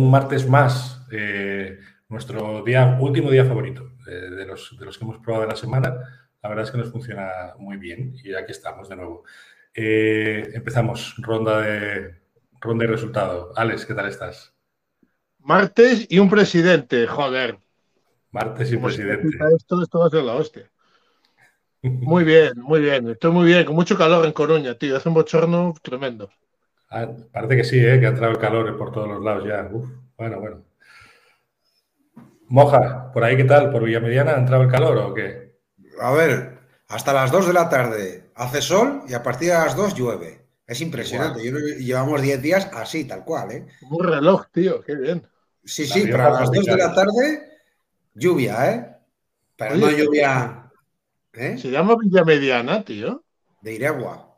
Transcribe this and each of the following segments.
un martes más, eh, nuestro día, último día favorito eh, de, los, de los que hemos probado la semana. La verdad es que nos funciona muy bien y aquí estamos de nuevo. Eh, empezamos, ronda de, ronda de resultado. Alex, ¿qué tal estás? Martes y un presidente, joder. Martes y presidente. Esto, esto va a ser la hostia. Muy bien, muy bien. Estoy muy bien, con mucho calor en Coruña, tío. Hace un bochorno tremendo. Ah, parece que sí, ¿eh? que ha entrado el calor por todos los lados ya. Uf, bueno, bueno. Moja, por ahí qué tal? ¿Por Villamediana ha entrado el calor o qué? A ver, hasta las 2 de la tarde hace sol y a partir de las 2 llueve. Es impresionante. Yo llevamos 10 días así, tal cual, ¿eh? Un reloj, tío, qué bien. Sí, La sí, pero a las 2 de la tarde, lluvia, ¿eh? Pero Oye, no lluvia, ¿eh? Se llama Villamediana, tío. De Iregua.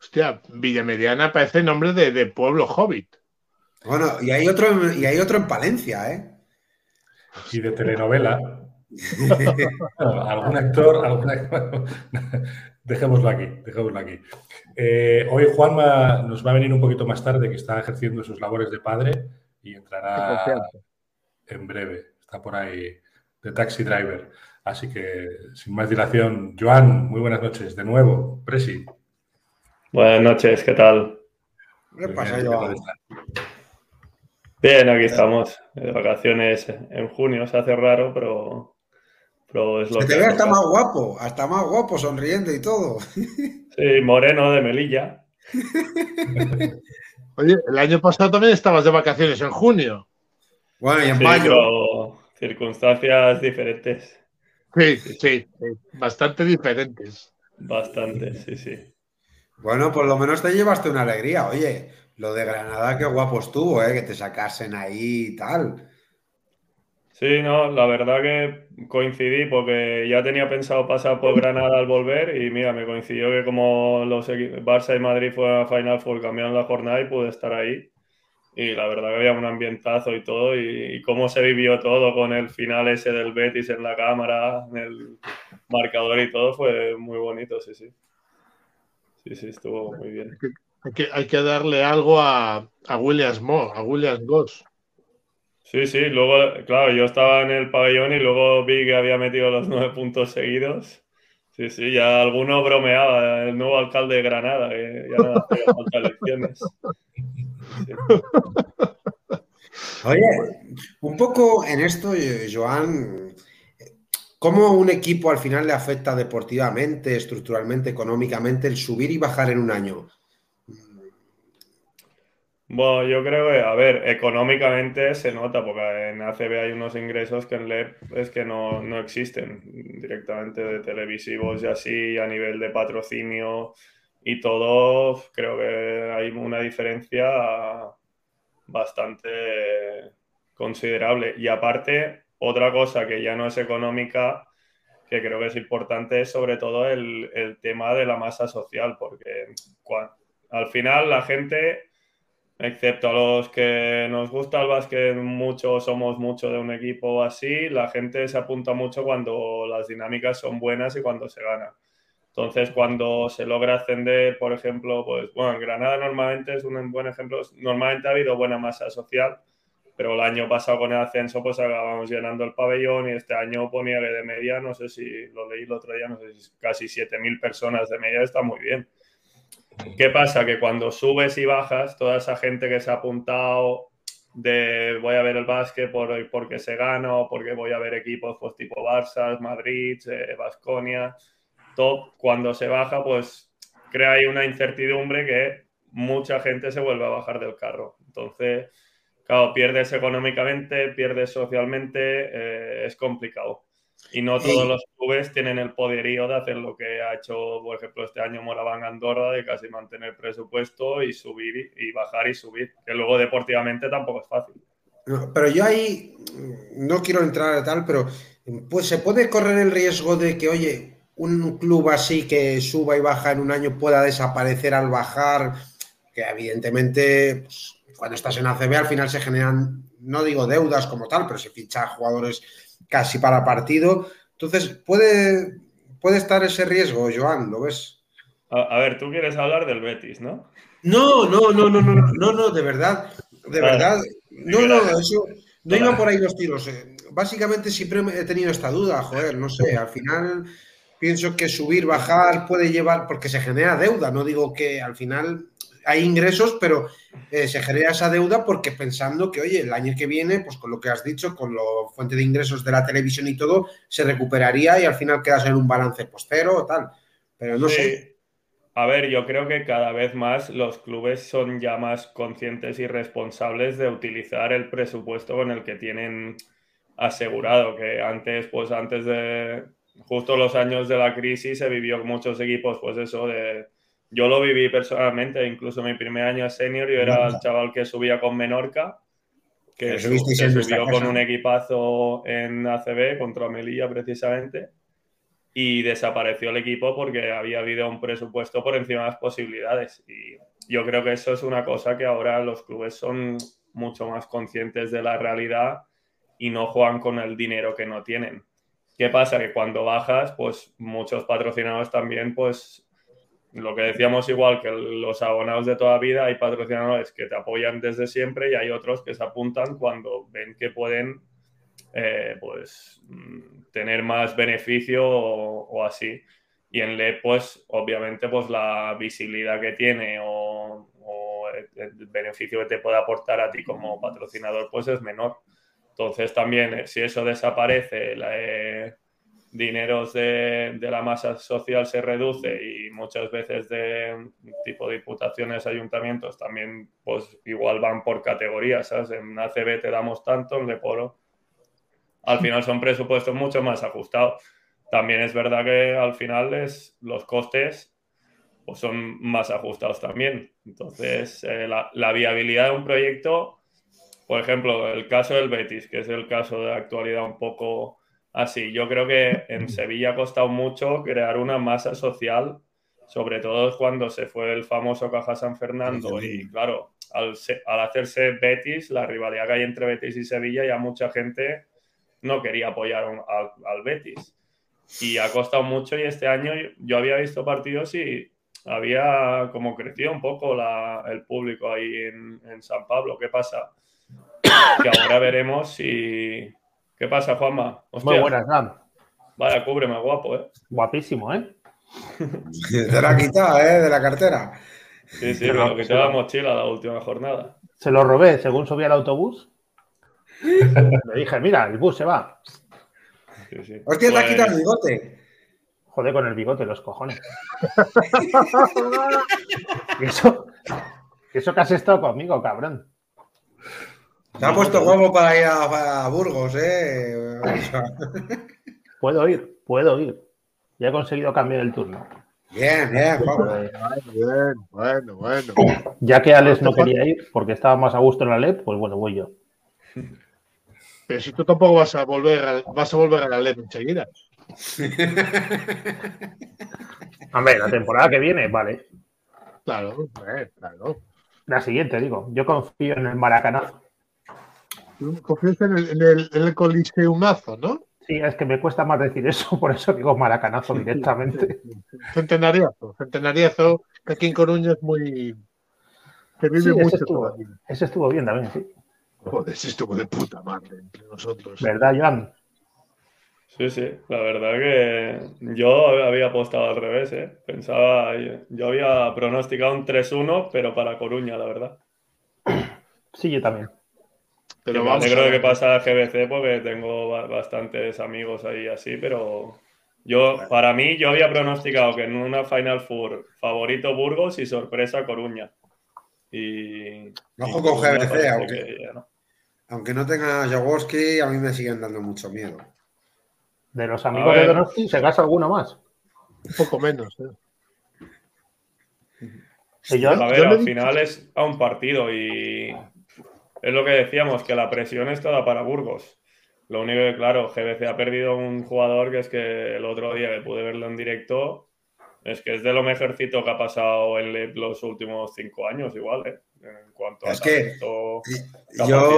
Hostia, Villamediana parece nombre de, de pueblo hobbit. Bueno, y hay otro, en- y hay otro en Palencia, ¿eh? Y de telenovela. ¿Algún actor? algún actor? dejémoslo aquí, dejémoslo aquí. Eh, hoy Juanma nos va a venir un poquito más tarde, que está ejerciendo sus labores de padre y entrará en breve. Está por ahí de taxi driver. Así que, sin más dilación, Joan, muy buenas noches. De nuevo, Presi. Buenas noches, ¿qué tal? ¿Qué pasa, bien, ¿qué Joan? Bien, aquí estamos. De vacaciones en junio, se hace raro, pero, pero es lo Se que te ve hasta más guapo, hasta más guapo, sonriendo y todo. Sí, moreno de Melilla. Oye, el año pasado también estabas de vacaciones en junio. Bueno, y en Sí, mayo. pero circunstancias diferentes. Sí, sí, sí, bastante diferentes. Bastante, sí, sí. Bueno, por lo menos te llevaste una alegría. Oye, lo de Granada, qué guapo estuvo, ¿eh? Que te sacasen ahí y tal. Sí, no, la verdad que coincidí porque ya tenía pensado pasar por Granada al volver y mira, me coincidió que como los Barça y Madrid fueron a Final Four, cambiaron la jornada y pude estar ahí. Y la verdad que había un ambientazo y todo y, y cómo se vivió todo con el final ese del Betis en la cámara, en el marcador y todo fue muy bonito, sí, sí. Sí, sí, estuvo muy bien. Hay que, hay que darle algo a, a Williams Moore, a Williams Goss. Sí, sí, luego, claro, yo estaba en el pabellón y luego vi que había metido los nueve puntos seguidos. Sí, sí, ya alguno bromeaba, el nuevo alcalde de Granada, que ya no hacía falta elecciones. Sí. Oye, un poco en esto, eh, Joan, ¿cómo un equipo al final le afecta deportivamente, estructuralmente, económicamente el subir y bajar en un año? Bueno, yo creo que, a ver, económicamente se nota, porque en ACB hay unos ingresos que en LEP es que no, no existen directamente de televisivos y así, a nivel de patrocinio y todo, creo que hay una diferencia bastante considerable. Y aparte, otra cosa que ya no es económica, que creo que es importante, es sobre todo el, tema de la masa social, porque al final la gente excepto a los que nos gusta el básquet mucho, somos mucho de un equipo así, la gente se apunta mucho cuando las dinámicas son buenas y cuando se gana. Entonces, cuando se logra ascender, por ejemplo, pues bueno, en Granada normalmente es un buen ejemplo, normalmente ha habido buena masa social, pero el año pasado con el ascenso pues acabamos llenando el pabellón y este año ponía que de media, no sé si lo leí el otro día, no sé si casi 7.000 personas de media está muy bien. ¿Qué pasa? Que cuando subes y bajas, toda esa gente que se ha apuntado de voy a ver el básquet por, porque se gana porque voy a ver equipos pues, tipo Barça, Madrid, Vasconia, top, cuando se baja, pues crea ahí una incertidumbre que mucha gente se vuelve a bajar del carro. Entonces, claro, pierdes económicamente, pierdes socialmente, eh, es complicado. Y no todos Sí. los clubes tienen el poderío de hacer lo que ha hecho, por ejemplo, este año Moraván Andorra, de casi mantener presupuesto y subir y, bajar y subir, que luego deportivamente tampoco es fácil. No, pero yo ahí no quiero entrar a tal, pero pues se puede correr el riesgo de que, oye, un club así que suba y baja en un año pueda desaparecer al bajar, que evidentemente pues, cuando estás en ACB al final se generan, no digo deudas como tal, pero se ficha jugadores casi para partido. Entonces, puede, puede estar ese riesgo, Joan, ¿lo ves? A, a ver, tú quieres hablar del Betis, ¿no? No, no, no, no, no, no, no, de verdad. De verdad. No, no, eso. No iban por ahí los tiros. Eh. Básicamente siempre he tenido esta duda, joder, no sé, al final pienso que subir, bajar puede llevar, porque se genera deuda, no digo que al final hay ingresos, pero eh, se genera esa deuda porque pensando que, oye, el año que viene, pues con lo que has dicho, con la fuente de ingresos de la televisión y todo, se recuperaría y al final quedas en un balance postero o tal. Pero no sé. A ver, yo creo que cada vez más los clubes son ya más conscientes y responsables de utilizar el presupuesto con el que tienen asegurado, que antes, pues antes de justo los años de la crisis se vivió muchos equipos, pues eso de yo lo viví personalmente, incluso mi primer año de senior, yo era el chaval que subía con Menorca, que, subió con un equipazo en ACB contra Melilla precisamente, y desapareció el equipo porque había habido un presupuesto por encima de las posibilidades. Y yo creo que eso es una cosa que ahora los clubes son mucho más conscientes de la realidad y no juegan con el dinero que no tienen. ¿Qué pasa? Que cuando bajas, pues muchos patrocinadores también, pues lo que decíamos igual que los abonados de toda vida, hay patrocinadores que te apoyan desde siempre y hay otros que se apuntan cuando ven que pueden eh, pues mm, tener más beneficio o, así. Y en LED, pues obviamente, pues la visibilidad que tiene o, el beneficio que te puede aportar a ti como patrocinador, pues es menor. Entonces también, eh, si eso desaparece, la, eh, dineros de, la masa social se reduce y muchas veces de tipo de diputaciones, ayuntamientos también pues igual van por categorías, ¿sabes? En ACB te damos tanto, en Leporo al final son presupuestos mucho más ajustados. También es verdad que al final es, los costes pues son más ajustados también. Entonces, eh, la, la viabilidad de un proyecto, por ejemplo, el caso del Betis, que es el caso de actualidad un poco así. Yo creo que en Sevilla ha costado mucho crear una masa social, sobre todo cuando se fue el famoso Caja San Fernando y claro, al, hacerse Betis, la rivalidad que hay entre Betis y Sevilla, ya mucha gente no quería apoyar al, Betis. Y ha costado mucho y este año yo había visto partidos y había como crecido un poco el público ahí en, en San Pablo. ¿Qué pasa? Que ahora veremos si, ¿Qué pasa, Juanma? Muy buenas, Dan. Vaya, cúbreme, guapo, ¿eh? Guapísimo, ¿eh? Te la ha quitado, ¿eh? De la cartera. Sí, sí, me lo quité la mochila la última jornada. Se lo robé según subí al autobús. Le dije, mira, el bus se va. Sí, sí. Hostia, te ha quitado el pues bigote. Joder, con el bigote, los cojones. eso, eso que has estado conmigo, cabrón. Se ha puesto guapo para ir a, Burgos, ¿eh? puedo ir, puedo ir. Ya he conseguido cambiar el turno. Bien, bien, Bien, bueno, bueno. Ya que Alex no quería ir porque estaba más a gusto en la LED, pues bueno, voy yo. Pero si tú tampoco vas a volver a, vas a volver a la LED enseguida. Hombre, la temporada que viene, vale. Claro, claro. La siguiente, digo. Yo confío en el maracanazo. Confías en el, en el, en el coliseumazo, ¿no? Sí, es que me cuesta más decir eso, por eso digo maracanazo directamente. Centenariazo, centenariazo, que aquí en Coruña es muy. que vive mucho. Ese estuvo, ese estuvo, bien también, sí. Joder, ese estuvo de puta madre entre nosotros. ¿Verdad, Joan? Sí, sí, la verdad que yo había apostado al revés, ¿eh? Pensaba, yo había pronosticado un 3-1, pero para Coruña, la verdad. Sí, yo también. Pero me alegro de que pasa a GBC porque tengo bastantes amigos ahí así, pero yo, para mí, yo había pronosticado que en una Final Four favorito Burgos y sorpresa Coruña. Y. Ojo con GBC, aunque, no. aunque no tenga Jaworski, a mí me siguen dando mucho miedo. De los amigos de Donosti, ¿se gasta alguno más? Un poco menos, ¿eh? a ver, al final es a un partido y es lo que decíamos, que la presión es toda para Burgos. Lo único que, claro, GBC ha perdido un jugador que es que el otro día que pude verlo en directo, es que es de lo mejorcito que ha pasado en los últimos cinco años, igual, ¿eh? En cuanto a es que yo,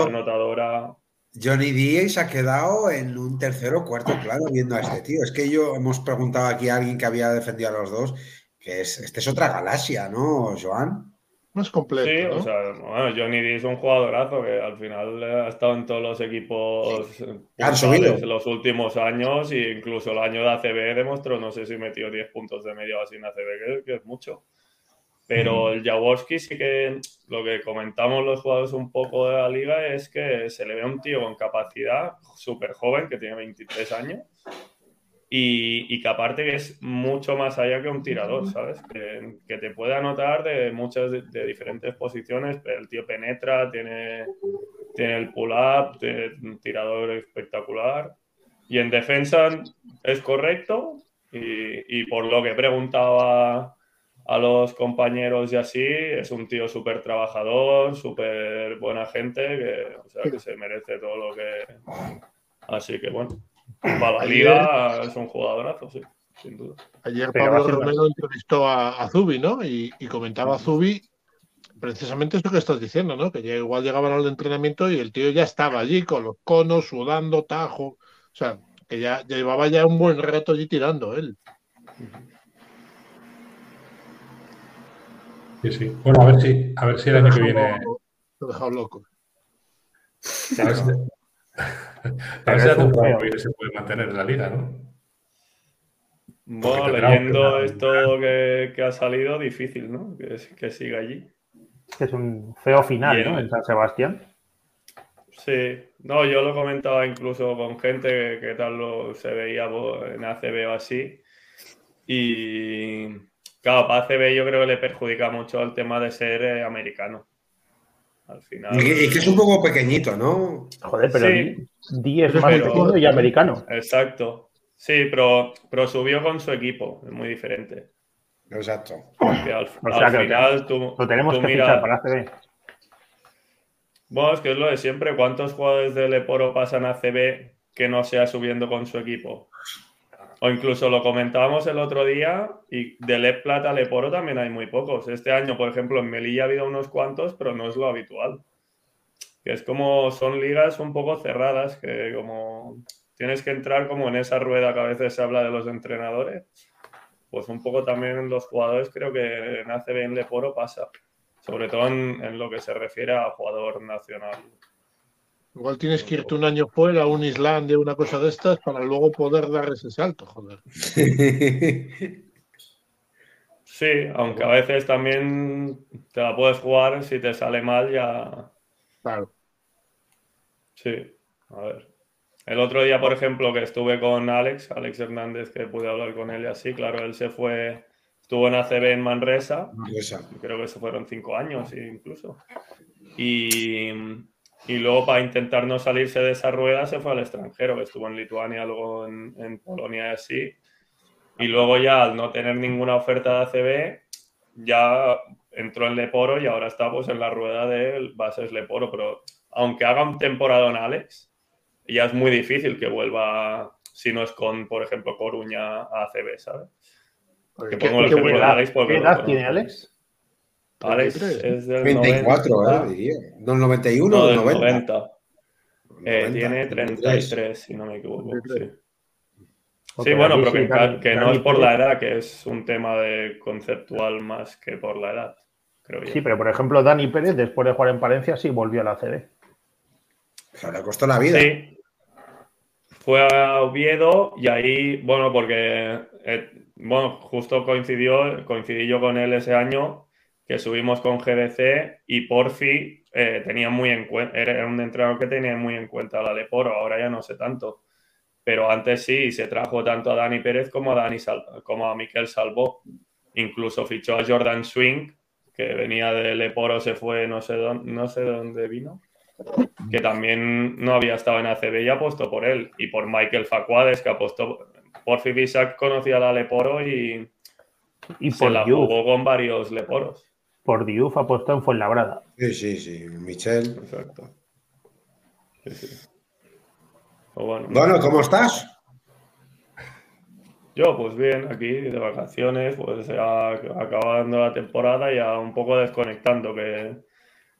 anotadora. Johnny Díaz ha quedado en un tercero o cuarto claro viendo a este tío. Es que yo hemos preguntado aquí a alguien que había defendido a los dos, que es, este es otra galaxia, ¿no, Joan? Más completo. Sí, ¿no? o sea, bueno, Johnny D es un jugadorazo que al final ha estado en todos los equipos en los últimos años e incluso el año de ACB demostró, no sé si metió 10 puntos de media o así en ACB, que, que es mucho. Pero el Jaworski sí que lo que comentamos los jugadores un poco de la liga es que se le ve a un tío con capacidad, súper joven, que tiene 23 años, y, y que aparte que es mucho más allá que un tirador, ¿sabes? Que, que te puede anotar de muchas de, de diferentes posiciones, el tío penetra, tiene, tiene el pull-up, un tirador espectacular. Y en defensa es correcto, y, y por lo que preguntaba a los compañeros y así, es un tío súper trabajador, súper buena gente, que, o sea, que se merece todo lo que... Así que bueno, para la liga es un jugadorazo, sí, sin duda. Ayer Pablo Romero entrevistó a, a Zubi, ¿no? Y, y comentaba a Zubi precisamente esto que estás diciendo, ¿no? Que ya igual llegaban al entrenamiento y el tío ya estaba allí con los conos, sudando, tajo. O sea, que ya, ya llevaba ya un buen rato allí tirando él. Sí, sí. Bueno, a ver si, a ver si el año que viene. Lo he dejado loco. A ver si, a ver si la temporada que viene se puede mantener en la liga, ¿no? Bueno, leyendo que- esto que, que ha salido, difícil, ¿no? Que, que siga allí. Que es un feo final, Bien. ¿no? En San Sebastián. Sí, no, yo lo comentaba incluso con gente que, que tal lo se veía en ACB o así. Y claro, para ACB yo creo que le perjudica mucho el tema de ser eh, americano. Al final. Y, que- es un poco pequeñito, ¿no? Joder, pero Sí. Di- Di es Pero- más pequeño y americano. Exacto. Sí, pero, pero subió con su equipo, es muy diferente. Exacto. Porque al, O sea al que final tú, Lo tenemos tú que mira- fichar para ACB. Bueno, es que es lo de siempre. ¿Cuántos jugadores de Leporo pasan a CB que no sea subiendo con su equipo? O incluso lo comentábamos el otro día y de Lep Plata a Leporo también hay muy pocos. Este año, por ejemplo, en Melilla ha habido unos cuantos, pero no es lo habitual. Que es como son ligas un poco cerradas, que como tienes que entrar como en esa rueda que a veces se habla de los entrenadores, pues un poco también los jugadores creo que en ACB en Leporo pasa. Sobre todo en lo que se refiere a jugador nacional. Igual tienes que irte un año fuera, a un Islandia, una cosa de estas, para luego poder dar ese salto, joder. Sí, aunque a veces también te la puedes jugar, si te sale mal ya... Claro. Sí, a ver. El otro día, por ejemplo, que estuve con Alex, Alex Hernández, que pude hablar con él y así, claro, él se fue, estuvo en ACB en Manresa, Esa. creo que se fueron cinco años incluso. Y, y luego para intentar no salirse de esa rueda se fue al extranjero, que estuvo en Lituania, luego en, en Polonia y así. Y luego ya al no tener ninguna oferta de ACB, ya entró en Leporo y ahora está pues en la rueda del bases Leporo. Pero aunque haga un temporada en Alex, ya es muy difícil que vuelva, si no es con, por ejemplo, Coruña a ACB, ¿sabes? Que Qué- pongo el qué de buena- ¿Qué edad tiene Alex? Alex 33. es del 34, 90. ¿eh? Diría. ¿Del 91 No, o del del 90? 90. Eh, 90, tiene 33. 33, si no me equivoco. 33. Sí, Sí, bueno, pero que, que no es por la edad, que es un tema de conceptual más que por la edad, creo yo. Sí, pero por ejemplo, Dani Pérez, después de jugar en Palencia, sí volvió a la ACB. O sea, le costó la vida. Sí. Fue a Oviedo y ahí, bueno, porque, eh, bueno, justo coincidió, coincidí yo con él ese año que subimos con GBC y Porfi eh, tenía muy en cuenta, era un entrenador que tenía muy en cuenta la Leporo, ahora ya no sé tanto. Pero antes sí, se trajo tanto a Dani Pérez como a, Dani Sal- como a Miquel Salvó. Incluso fichó a Jordan Swing, que venía de Leporo, se fue, no sé dónde, no sé dónde vino que también no había estado en ACB y apostó por él. Y por Michael Facuades, que apostó. Porfi Bisac conocía a la Leporo y Y se por la jugó con varios Leporos. Por Diouf apostó en Fuenlabrada. Sí, sí, sí. Michel. Exacto. Sí, sí. Bueno, Bueno, ¿cómo estás? yo, pues bien, aquí de vacaciones, pues ya acabando la temporada, ya un poco desconectando, que,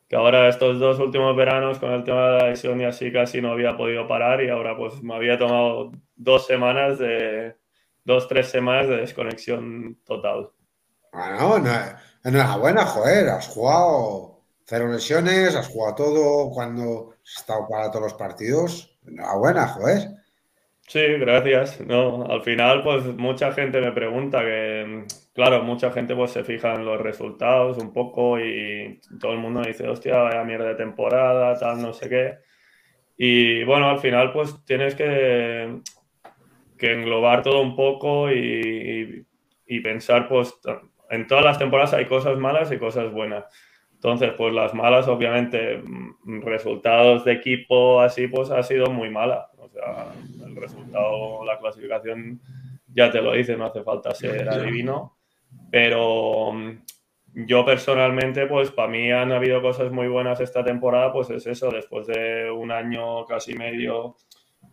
que ahora estos dos últimos veranos con el tema de la lesión y así casi no había podido parar y ahora pues me había tomado dos semanas de, dos, tres semanas de desconexión total. Bueno, no, enhorabuena, joder, has jugado cero lesiones, has jugado todo cuando has estado para todos los partidos. Enhorabuena, joder. Sí, gracias. No, al final, pues mucha gente me pregunta que, claro, mucha gente pues se fija en los resultados un poco y todo el mundo dice, hostia, vaya mierda de temporada, tal, no sé qué. Y bueno, al final, pues tienes que, que englobar todo un poco y, y pensar, pues, en todas las temporadas hay cosas malas y cosas buenas. Entonces, pues las malas, obviamente, mm, resultados de equipo así, pues ha sido muy mala. O sea, el resultado, la clasificación, ya te lo dice, no hace falta ser adivino. Pero mm, yo personalmente, pues para mí han habido cosas muy buenas esta temporada, pues es eso, después de un año casi medio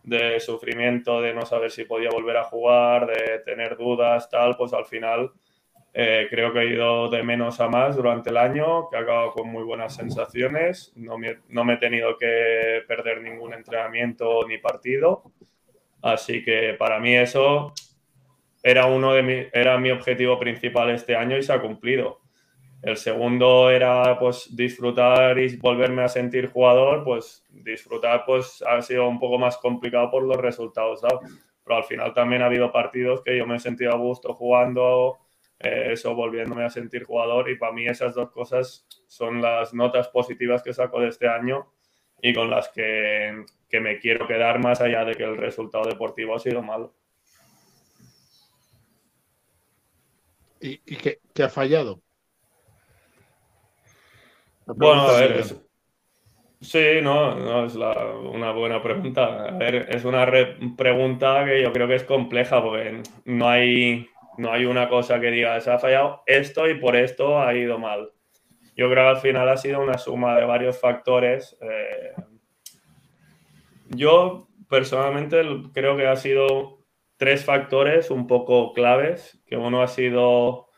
de sufrimiento, de no saber si podía volver a jugar, de tener dudas, tal, pues al final eh, creo que he ido de menos a más durante el año, que he acabado con muy buenas sensaciones. No me, no me he tenido que perder ningún entrenamiento ni partido. Así que para mí eso era, uno de mi, era mi objetivo principal este año y se ha cumplido. El segundo era pues disfrutar y volverme a sentir jugador, pues disfrutar pues ha sido un poco más complicado por los resultados. Pero al final también ha habido partidos que yo me he sentido a gusto jugando, eh, eso volviéndome a sentir jugador y para mí esas dos cosas son las notas positivas que saco de este año y con las que, me quiero quedar más allá de que el resultado deportivo ha sido malo. ¿Y, qué, ha fallado? Bueno, a ver, sí, no, es una buena pregunta. A ver, es una pregunta que yo creo que es compleja porque no hay, no hay una cosa que diga, se ha fallado esto y por esto ha ido mal. Yo creo que al final ha sido una suma de varios factores. Eh, yo personalmente creo que ha sido tres factores un poco claves, que uno ha sido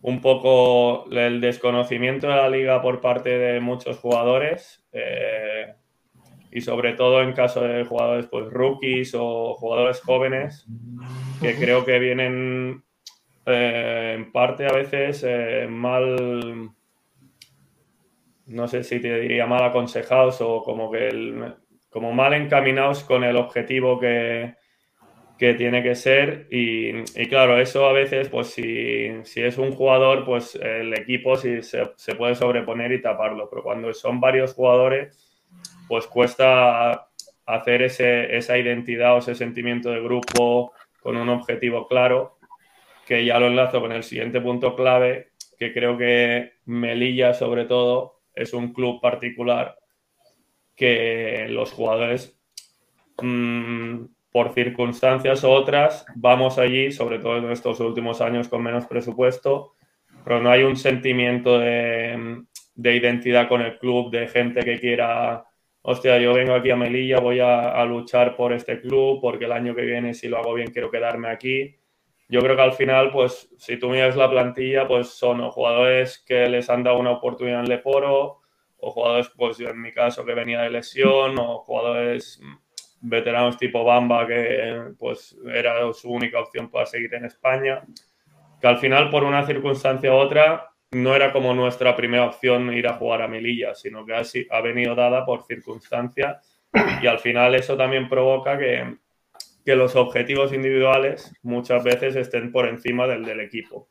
un poco el desconocimiento de la liga por parte de muchos jugadores eh, y sobre todo en caso de jugadores pues rookies o jugadores jóvenes que creo que vienen eh, en parte a veces eh, mal, no sé si te diría mal aconsejados o como que como mal encaminados con el objetivo que, que tiene que ser. Y, claro, eso a veces pues si, es un jugador pues el equipo sí se, se, puede sobreponer y taparlo, pero cuando son varios jugadores pues cuesta hacer ese, esa identidad o ese sentimiento de grupo con un objetivo claro que ya lo enlazo con el siguiente punto clave, que creo que Melilla sobre todo es un club particular que los jugadores, mm, por circunstancias u otras, vamos allí, sobre todo en estos últimos años con menos presupuesto, pero no hay un sentimiento de, identidad con el club, de gente que quiera, hostia, yo vengo aquí a Melilla, voy a, a luchar por este club, porque el año que viene, si lo hago bien, quiero quedarme aquí yo creo que al final, pues si tú miras la plantilla, pues son jugadores que les han dado una oportunidad en Leporo, o jugadores, pues yo en mi caso, que venía de lesión, o jugadores veteranos tipo Bamba, que pues era su única opción para seguir en España, que al final, por una circunstancia u otra, no era como nuestra primera opción ir a jugar a Melilla, sino que ha, ha venido dada por circunstancia y al final eso también provoca que, que los objetivos individuales muchas veces estén por encima del del equipo.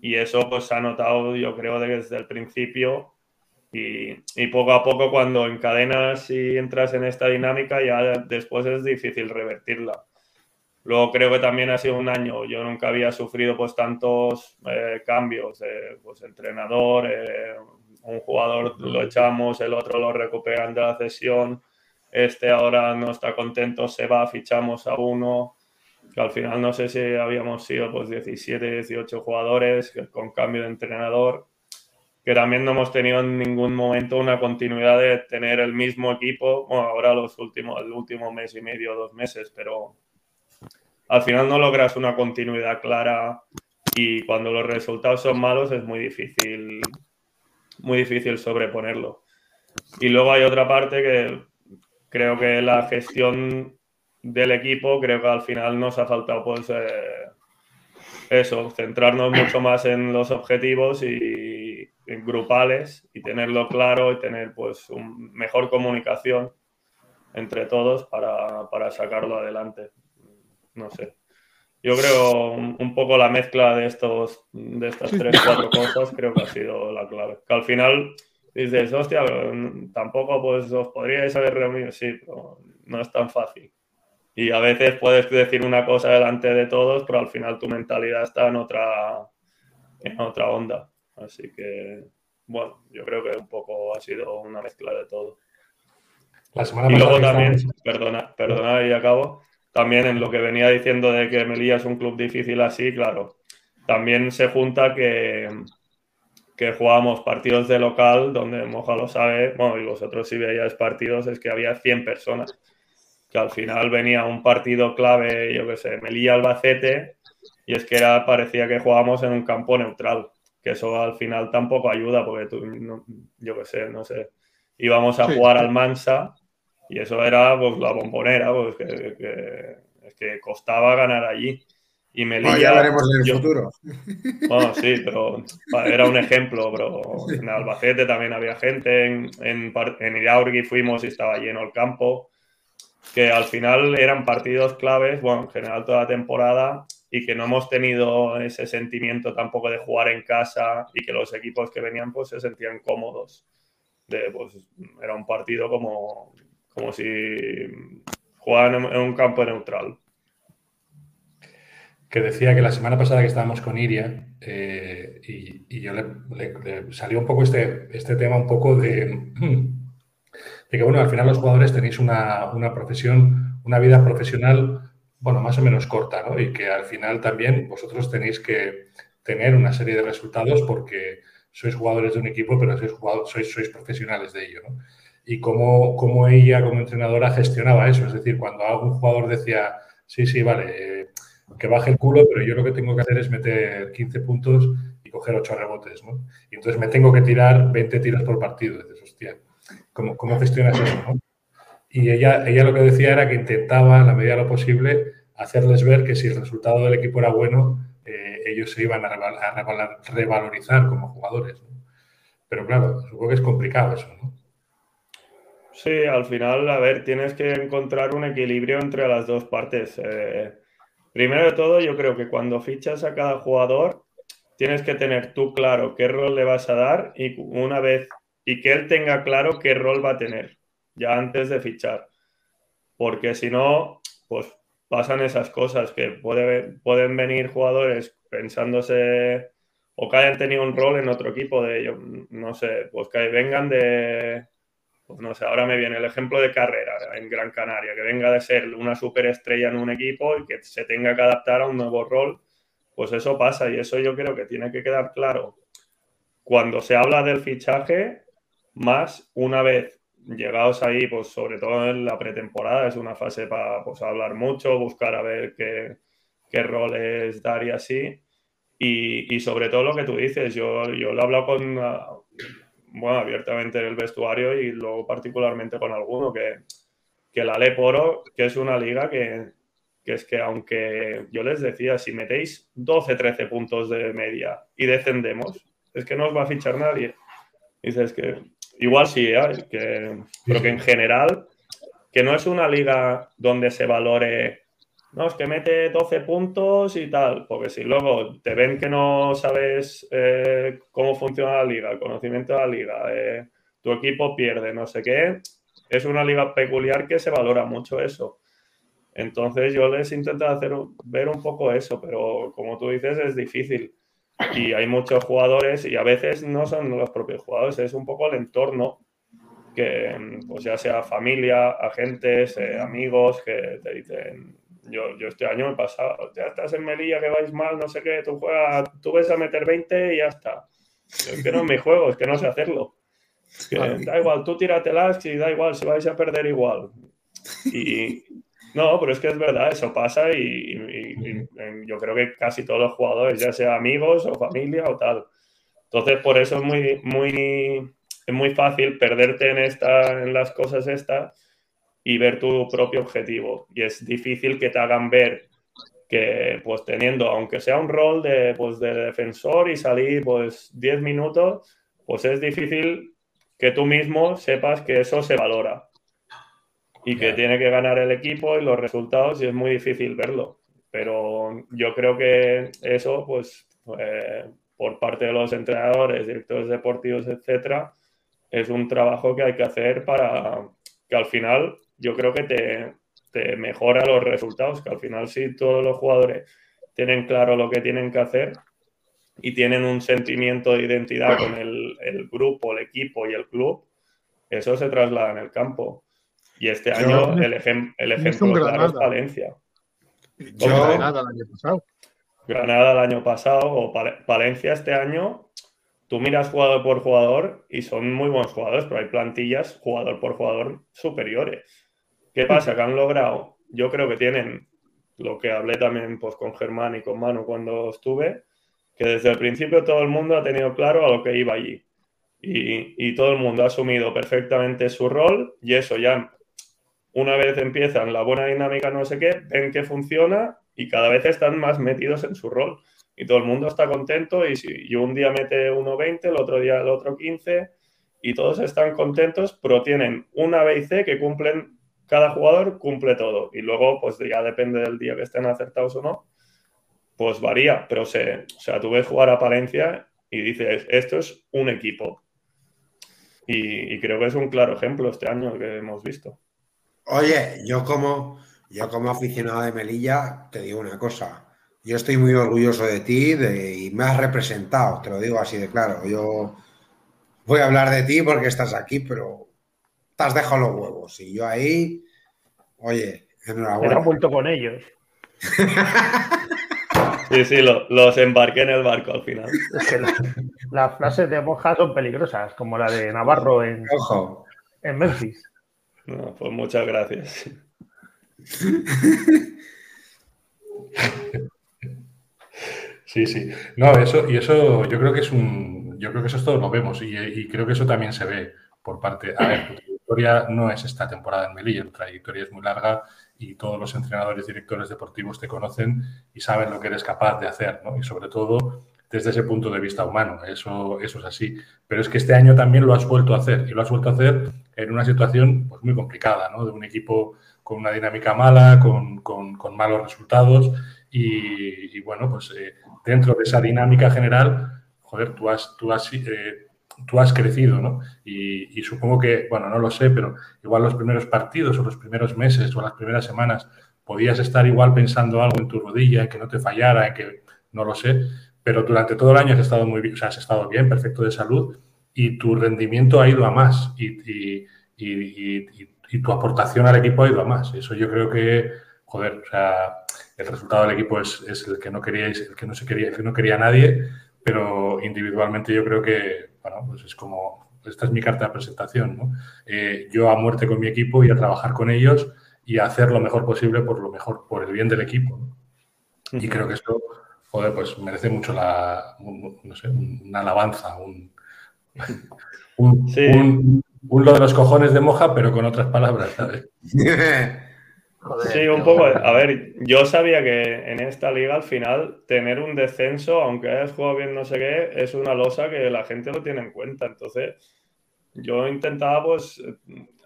Y eso pues se ha notado yo creo desde el principio y, poco a poco cuando encadenas y entras en esta dinámica ya después es difícil revertirla. Luego creo que también ha sido un año, yo nunca había sufrido pues tantos eh, cambios, pues entrenador, eh, un jugador lo echamos, el otro lo recuperan de la cesión, este ahora no está contento, se va, fichamos a uno, que al final no sé si habíamos sido pues 17, 18 jugadores con cambio de entrenador, que también no hemos tenido en ningún momento una continuidad de tener el mismo equipo, bueno, ahora los últimos, el último mes y medio, dos meses, pero al final no logras una continuidad clara y cuando los resultados son malos es muy difícil, muy difícil sobreponerlo. Y luego hay otra parte que creo que la gestión del equipo, creo que al final nos ha faltado pues, eh, eso, centrarnos mucho más en los objetivos y en grupales y tenerlo claro y tener pues un mejor comunicación entre todos para, para sacarlo adelante. No sé. Yo creo un, poco la mezcla de estos de estas tres, cuatro cosas creo que ha sido la clave. Que al final dices, hostia, tampoco pues os podríais haber reunido, sí, pero no es tan fácil. Y a veces puedes decir una cosa delante de todos, pero al final tu mentalidad está en otra, en otra onda. Así que, bueno, yo creo que un poco ha sido una mezcla de todo. y luego también, perdona, perdona y acabo, también en lo que venía diciendo de que Melilla es un club difícil así, claro, también se junta que, que jugábamos partidos de local, donde Moja lo sabe, bueno, y vosotros si veíais partidos, es que había 100 personas. Que al final venía un partido clave, yo qué sé, Melilla-Albacete, y es que era, parecía que jugábamos en un campo neutral, que eso al final tampoco ayuda, porque tú, yo qué sé, no sé, íbamos a jugar al Mansa y eso era pues la bombonera, pues que, que, costaba ganar allí. Y Melilla. ya veremos en el futuro. Bueno, sí, pero era un ejemplo, pero en Albacete también había gente, en, en, en fuimos y estaba lleno el campo que al final eran partidos claves, bueno, en general toda la temporada, y que no hemos tenido ese sentimiento tampoco de jugar en casa y que los equipos que venían pues se sentían cómodos. De, pues, era un partido como, como si jugaban en, un campo neutral. Que decía que la semana pasada que estábamos con Iria eh, y, yo le, salió un poco este, este tema un poco de que, bueno, al final los jugadores tenéis una, profesión, una vida profesional, bueno, más o menos corta, ¿no? Y que al final también vosotros tenéis que tener una serie de resultados porque sois jugadores de un equipo, pero sois, sois, sois profesionales de ello, ¿no? Y cómo, cómo, ella como entrenadora gestionaba eso, es decir, cuando algún jugador decía, sí, sí, vale, que baje el culo, pero yo lo que tengo que hacer es meter 15 puntos y coger 8 rebotes, ¿no? Y entonces me tengo que tirar 20 tiros por partido. dices, hostia, ¿Cómo, cómo gestionas eso? Y ella, ella lo que decía era que intentaba, en la medida de lo posible, hacerles ver que si el resultado del equipo era bueno, eh, ellos se iban a, revalorizar como jugadores. Pero claro, supongo que es complicado eso, ¿no? Sí, al final, a ver, tienes que encontrar un equilibrio entre las dos partes. Eh, primero de todo, yo creo que cuando fichas a cada jugador, tienes que tener tú claro qué rol le vas a dar y una vez y que él tenga claro qué rol va a tener ya antes de fichar. Porque si no, pues pasan esas cosas que puede, pueden venir jugadores pensándose o que hayan tenido un rol en otro equipo de ellos, no sé, pues que vengan de, pues no sé, ahora me viene el ejemplo de carrera en Gran Canaria, que venga de ser una superestrella en un equipo y que se tenga que adaptar a un nuevo rol, pues eso pasa y eso yo creo que tiene que quedar claro. Cuando se habla del fichaje, más una vez llegados ahí, pues sobre todo en la pretemporada, es una fase para pues, hablar mucho, buscar a ver qué, qué roles dar y así. Y, sobre todo lo que tú dices, yo, yo lo he hablado con, bueno, abiertamente en el vestuario y luego particularmente con alguno, que, que la Leporo, que es una liga que, que es que aunque yo les decía, si metéis 12, 13 puntos de media y descendemos, es que no os va a fichar nadie. Dices que Igual sí, ¿eh? que, pero que en general, que no es una liga donde se valore, no, es que mete 12 puntos y tal, porque si luego te ven que no sabes eh, cómo funciona la liga, el conocimiento de la liga, eh, tu equipo pierde, no sé qué, es una liga peculiar que se valora mucho eso. Entonces yo les intento hacer ver un poco eso, pero como tú dices es difícil y hay muchos jugadores y a veces no son los propios jugadores, es un poco el entorno que pues ya sea familia, agentes, eh, amigos que te dicen, yo, yo este año me he pasado, ya estás en Melilla que vais mal, no sé qué, tú juegas, tú ves a meter 20 y ya está. Es que no es mi juego, es que no sé hacerlo. da igual, tú tíratelas y da igual, si vais a perder igual. Y, no, pero es que es verdad, eso pasa y, yo creo que casi todos los jugadores, ya sea amigos o familia o tal. Entonces, por eso es muy, muy, es muy fácil perderte en, esta, en las cosas estas y ver tu propio objetivo. Y es difícil que te hagan ver que pues teniendo, aunque sea un rol de, pues, de defensor y salir pues 10 minutos, pues es difícil que tú mismo sepas que eso se valora y que tiene que ganar el equipo y los resultados y es muy difícil verlo. Pero yo creo que eso, pues, eh, por parte de los entrenadores, directores deportivos, etcétera, es un trabajo que hay que hacer para que al final yo creo que te, te mejora los resultados, que al final si todos los jugadores tienen claro lo que tienen que hacer y tienen un sentimiento de identidad con el, el grupo, el equipo y el club, eso se traslada en el campo. Y este año el, ejem el ejemplo claro es Valencia. Yo, Granada el año pasado. Granada el año pasado o Valencia este año, tú miras jugador por jugador y son muy buenos jugadores, pero hay plantillas jugador por jugador superiores. ¿Qué pasa? Que han logrado, yo creo que tienen lo que hablé también pues, con Germán y con Manu cuando estuve, que desde el principio todo el mundo ha tenido claro a lo que iba allí. Y, y todo el mundo ha asumido perfectamente su rol y eso ya una vez empiezan la buena dinámica, no sé qué, ven que funciona y cada vez están más metidos en su rol. Y todo el mundo está contento y si yo un día mete 1.20, el otro día el otro 15 y todos están contentos, pero tienen una B y C que cumplen, cada jugador cumple todo. Y luego, pues ya depende del día que estén acertados o no, pues varía. Pero se, o sea, tú ves jugar a Palencia y dices, esto es un equipo. Y, creo que es un claro ejemplo este año que hemos visto. Oye, yo como, yo como aficionado de Melilla, te digo una cosa. Yo estoy muy orgulloso de ti y me has representado, te lo digo así de claro. Yo voy a hablar de ti porque estás aquí, pero te has dejado los huevos. Y yo ahí, oye, enhorabuena. Vuelto con ellos. Sí, sí, lo, los embarqué en el barco al final. Es que las la frases de Moja son peligrosas, como la de Navarro en, Ojo. en Memphis. No, pues muchas gracias. Sí, sí. No, eso, y eso yo creo que es un. Yo creo que eso todos lo vemos y, y, creo que eso también se ve por parte. A ver, no es esta temporada en Melilla, tu trayectoria es muy larga y todos los entrenadores, directores deportivos te conocen y saben lo que eres capaz de hacer, ¿no? Y sobre todo desde ese punto de vista humano. Eso, eso es así. Pero es que este año también lo has vuelto a hacer y lo has vuelto a hacer en una situación pues, muy complicada, ¿no? De un equipo con una dinámica mala, con, con, malos resultados y, y bueno, pues eh, dentro de esa dinámica general, joder, tú has, tú has, eh, tú has crecido, ¿no? Y, y, supongo que, bueno, no lo sé, pero igual los primeros partidos o los primeros meses o las primeras semanas podías estar igual pensando algo en tu rodilla, en que no te fallara, en que no lo sé, pero durante todo el año has estado muy bien, o sea, has estado bien, perfecto de salud y tu rendimiento ha ido a más y, y, y, tu aportación al equipo ha ido a más. Eso yo creo que, joder, o sea, el resultado del equipo es, es, el que no queríais, el que no se quería, el que no quería nadie, pero individualmente yo creo que, bueno, pues es como, esta es mi carta de presentación, ¿no? Eh, yo a muerte con mi equipo y a trabajar con ellos y a hacer lo mejor posible por lo mejor, por el bien del equipo. ¿no? Y creo que eso joder, pues merece mucho la, un, no sé, una alabanza, un, un, sí. un, un, lo de los cojones de moja, pero con otras palabras, ¿sabes? Joder, sí, un poco. A ver, yo sabía que en esta liga al final tener un descenso, aunque hayas jugado bien no sé qué, es una losa que la gente lo tiene en cuenta. Entonces, yo intentaba, pues,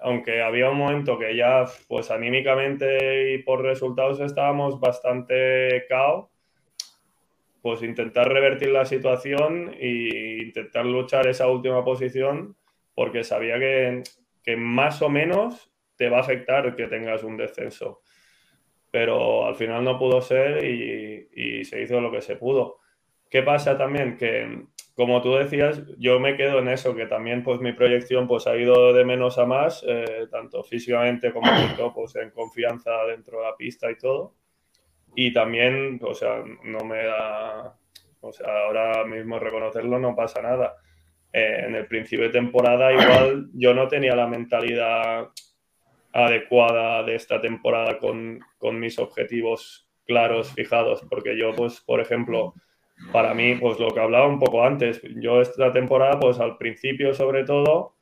aunque había un momento que ya, pues, anímicamente y por resultados estábamos bastante cao, pues intentar revertir la situación e intentar luchar esa última posición porque sabía que, que, más o menos te va a afectar que tengas un descenso. Pero al final no pudo ser y, y se hizo lo que se pudo. ¿Qué pasa también? Que, como tú decías, yo me quedo en eso, que también pues mi proyección pues ha ido de menos a más, eh, tanto físicamente como pues, en confianza dentro de la pista y todo y también, o sea, no me da, o sea, ahora mismo reconocerlo no pasa nada. Eh, en el principio de temporada igual yo no tenía la mentalidad adecuada de esta temporada con, con mis objetivos claros, fijados, porque yo, pues, por ejemplo, para mí, pues lo que hablaba un poco antes, yo esta temporada, pues al principio sobre todo,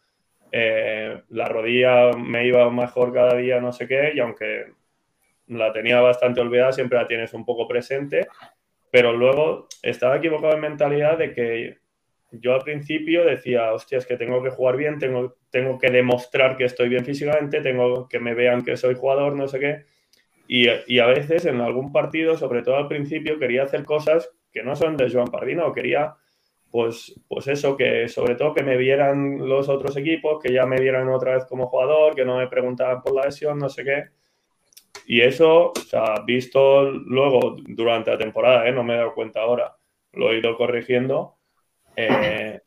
eh, la rodilla me iba mejor cada día, no sé qué, y aunque la tenía bastante olvidada, siempre la tienes un poco presente, pero luego estaba equivocado en mentalidad de que yo al principio decía, hostia, es que tengo que jugar bien, tengo, tengo que demostrar que estoy bien físicamente, tengo que me vean que soy jugador, no sé qué. Y, y, a veces en algún partido, sobre todo al principio, quería hacer cosas que no son de Joan Pardina o quería, pues, pues eso, que sobre todo que me vieran los otros equipos, que ya me vieran otra vez como jugador, que no me preguntaban por la lesión, no sé qué. Y eso, o sea, visto luego durante la temporada, ¿eh? no me he dado cuenta ahora, lo he ido corrigiendo, eh,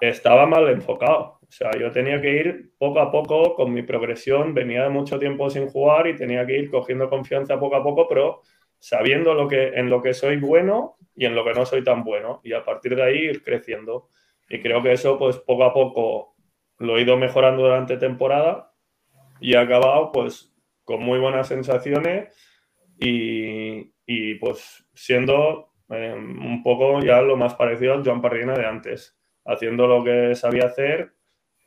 estaba mal enfocado. O sea, yo tenía que ir poco a poco con mi progresión, venía de mucho tiempo sin jugar y tenía que ir cogiendo confianza poco a poco, pero sabiendo lo que, en lo que soy bueno y en lo que no soy tan bueno. Y a partir de ahí ir creciendo. Y creo que eso, pues poco a poco lo he ido mejorando durante temporada y he acabado, pues, con muy buenas sensaciones y, y pues siendo eh, un poco ya lo más parecido al Joan Parrina de antes, haciendo lo que sabía hacer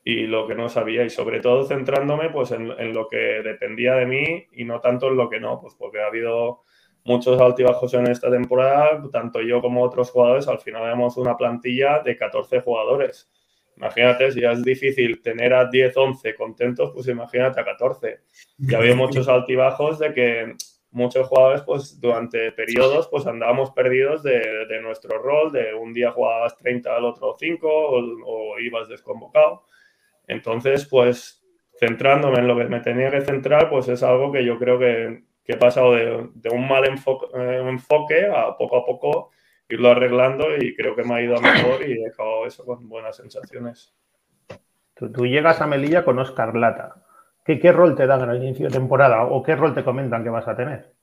y lo que no sabía y sobre todo centrándome pues en, en, lo que dependía de mí y no tanto en lo que no, pues porque ha habido muchos altibajos en esta temporada, tanto yo como otros jugadores, al final tenemos una plantilla de 14 jugadores. Imagínate, si ya es difícil tener a 10, 11 contentos, pues imagínate a 14. Y había muchos altibajos de que muchos jugadores, pues durante periodos, pues andábamos perdidos de, de nuestro rol, de un día jugabas 30, al otro 5 o, ibas desconvocado. Entonces, pues centrándome en lo que me tenía que centrar, pues es algo que yo creo que, que he pasado de, de un mal enfoque, eh, enfoque, a poco a poco irlo arreglando y creo que me ha ido a mejor y he acabado eso con buenas sensaciones. Tú, tú llegas a Melilla con Oscar Lata. ¿Qué, ¿Qué, rol te dan al inicio de temporada o qué rol te comentan que vas a tener?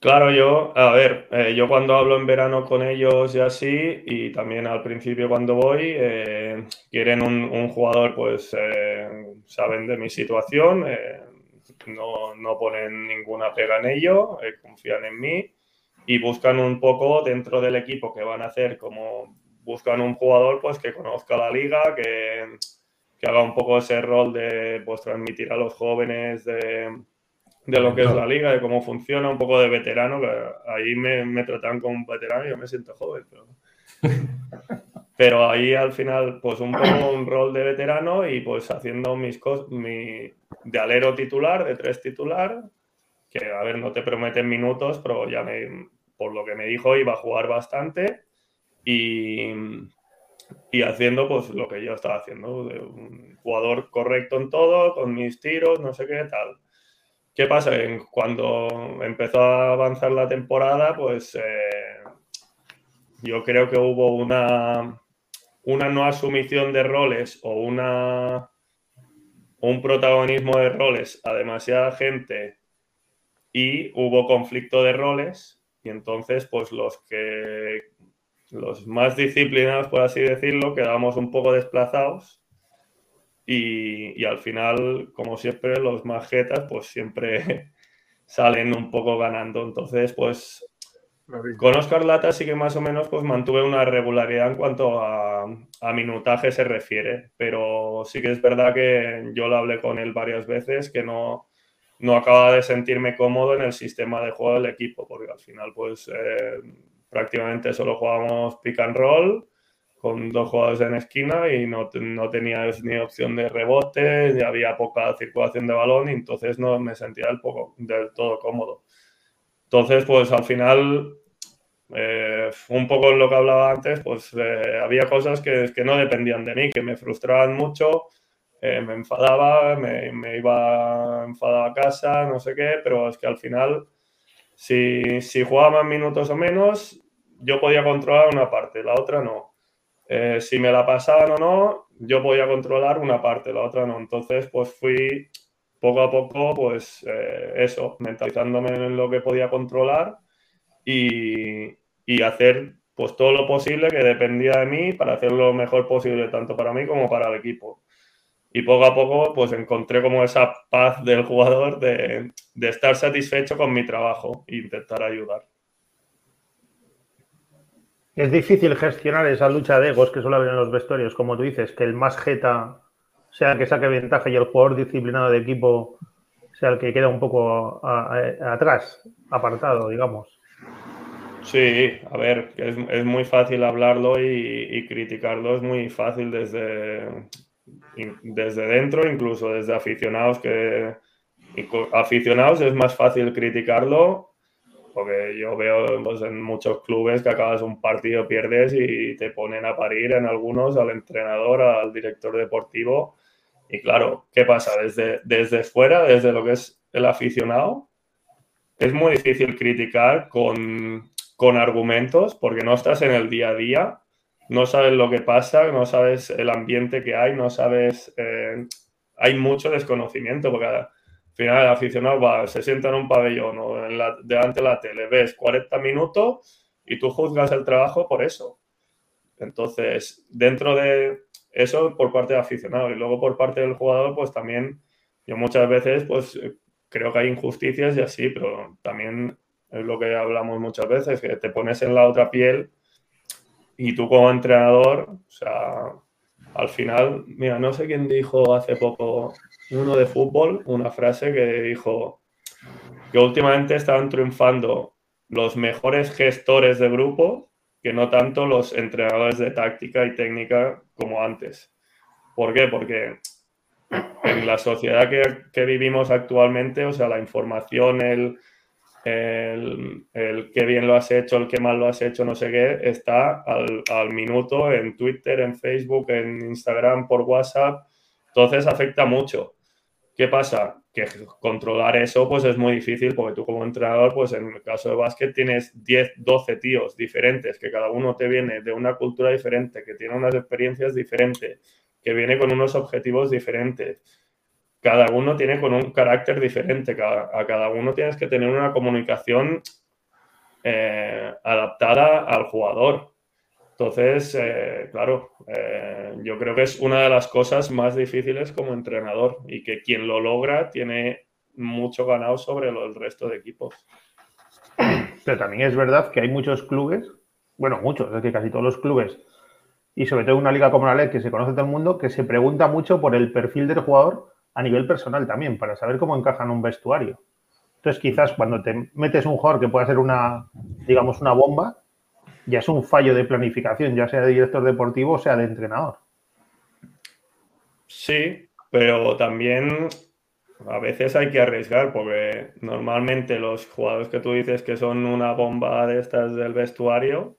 Claro, yo, a ver, eh, yo cuando hablo en verano con ellos y así, y también al principio cuando voy, eh, quieren un, jugador, pues eh, saben de mi situación, no, no, ponen ninguna pega en ello, confían en mí y buscan un poco dentro del equipo que van a hacer, como buscan un jugador pues que conozca la liga, que que haga un poco ese rol de pues, transmitir a los jóvenes de, de lo que es la liga, de cómo funciona, un poco de veterano, que ahí me, me tratan como un veterano y yo me siento joven. Pero, pero ahí al final, pues un poco un rol de veterano y pues haciendo mis cosas, mi, de alero titular, de tres titular, que a ver, no te prometen minutos, pero ya me, por lo que me dijo, iba a jugar bastante y y haciendo pues lo que yo estaba haciendo, de un jugador correcto en todo, con mis tiros, no sé qué tal. ¿Qué pasa? Cuando empezó a avanzar la temporada, pues eh, yo creo que hubo una, una no asumición de roles o una un protagonismo de roles a demasiada gente y hubo conflicto de roles y entonces pues los que los más disciplinados, por así decirlo, quedamos un poco desplazados y, y, al final, como siempre, los más jetas pues siempre salen un poco ganando. Entonces, pues con Oscar Lata sí que más o menos pues mantuve una regularidad en cuanto a, a minutaje se refiere, pero sí que es verdad que yo lo hablé con él varias veces que no, no acaba de sentirme cómodo en el sistema de juego del equipo, porque al final pues... Eh, prácticamente solo jugábamos pick and roll con dos jugadores en esquina y no, no tenías ni opción de rebote, había poca circulación de balón y entonces no me sentía del, poco, del todo cómodo. Entonces, pues al final, eh, un poco en lo que hablaba antes, pues eh, había cosas que, que, no dependían de mí, que me frustraban mucho, eh, me enfadaba, me, me iba enfadado a casa, no sé qué, pero es que al final, si, si jugaba más minutos o menos, yo podía controlar una parte, la otra no. Eh, si me la pasaban o no, yo podía controlar una parte, la otra no. Entonces, pues fui poco a poco, pues eh, eso, mentalizándome en lo que podía controlar y, y, hacer pues todo lo posible que dependía de mí para hacer lo mejor posible, tanto para mí como para el equipo. Y poco a poco, pues encontré como esa paz del jugador de, de estar satisfecho con mi trabajo e intentar ayudar. Es difícil gestionar esa lucha de egos que suele haber en los vestuarios, como tú dices, que el más jeta sea el que saque ventaja y el jugador disciplinado de equipo sea el que queda un poco atrás, apartado, digamos. Sí, a ver, es, muy fácil hablarlo y, criticarlo, es muy fácil desde, desde dentro, incluso desde aficionados que aficionados es más fácil criticarlo porque yo veo pues, en muchos clubes que acabas un partido, pierdes y te ponen a parir en algunos al entrenador, al director deportivo. Y claro, ¿qué pasa? Desde, desde fuera, desde lo que es el aficionado, es muy difícil criticar con, con argumentos porque no estás en el día a día, no sabes lo que pasa, no sabes el ambiente que hay, no sabes... Eh, hay mucho desconocimiento porque al final el aficionado se sienta en un pabellón o en la, delante de la tele, ves 40 minutos y tú juzgas el trabajo por eso. Entonces, dentro de eso por parte del aficionado y luego por parte del jugador, pues también yo muchas veces pues creo que hay injusticias y así, pero también es lo que hablamos muchas veces, que te pones en la otra piel y tú como entrenador, o sea, al final, mira, no sé quién dijo hace poco uno de fútbol una frase que dijo que últimamente estaban triunfando los mejores gestores de grupo que no tanto los entrenadores de táctica y técnica como antes. ¿Por qué? Porque en la sociedad que, que vivimos actualmente, o sea, la información, el, el, el qué bien lo has hecho, el qué mal lo has hecho, no sé qué, está al, al minuto en Twitter, en Facebook, en Instagram, por WhatsApp. Entonces afecta mucho. ¿Qué pasa? Que controlar eso pues es muy difícil porque tú como entrenador, pues en el caso de básquet tienes 10, 12 tíos diferentes, que cada uno te viene de una cultura diferente, que tiene unas experiencias diferentes, que viene con unos objetivos diferentes. Cada uno tiene con un carácter diferente, a cada uno tienes que tener una comunicación eh, adaptada al jugador. Entonces, eh, claro, eh, yo creo que es una de las cosas más difíciles como entrenador y que quien lo logra tiene mucho ganado sobre el resto de equipos. Pero también es verdad que hay muchos clubes, bueno, muchos, es que casi todos los clubes, y sobre todo en una liga como la LED que se conoce todo el mundo, que se pregunta mucho por el perfil del jugador a nivel personal también, para saber cómo encaja en un vestuario. Entonces, quizás cuando te metes un jugador que pueda ser una, digamos, una bomba, ya es un fallo de planificación, ya sea de director deportivo o sea de entrenador. Sí, pero también a veces hay que arriesgar porque normalmente los jugadores que tú dices que son una bomba de estas del vestuario,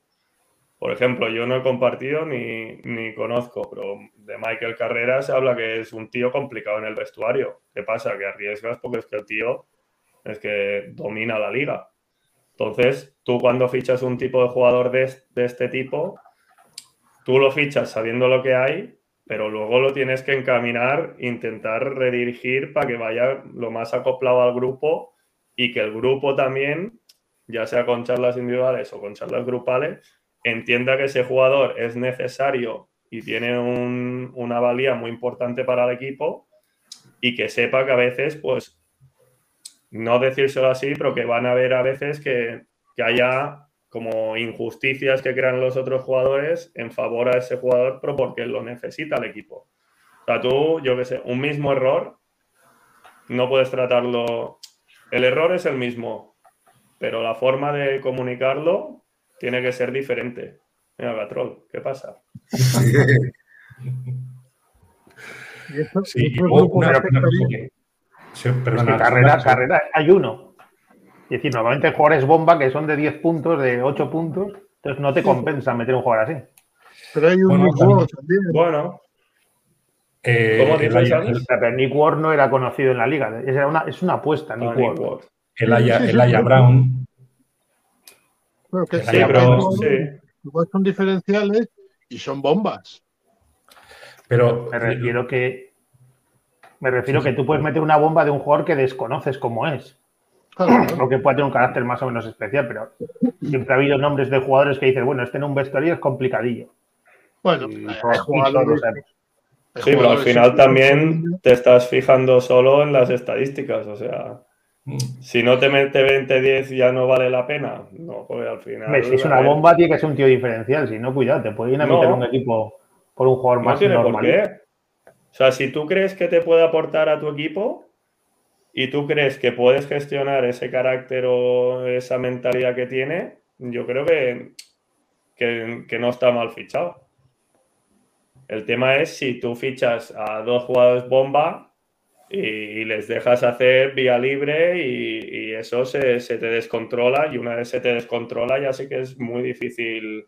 por ejemplo, yo no he compartido ni, ni conozco, pero de Michael Carrera se habla que es un tío complicado en el vestuario. ¿Qué pasa? Que arriesgas porque es que el tío es que domina la liga. Entonces, tú cuando fichas un tipo de jugador de, este tipo, tú lo fichas sabiendo lo que hay, pero luego lo tienes que encaminar, intentar redirigir para que vaya lo más acoplado al grupo y que el grupo también, ya sea con charlas individuales o con charlas grupales, entienda que ese jugador es necesario y tiene una valía muy importante para el equipo y que sepa que a veces, pues, no decírselo así, pero que van a haber a veces que, haya como injusticias que crean los otros jugadores en favor a ese jugador, pero porque lo necesita el equipo. O sea, tú, yo qué sé, un mismo error, no puedes tratarlo. El error es el mismo, pero la forma de comunicarlo tiene que ser diferente. Mira, Gatrol, ¿qué pasa? sí, carrera, carrera, hay uno. Es decir, normalmente jugadores bomba que son de 10 puntos, de 8 puntos, entonces no te compensa meter un jugador así. Pero hay un Nick Ward también. Bueno. Eh, ¿Cómo dices, Pero Nick Ward no era conocido en la liga. Es una, es una apuesta, Nick, Ward. El Aya, Brown. Bueno, que sí, pero, sí. son diferenciales y son bombas. Pero me refiero que me refiero que tú puedes meter una bomba de un jugador que desconoces cómo es. O que puede tener un carácter más o menos especial, pero siempre ha habido nombres de jugadores que dicen, bueno, este en un vestuario es complicadillo. Bueno, sí, pero al final también te estás fijando solo en las estadísticas, o sea, si no te mete 20-10 ya no vale la pena. No, porque al final. Si es una bomba, tiene que ser un tío diferencial, si no, cuidado, te puede ir a meter un equipo por un jugador más tiene normal. Por qué. O sea, si tú crees que te puede aportar a tu equipo y tú crees que puedes gestionar ese carácter o esa mentalidad que tiene, yo creo que, que, no está mal fichado. El tema es si tú fichas a dos jugadores bomba y, les dejas hacer vía libre y, eso se, se, te descontrola y una vez se te descontrola ya sé que es muy difícil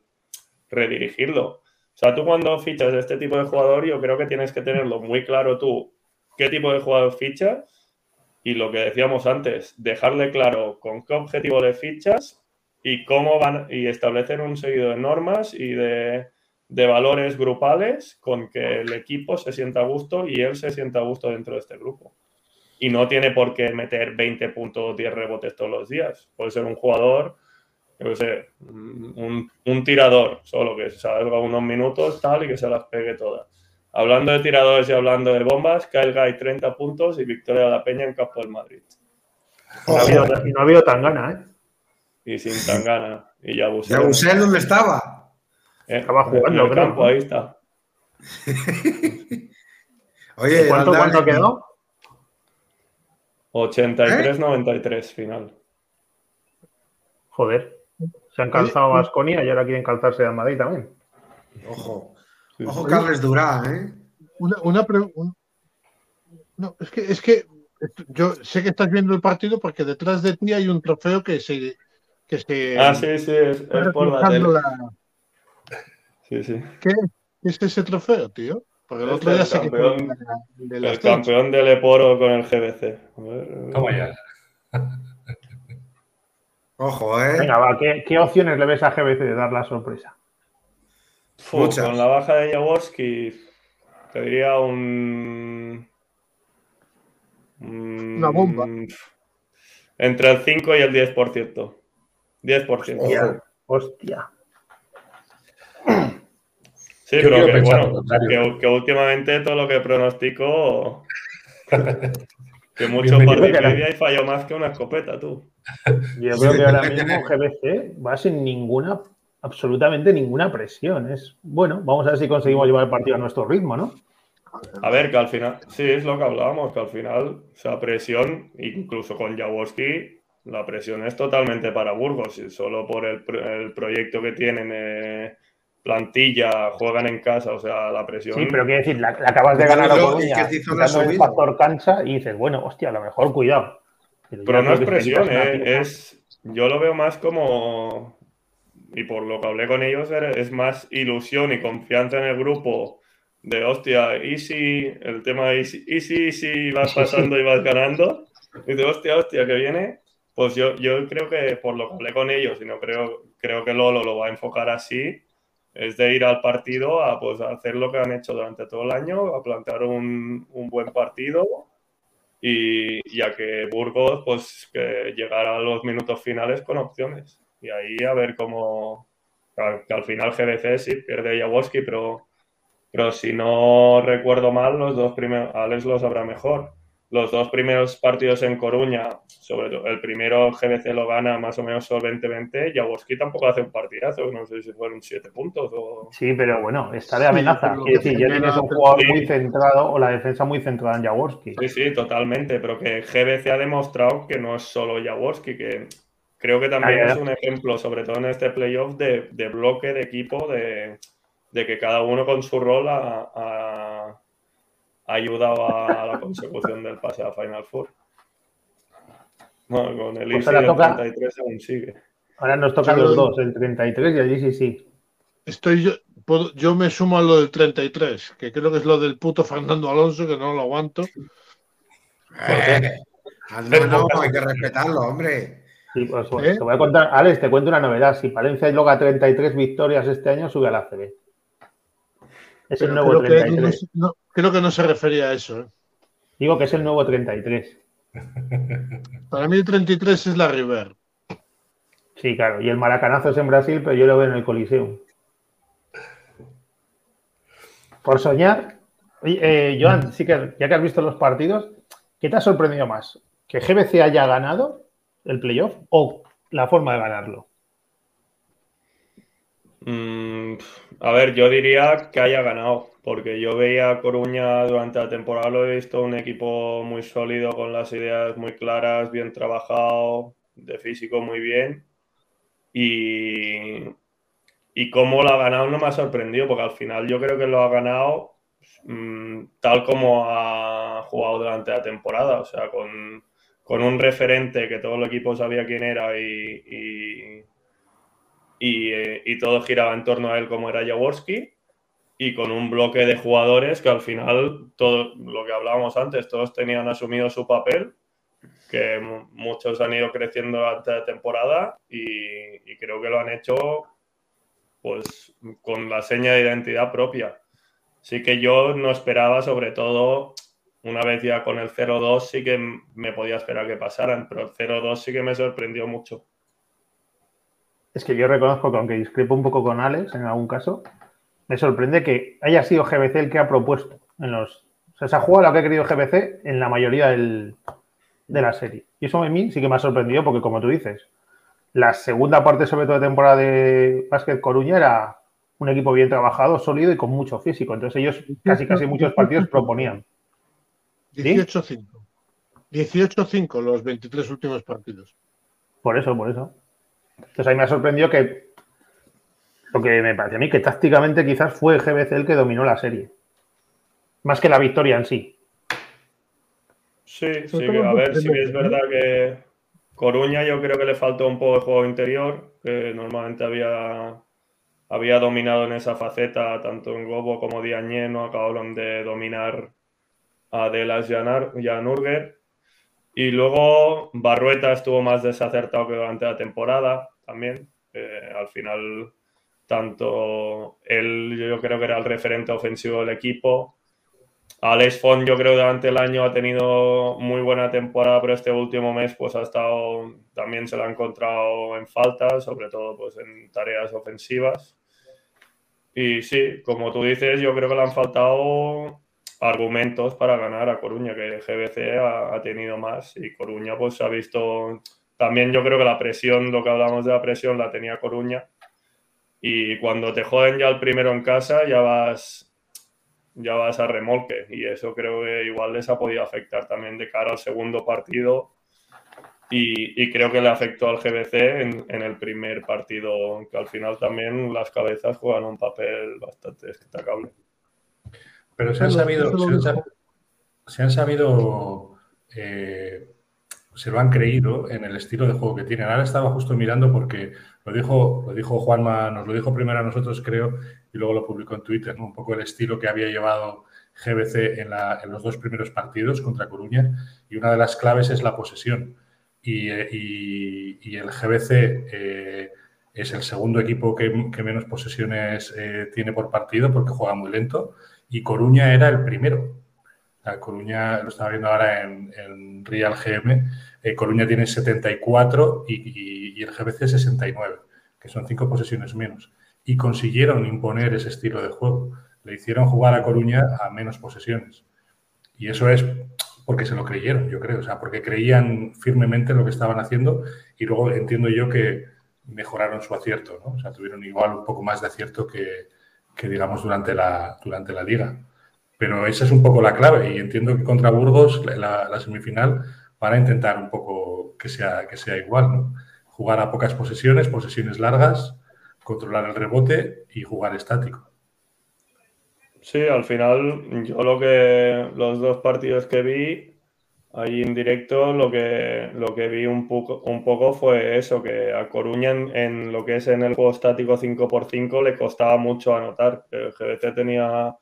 redirigirlo. O sea, tú cuando fichas este tipo de jugador yo creo que tienes que tenerlo muy claro tú qué tipo de jugador fichas y lo que decíamos antes, dejarle claro con qué objetivo de fichas y cómo van y establecer un seguido de normas y de, valores grupales con que el equipo se sienta a gusto y él se sienta a gusto dentro de este grupo. Y no tiene por qué meter 20 puntos, 10 rebotes todos los días. Puede ser un jugador, yo sé, un, un tirador, solo que salga unos minutos tal y que se las pegue todas. Hablando de tiradores y hablando de bombas, Kyle Guy 30 puntos y Victoria de la Peña en campo del Madrid. No ha habido, y no ha habido Tangana, ¿eh? Y sin Tangana. Y ya ¿Ya dónde estaba? Eh, estaba jugando en el campo, ahí está. Oye, ¿cuánto, ¿cuánto quedó? 83-93 final. Joder. Se han calzado a Asconia y ahora quieren calzarse a Madrid también. Ojo. Ojo, Carles Durá, ¿eh? Una, pregunta. No, es que, es que yo sé que estás viendo el partido porque detrás de ti hay un trofeo que se. Que se ah, sí, sí, es, por la tele. Sí, sí. ¿Qué es ese trofeo, tío? Porque el otro día el campeón, que el campeón del Eporo con el GBC. ¿Cómo ya? Ojo, ¿eh? Venga, va, ¿qué, ¿qué opciones le ves a GBC de dar la sorpresa? con la baja de Jaworski, te diría un. Una bomba. Entre el 5 y el 10%. 10%. Hostia. Hostia. Sí, pero que, bueno, que, últimamente todo lo que pronostico. que mucho partido y falló más que una escopeta, tú. Yo creo que ahora mismo GBC va sin ninguna absolutamente ninguna presión. Es bueno, vamos a ver si conseguimos llevar el partido a nuestro ritmo, ¿no? A ver, que al final, sí, es lo que hablábamos, que al final, o sea, presión, incluso con Jaworski, la presión es totalmente para Burgos, y solo por el, proyecto que tienen, eh, plantilla, juegan en casa, o sea, la presión. Sí, pero quiero decir, la, acabas de ganar a Coruña, el factor cancha y dices, bueno, hostia, a lo mejor cuidado. Pero, no es presión, eh, es, yo lo veo más como y por lo que hablé con ellos, es más ilusión y confianza en el grupo de, hostia, y si el tema de y si, vas pasando y vas ganando, y de, hostia, hostia, que viene, pues yo, yo creo que por lo que hablé con ellos, y no creo, creo que Lolo lo va a enfocar así, es de ir al partido a, pues, hacer lo que han hecho durante todo el año, a plantear un, un buen partido y, ya que Burgos pues que llegara a los minutos finales con opciones y ahí a ver cómo. Al final GBC sí pierde Jaworski, pero, pero si no recuerdo mal, los dos primeros. Alex lo sabrá mejor. Los dos primeros partidos en Coruña, sobre todo el primero GBC lo gana más o menos solventemente, Jaworski tampoco hace un partidazo, no sé si fueron siete puntos o... Sí, pero bueno, está de amenaza. Quiere decir, ya tienes un jugador muy centrado o la defensa muy centrada en Jaworski. Sí, sí, totalmente, pero que GBC ha demostrado que no es solo Jaworski, que Creo que también es un ejemplo, sobre todo en este playoff, de, bloque de equipo, de, que cada uno con su rol ha, ayudado a la consecución del pase a Final Four. Bueno, con el pues 33 aún sigue. Ahora nos tocan los dos, el 33 y el sí. Estoy yo, yo me sumo a lo del 33, que creo que es lo del puto Fernando Alonso, que no lo aguanto. Eh, no, hay que respetarlo, hombre. Pues, pues, te voy a contar, Alex, te cuento una novedad. Si Palencia logra 33 victorias este año, sube a la CB. Es el nuevo 33. Creo que no se refería a eso. ¿eh? Digo que es el nuevo 33. Para mí el 33 es la River. Sí, claro. Y el maracanazo es en Brasil, pero yo lo veo en el Coliseum. Por soñar. Eh, Joan, sí que ya que has visto los partidos, ¿qué te ha sorprendido más? ¿Que GBC haya ganado el playoff o la forma de ganarlo? Mm, A ver, yo diría que haya ganado, porque yo veía a Coruña durante la temporada, lo he visto un equipo muy sólido, con las ideas muy claras, bien trabajado, de físico muy bien. Y, y cómo lo ha ganado no me ha sorprendido, porque al final yo creo que lo ha ganado mm, tal como ha jugado durante la temporada, o sea, con, un referente que todo el equipo sabía quién era y eh, y, todo giraba en torno a él como era Jaworski y con un bloque de jugadores que al final, todo lo que hablábamos antes, todos tenían asumido su papel, que muchos han ido creciendo durante la temporada y, creo que lo han hecho pues con la seña de identidad propia. Así que yo no esperaba, sobre todo, una vez ya con el 0-2 sí que me podía esperar que pasaran, pero el 0-2 sí que me sorprendió mucho. Es que yo reconozco que aunque discrepo un poco con Alex en algún caso, me sorprende que haya sido GBC el que ha propuesto en los. O sea, se ha jugado lo que ha querido GBC en la mayoría de la serie. Y eso a mí sí que me ha sorprendido porque, como tú dices, la segunda parte, sobre todo de temporada de Básquet Coruña, era un equipo bien trabajado, sólido y con mucho físico. Entonces ellos casi casi muchos partidos proponían. 18-5. 18-5 los 23 últimos partidos. Por eso, por eso. Entonces ahí me ha sorprendido que lo que me parece a mí que tácticamente quizás fue GBC el que dominó la serie. Más que la victoria en sí. Sí, sí, a ver, sí es verdad que Coruña yo creo que le faltó un poco de juego interior, que normalmente había, había dominado en esa faceta, tanto en Gobo como Diagne, no acabaron de dominar a Delas y a Nurger. Y luego Barrueta estuvo más desacertado que durante la temporada también. Eh, al final, tanto él, yo creo que era el referente ofensivo del equipo. Alex Font, yo creo que durante el año ha tenido muy buena temporada, pero este último mes pues ha estado, también se lo ha encontrado en falta, sobre todo pues en tareas ofensivas. Y sí, como tú dices, yo creo que le han faltado argumentos para ganar a Coruña, que GBC ha, tenido más y Coruña pues ha visto, también yo creo que la presión, lo que hablamos de la presión, la tenía Coruña y cuando te joden ya el primero en casa ya vas ya vas a remolque y eso creo que igual les ha podido afectar también de cara al segundo partido y, creo que le afectó al GBC en, en, el primer partido, que al final también las cabezas juegan un papel bastante destacable. Pero se han sabido, se han, sabido, eh, se lo han creído en el estilo de juego que tienen. Ahora estaba justo mirando porque lo dijo, lo dijo Juanma, nos lo dijo primero a nosotros, creo, y luego lo publicó en Twitter, un poco el estilo que había llevado GBC en, los dos primeros partidos contra Coruña, y una de las claves es la posesión. Y, eh, el GBC eh, es el segundo equipo que, menos posesiones tiene por partido porque juega muy lento y Coruña era el primero. Coruña, lo estaba viendo ahora en, Real GM, eh, Coruña tiene 74 y, el GBC 69, que son cinco posesiones menos. Y consiguieron imponer ese estilo de juego. Le hicieron jugar a Coruña a menos posesiones. Y eso es porque se lo creyeron, yo creo, o sea, porque creían firmemente lo que estaban haciendo y luego entiendo yo que mejoraron su acierto, ¿no? O sea, tuvieron igual un poco más de acierto que, que digamos durante la, durante la liga. Pero esa es un poco la clave y entiendo que contra Burgos la, semifinal van a intentar un poco que sea, que sea igual, ¿no? Jugar a pocas posesiones, posesiones largas, controlar el rebote y jugar estático. Sí, al final yo lo que los dos partidos que vi Ahí en directo lo que, lo que vi un poco, un poco fue eso, que a Coruña en, lo que es en el juego estático 5x5 le costaba mucho anotar. El GBC tenía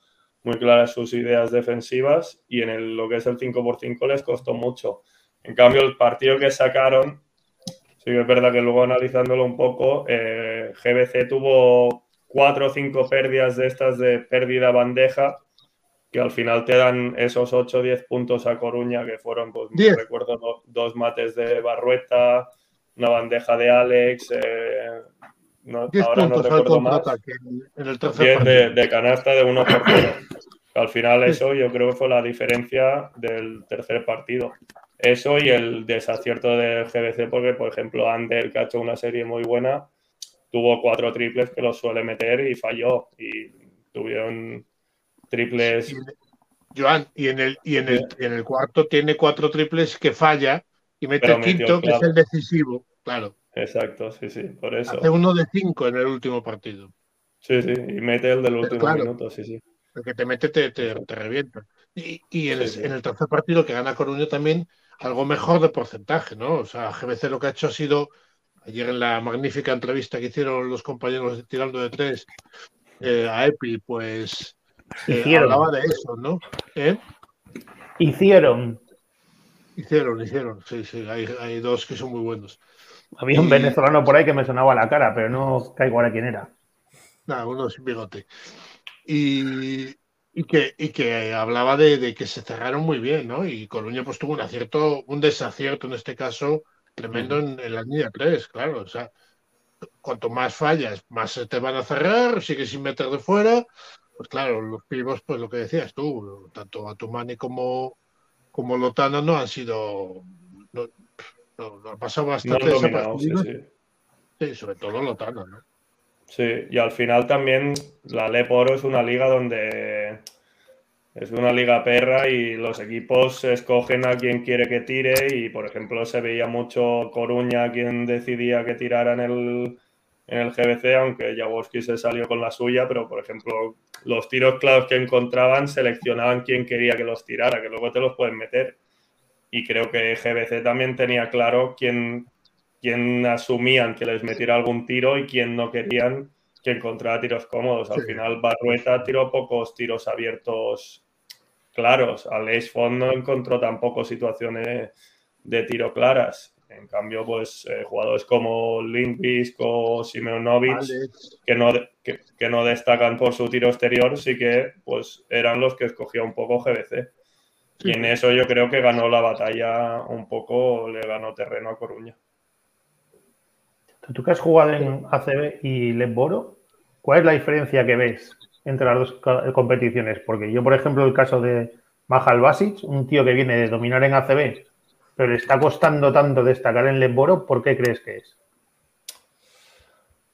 muy claras sus ideas defensivas y en el, lo que es el 5x5 les costó mucho. En cambio, el partido que sacaron, sí que es verdad que luego analizándolo un poco, eh, GBC tuvo cuatro o cinco pérdidas de estas de pérdida bandeja que al final te dan esos 8 o 10 puntos a Coruña, que fueron, pues recuerdo, dos mates de Barrueta, una bandeja de Alex, eh, ahora no recuerdo más, en el de, de, canasta de 1 por 0. Al final eso yo creo que fue la diferencia del tercer partido. Eso y el desacierto del GBC, porque por ejemplo Ander, que ha hecho una serie muy buena, tuvo cuatro triples que los suele meter y falló. Y tuvieron triples. Joan, y en el, y en el, en el cuarto tiene cuatro triples que falla y mete el quinto, que es el decisivo, claro. Exacto, sí, sí, por eso. Hace uno de cinco en el último partido. Sí, sí, y mete el del último minuto, sí, sí. El que te mete te, te, revienta. Y, y en, el, en, el, tercer partido que gana Coruña también, algo mejor de porcentaje, ¿no? O sea, GBC lo que ha hecho ha sido, ayer en la magnífica entrevista que hicieron los compañeros tirando de tres eh, a EPI, pues eh, hablaba de eso, ¿no? ¿Eh? Hicieron. Hicieron, hicieron, sí, sí, hay, hay dos que son muy buenos. Había un venezolano por ahí que me sonaba la cara, pero no caigo ahora quién era. Nada, uno sin bigote. Y, y, que, y que hablaba de, de, que se cerraron muy bien, ¿no? Y Colonia pues tuvo un acierto, un desacierto en este caso tremendo en, en la línea 3, claro. O sea, cuanto más fallas, más se te van a cerrar, sigue sin meter de fuera. Pues claro, los pibos, pues lo que decías tú, tanto Atumani como, como Lotana no han sido. No han pasado bastante no dominado, sí, sí. sí, sobre todo Lotana, ¿no? Sí, y al final también la Leporo es una liga donde es una liga perra y los equipos escogen a quien quiere que tire y por ejemplo se veía mucho Coruña quien decidía que tirara en el, en el GBC, aunque Jaworski se salió con la suya, pero por ejemplo los tiros claros que encontraban seleccionaban quién quería que los tirara, que luego te los pueden meter. Y creo que GBC también tenía claro quién, quién asumían que les metiera algún tiro y quién no querían que encontrara tiros cómodos. Al final, Barrueta tiró pocos tiros abiertos claros. Aleix Font no encontró tampoco situaciones de tiro claras. En cambio, pues eh, jugadores como Lindbisk o Simeonovic, que no, que, que, no destacan por su tiro exterior, sí que pues eran los que escogía un poco GBC. Y en eso yo creo que ganó la batalla un poco, le ganó terreno a Coruña. Tú que has jugado en ACB y Leboro, ¿cuál es la diferencia que ves entre las dos competiciones? Porque yo, por ejemplo, el caso de Mahal Basic, un tío que viene de dominar en ACB, pero le está costando tanto destacar en Leboro, ¿por qué crees que es?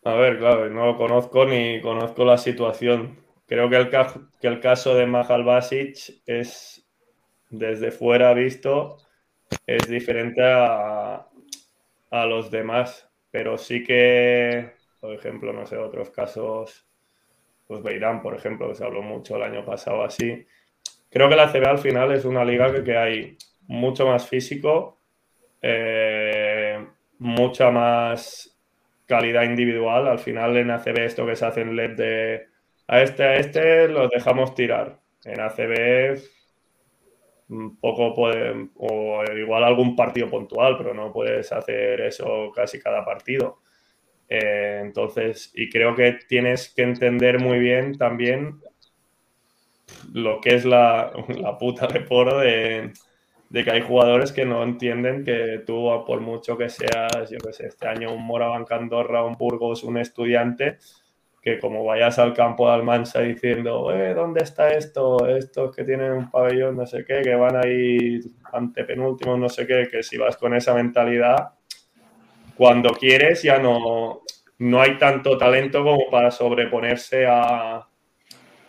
A ver, claro, no lo conozco ni conozco la situación. Creo que el, que el caso de Mahal Basic es, desde fuera visto, es diferente a, a los demás pero sí que, por ejemplo, no sé, otros casos, pues Beirán, por ejemplo, que se habló mucho el año pasado así. Creo que la CB al final es una liga que, que hay mucho más físico, eh, mucha más calidad individual. Al final en ACB esto que se hace en LED de a este, a este los dejamos tirar. En ACB poco puede, o igual algún partido puntual, pero no puedes hacer eso casi cada partido. Eh, entonces, y creo que tienes que entender muy bien también lo que es la, puta de poro de, de, que hay jugadores que no entienden que tú, por mucho que seas, yo que sé, este año un Morabanca Andorra, un Burgos, un estudiante, que como vayas al campo de Almansa diciendo, eh, ¿dónde está esto? Estos que tienen un pabellón, no sé qué, que van ahí ante penúltimos, no sé qué, que si vas con esa mentalidad, cuando quieres ya no, no hay tanto talento como para sobreponerse a,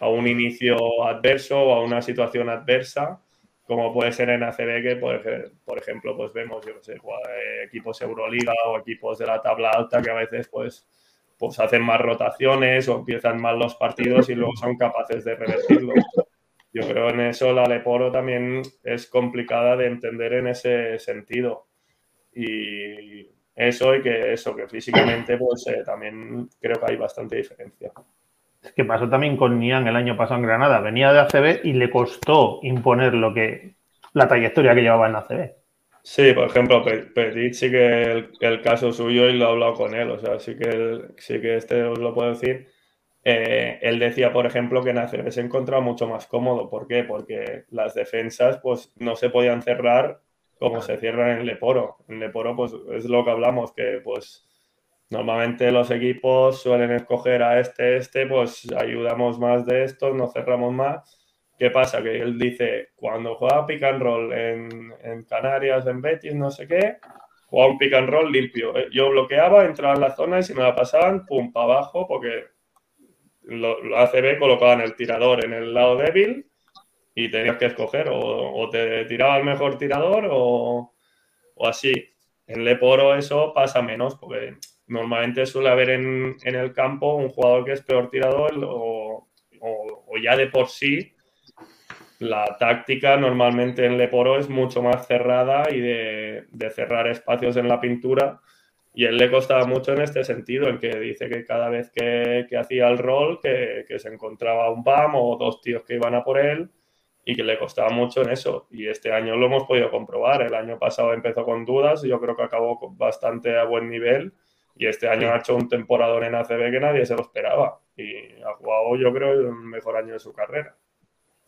a un inicio adverso o a una situación adversa, como puede ser en ACB, que por, por ejemplo, pues vemos, sé, equipos Euroliga o equipos de la tabla alta que a veces pues pues hacen más rotaciones o empiezan mal los partidos y luego son capaces de revertirlo. Yo creo en eso la Leporo también es complicada de entender en ese sentido. Y eso y que eso, que físicamente pues eh, también creo que hay bastante diferencia. Es que pasó también con Nian el año pasado en Granada. Venía de ACB y le costó imponer lo que la trayectoria que llevaba en ACB. Sí, por ejemplo, Petit sí que el, caso suyo y lo he hablado con él, o sea, sí que, sí que este os lo puedo decir. Eh, él decía, por ejemplo, que en ACB se encontraba mucho más cómodo. ¿Por qué? Porque las defensas pues, no se podían cerrar como se cierran en Leporo. En Leporo pues, es lo que hablamos, que pues normalmente los equipos suelen escoger a este, este, pues ayudamos más de estos, nos cerramos más ¿Qué pasa? Que él dice, cuando juega pick and roll en, Canarias, en Betis, no sé qué, jugaba un pick and roll limpio. Eh, yo bloqueaba, entraba en la zona y si me la pasaban, pum, para abajo, porque lo, ACB colocaban el tirador en el lado débil y tenías que escoger o, te tiraba el mejor tirador o, así. En Leporo eso pasa menos porque normalmente suele haber en, el campo un jugador que es peor tirador o ya de por sí la táctica normalmente en Leporo es mucho más cerrada y de, cerrar espacios en la pintura. Y él le costaba mucho en este sentido, en que dice que cada vez que, hacía el rol, que, se encontraba un BAM o dos tíos que iban a por él y que le costaba mucho en eso. Y este año lo hemos podido comprobar. El año pasado empezó con dudas, yo creo que acabó bastante a buen nivel. Y este año ha hecho un temporador en ACB que nadie se lo esperaba. Y ha jugado, yo creo, el mejor año de su carrera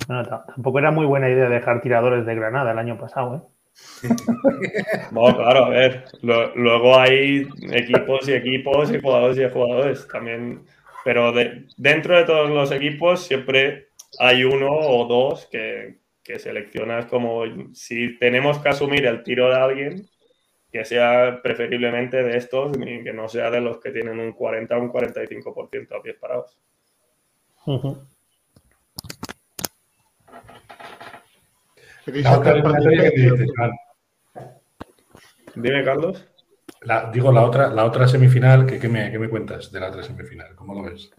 tampoco era muy buena idea dejar tiradores de Granada el año pasado, ¿eh? no, claro, a ver. luego hay equipos y equipos y jugadores y jugadores también. Pero dentro de todos los equipos siempre hay uno o dos que, que seleccionas como si tenemos que asumir el tiro de alguien, que sea preferiblemente de estos y que no sea de los que tienen un 40 o un 45% a pies parados. Dime, Carlos. digo, la otra, la otra semifinal, ¿qué, me, cuentas de la otra semifinal? ¿Cómo lo ves?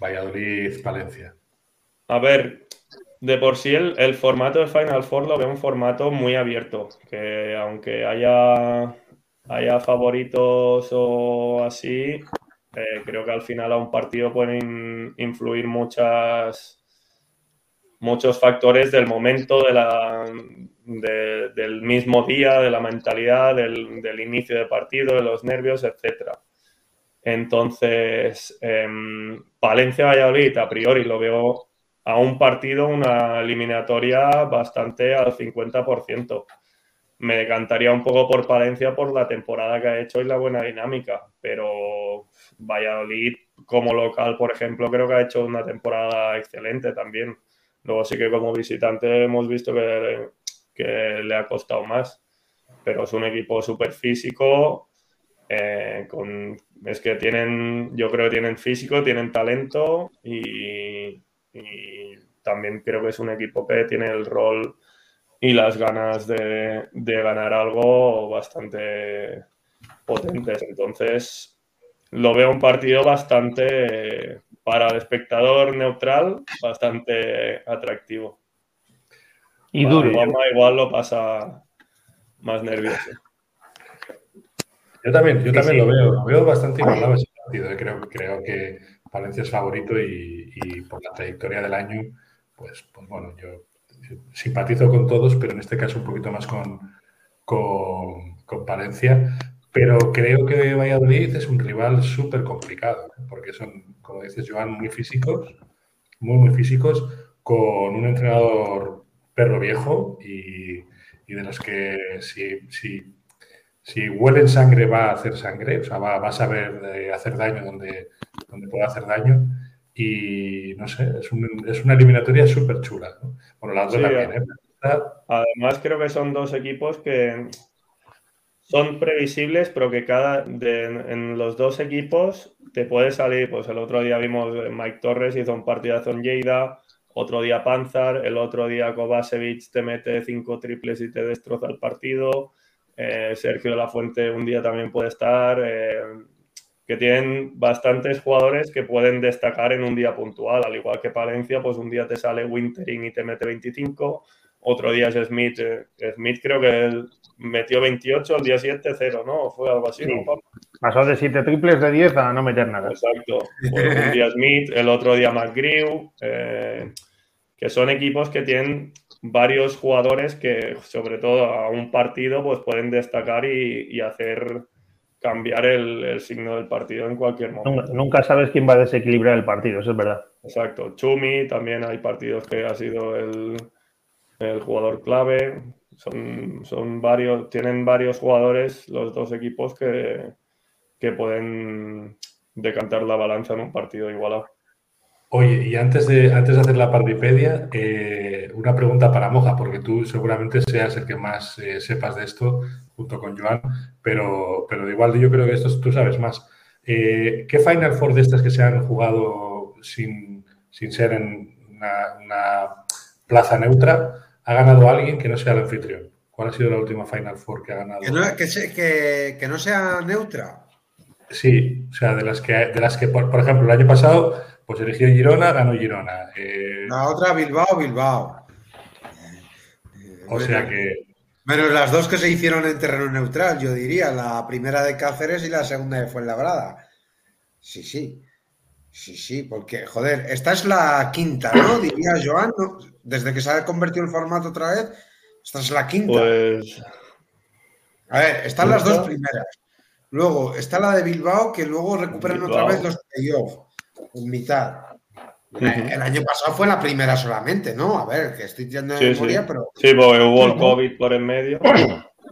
Valladolid, Valencia. A ver, de por sí el, formato de Final Four lo veo un formato muy abierto, que aunque haya, haya favoritos o así, eh, creo que al final a un partido pueden influir muchas muchos factores del momento, de la, del mismo día, de la mentalidad, del, inicio de partido, de los nervios, etc. Entonces, eh, Valencia-Valladolid, a priori lo veo a un partido, una eliminatoria bastante al 50%. Me decantaría un poco por Palencia por la temporada que ha hecho y la buena dinámica, pero Valladolid como local, por ejemplo, creo que ha hecho una temporada excelente también. Luego sí que como visitante hemos visto que, que le ha costado más, pero es un equipo súper físico, eh, es que tienen, yo creo que tienen físico, tienen talento y, también creo que es un equipo que tiene el rol y las ganas de, de ganar algo bastante potentes. Entonces, lo veo un partido bastante para el espectador neutral bastante atractivo. Y duro. igual lo pasa más nervioso. Yo también, yo también lo veo, lo veo bastante igualado ese partido. ¿eh? Creo, creo que Valencia es favorito y, por la trayectoria del año, pues, pues bueno, yo simpatizo con todos, pero en este caso un poquito más con, con, con Valencia. Pero creo que Valladolid es un rival súper complicado, ¿eh? porque son como dices, Joan, muy físicos, muy, muy físicos, con un entrenador perro viejo y, de los que si, si, si, huelen sangre va a hacer sangre, o sea, va, va a saber hacer daño donde, donde puede hacer daño. Y no sé, es, es una eliminatoria súper chula. Bueno, la otra también, ¿eh? Además, creo que son dos equipos que son previsibles, pero que cada en los dos equipos te puede salir, pues el otro día vimos Mike Torres hizo un partidazo en Lleida, otro día Panzar, el otro día Kovacevic te mete cinco triples y te destroza el partido, eh, Sergio de la Fuente un día también puede estar, eh, que tienen bastantes jugadores que pueden destacar en un día puntual, al igual que Palencia, pues un día te sale Wintering y te mete 25, otro día es Smith, eh, Smith creo que metió 28, al día 7 0, ¿no? Fue algo así, ¿no? Pasó de 7 triples de 10 a no meter nada. Exacto. un día Smith, el otro día McGrew, eh, que son equipos que tienen varios jugadores que, sobre todo a un partido, pues pueden destacar y, hacer cambiar el, signo del partido en cualquier momento. Nunca, sabes quién va a desequilibrar el partido, eso es verdad. Exacto. Chumi, también hay partidos que ha sido el, el jugador clave. Son, son varios, tienen varios jugadores los dos equipos que, que pueden decantar la balanza en un partido igualado. Oye, y antes de, antes de hacer la partipedia, eh, una pregunta para Moja, porque tú seguramente seas el que más eh, sepas de esto, junto con Joan, pero, pero igual yo creo que esto tú sabes más. Eh, ¿Qué Final Four de estas que se han jugado sin, sin ser en una, una, plaza neutra ha ganado alguien que no sea el anfitrión? ¿Cuál ha sido la última Final Four que ha ganado? Que no, que, se, que, que no sea neutra. Sí, o sea, de las que, de las que por, por ejemplo, el año pasado pues eligió Girona, ganó Girona. Eh, la otra, Bilbao, Bilbao. O sea que. Menos las dos que se hicieron en terreno neutral, yo diría. La primera de Cáceres y la segunda de Fuenlabrada. Sí, sí. Sí, sí, porque, joder, esta es la quinta, ¿no? Diría Joan, ¿no? desde que se ha convertido el formato otra vez, esta es la quinta. Pues. A ver, están las dos primeras. Luego está la de Bilbao, que luego recuperan Bilbao. otra vez los playoffs en mitad. Uh -huh. El año pasado fue la primera solamente, ¿no? A ver, que estoy tirando de Sí, memoria, sí. pero. Sí, porque hubo el COVID por en medio.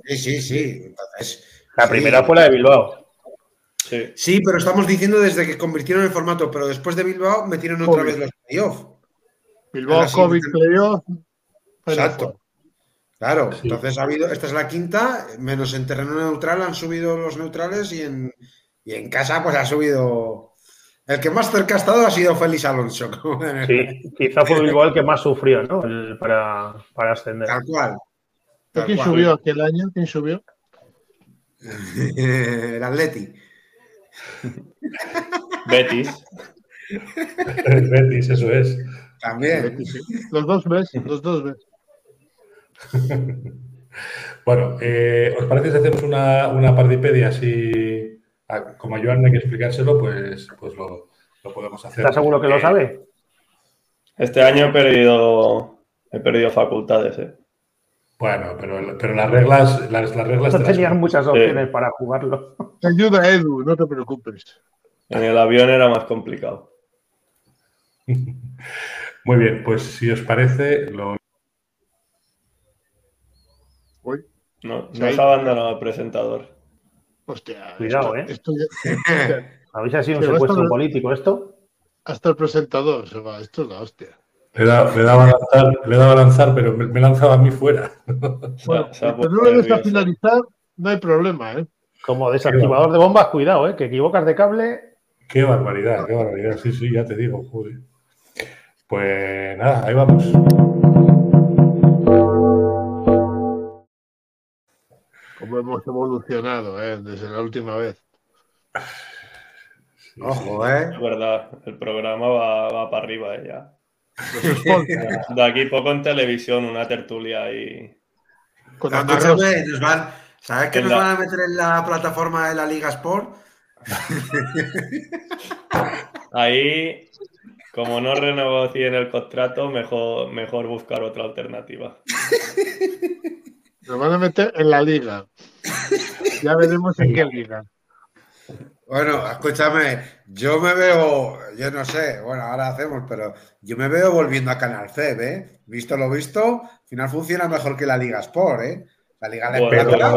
Sí, sí, sí. Entonces, La sí. primera fue la de Bilbao. Sí. Sí, pero estamos diciendo desde que convirtieron el formato, pero después de Bilbao metieron otra Covid. vez los playoffs. Bilbao, COVID, playoff. Exacto. Claro, Sí. entonces ha habido, esta es la quinta, menos en terreno neutral han subido los neutrales y en, y en casa pues ha subido. El que más cerca ha estado ha sido Félix Alonso. Sí, quizá fue Bilbao el que más sufrió, ¿no? El- para, para ascender. Tal cual. Tal ¿Quién cual. subió aquel año? ¿Quién subió? El Atleti. Betis. Betis, eso es. También. Los dos ves, los dos ves. Bueno, eh, ¿os parece si hacemos una, una partipedia así? a- Como a Joan hay que explicárselo, pues, pues lo, lo podemos hacer. ¿Estás seguro que lo Eh, sabe? Este año he perdido. He perdido facultades, eh. Bueno, pero, pero las reglas, las, las reglas No te las- tenían muchas opciones para jugarlo. Te ayuda Edu, no te preocupes. En el avión era más complicado. Muy bien, pues si os parece, lo, Uy, No, Sí. no se ha abandonado el presentador. hostia. Cuidado, esto- ¿eh? esto ya- ¿Habéis así un secuestro político esto? hasta el presentador se va. Esto es la hostia. Le, da- le daba a lanzar, le daba lanzar, pero me, me lanzaba a mí fuera. Bueno, puesto no lo des a finalizar, no hay problema, ¿eh? Como desactivador de bombas, cuidado, ¿eh? Que equivocas de cable. Qué barbaridad, qué barbaridad. Sí, sí, ya te digo, joder. Pues nada, ahí vamos. Como hemos evolucionado, ¿eh? Desde la última vez. Sí, Ojo, ¿eh? Es verdad, el programa va, va para arriba eh, ya. De aquí poco en televisión, una tertulia y. con No, arroz. escúchame, nos van, ¿Sabes qué En nos la- van a meter en la plataforma de la Liga Sport? Ahí, como no renegocien el contrato, mejor, mejor buscar otra alternativa. Nos van a meter en la liga. Ya veremos en qué liga. Bueno, escúchame, yo me veo, yo no sé, bueno, ahora hacemos, pero yo me veo volviendo a Canal C, ¿eh? Visto lo visto, al final funciona mejor que la Liga Sport, ¿eh? La Liga de Bueno, Plata.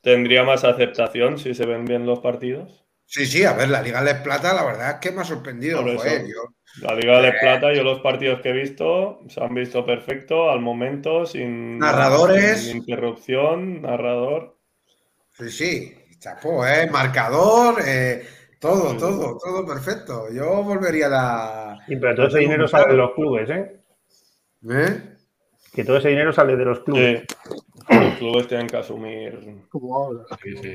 tendría más aceptación si se ven bien los partidos. Sí, sí, a ver, la Liga de Plata, la verdad es que me ha sorprendido, Por eso. joder, yo- La Liga de Plata, yo los partidos que he visto se han visto perfecto al momento, sin, Narradores. sin interrupción, narrador. Sí, sí, chapó, ¿eh? Marcador, eh, todo, Sí. todo, todo perfecto. Yo volvería a la... Sí, pero todo ese dinero sale de los clubes, ¿eh? ¿Eh? Que todo ese dinero sale de los clubes. Sí. Los clubes tienen que asumir. Como ahora. Sí, sí.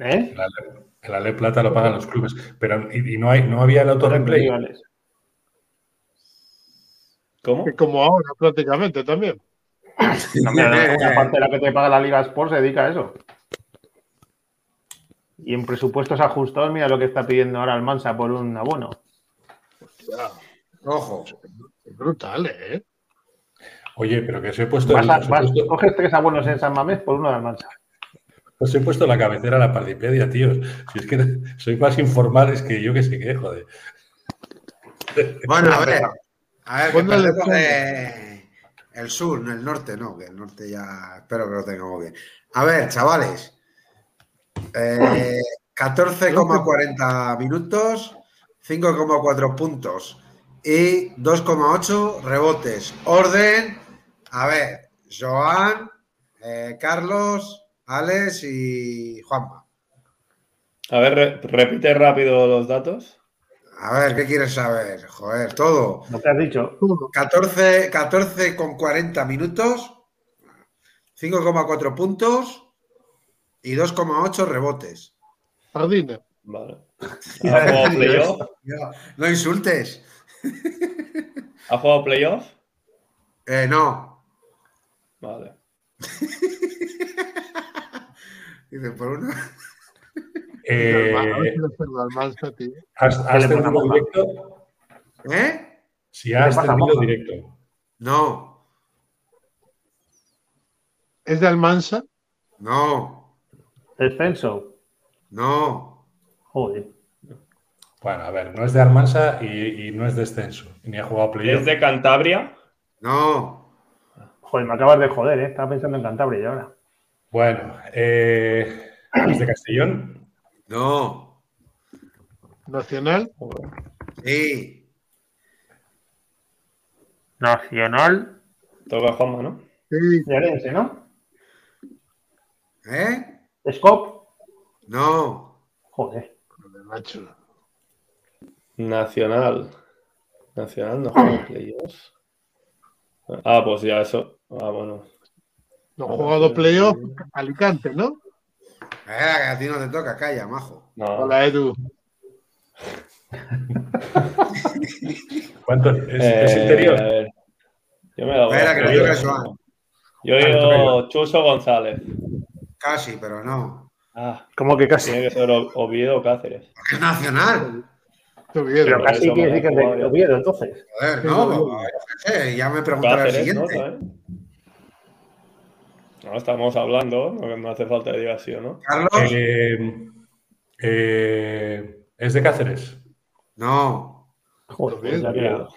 ¿Eh? El Ale- El Ale Plata lo pagan los clubes. Pero y, y no hay, no había el autorreplay. ¿Cómo? Que como ahora prácticamente también. No, mira, la parte de la que te paga la Liga Sport se dedica a eso. Y en presupuestos ajustados, mira lo que está pidiendo ahora el Mansa por un abono. Ojo. es brutal, ¿eh? Oye, pero que os he puesto, Vas a- os he vas- puesto- coges tres abonos en San Mamés por uno del Mansa. os he puesto la cabecera a la partipedia, tíos. Si es que sois más informales que yo que sé qué, joder. Bueno, a ver, a ver, ¿Cuándo le el sur, no el norte, no, que el norte ya espero que lo tengamos bien. A ver, chavales, eh, 14,40 minutos, 5,4 puntos y 2,8 rebotes. Orden, a ver, Joan, eh, Carlos, Alex y Juanma. A ver, re- repite rápido los datos. A ver, ¿qué quieres saber? Joder, todo. Lo que has dicho. 14, 14 con 40 minutos, 5,4 puntos y 2,8 rebotes. Jardina. Vale. ¿Ha jugado playoff? No insultes. ¿Ha jugado playoff? Eh, no. Vale. Dice, por uno. Eh. ¿Has, ¿Qué has tenido directo? ¿Eh? Si has tenido directo. No, ¿Es de Almansa? no, Descenso. no. Joder. Bueno, a ver, no es de Armansa y, y no es descenso. Ni ha jugado playoff. ¿Es de Cantabria? No, Joder, me acabas de joder, ¿eh? Estaba pensando en Cantabria y ahora. Bueno, eh, ¿es de Castellón? no. Nacional. Sí. Nacional Toca Juanma, ¿no? Sí. de Arense, ¿no? ¿Eh? Scop. No. Joder. Nacional. Nacional no juega playoffs. Ah, pues ya eso. Ah, bueno. No ha jugado playoff Alicante, ¿no? Eh, que a ti no te toca, calla, majo. No. Hola, Edu. ¿Cuánto? ¿Es, Eh, es interior? a ver. Yo me la voy Espera, a que le jugar. toca. Yo Ah, digo Chuso González. Casi, pero no. Ah, ¿Cómo que casi? tiene que ser O- Oviedo o Cáceres. Porque es nacional. Bien. Pero casi quiere decir que es de. Oviedo, entonces. Joder, no. no, sé, ya me preguntaré el ¿no? siguiente. ¿También? No, estamos hablando, no, no hace falta que diga sí o no. Carlos, Eh, eh, ¿Es de Cáceres? no. Joder, pues Oviedo, ya queda.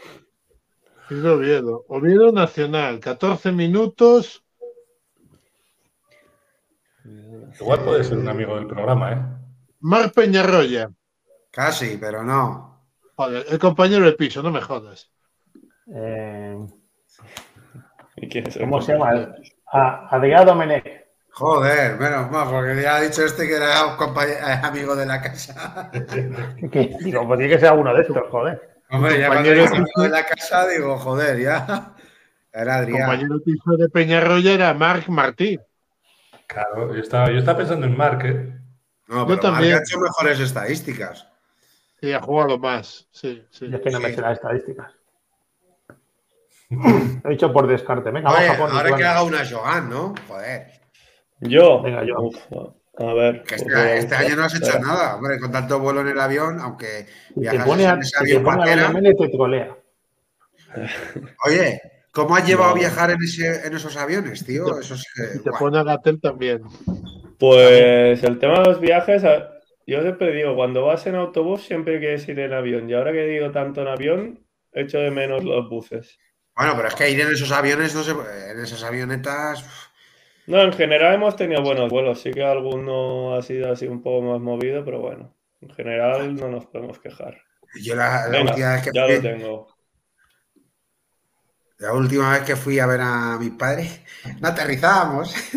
Es de Oviedo. Oviedo Nacional. 14 minutos. Igual puede ser un amigo del programa, ¿eh? Mar Peñarroya. Casi, pero no. Joder, el compañero de piso, no me jodas. Eh, ¿Y quién es el ¿Cómo se llama? A- Adrián Domenech. Joder, menos mal, porque ya ha dicho este que era eh, amigo de la casa. ¿Qué? Digo, pues tiene que ser alguno de estos, joder. Hombre, ya cuando Compañero dice de amigo de la casa, digo, joder, ya. Era El Adrián. compañero de piso de Peñarroya era Marc Martí. Claro, yo estaba, yo estaba pensando en Mark, ¿eh? No, Yo pero también. Ha hecho mejores estadísticas. Sí, ha jugado más. Sí, sí. Yo es que no me sé las estadísticas. Lo he dicho por descarte. Venga, Oye, vamos a poner. ahora que haga una Joan, ¿no? Joder. Yo. Venga, yo. Uf, a ver. Que este, este año no has hecho Espera. nada, hombre, con tanto vuelo en el avión, aunque Si te viajas pone a, en ese si te a y te trolea. Oye, ¿cómo has llevado No. a viajar en, ese, en esos aviones, tío? Eso es que. Y te pone a Gatel también. Pues el tema de los viajes, yo siempre digo, cuando vas en autobús siempre quieres ir en avión. Y ahora que digo tanto en avión, echo de menos los buses. Bueno, pero es que ir en esos aviones, no se, en esas avionetas. No, en general hemos tenido buenos vuelos. Sí que alguno ha sido así un poco más movido, pero bueno, en general no nos podemos quejar. Yo la, la Venga, última vez que ya lo tengo. La última vez que fui a ver a mis padres, no aterrizábamos.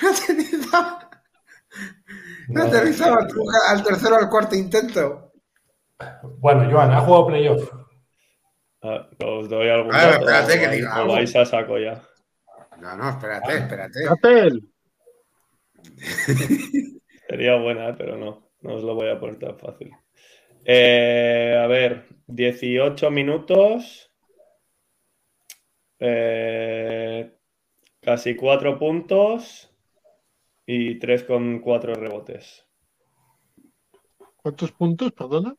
no aterrizábamos. No aterrizábamos al tercero o al cuarto intento. Bueno, Joan, ¿ha jugado playoff? Ah, os doy algún A ver, espérate que diga algo. vais a saco ya. No, no, espérate, espérate. Gatel. Sería buena, ¿eh? pero no, no os lo voy a poner tan fácil. Eh, a ver, 18 minutos, eh, casi 4 puntos y 3 con 4 rebotes. ¿Cuántos puntos, perdona?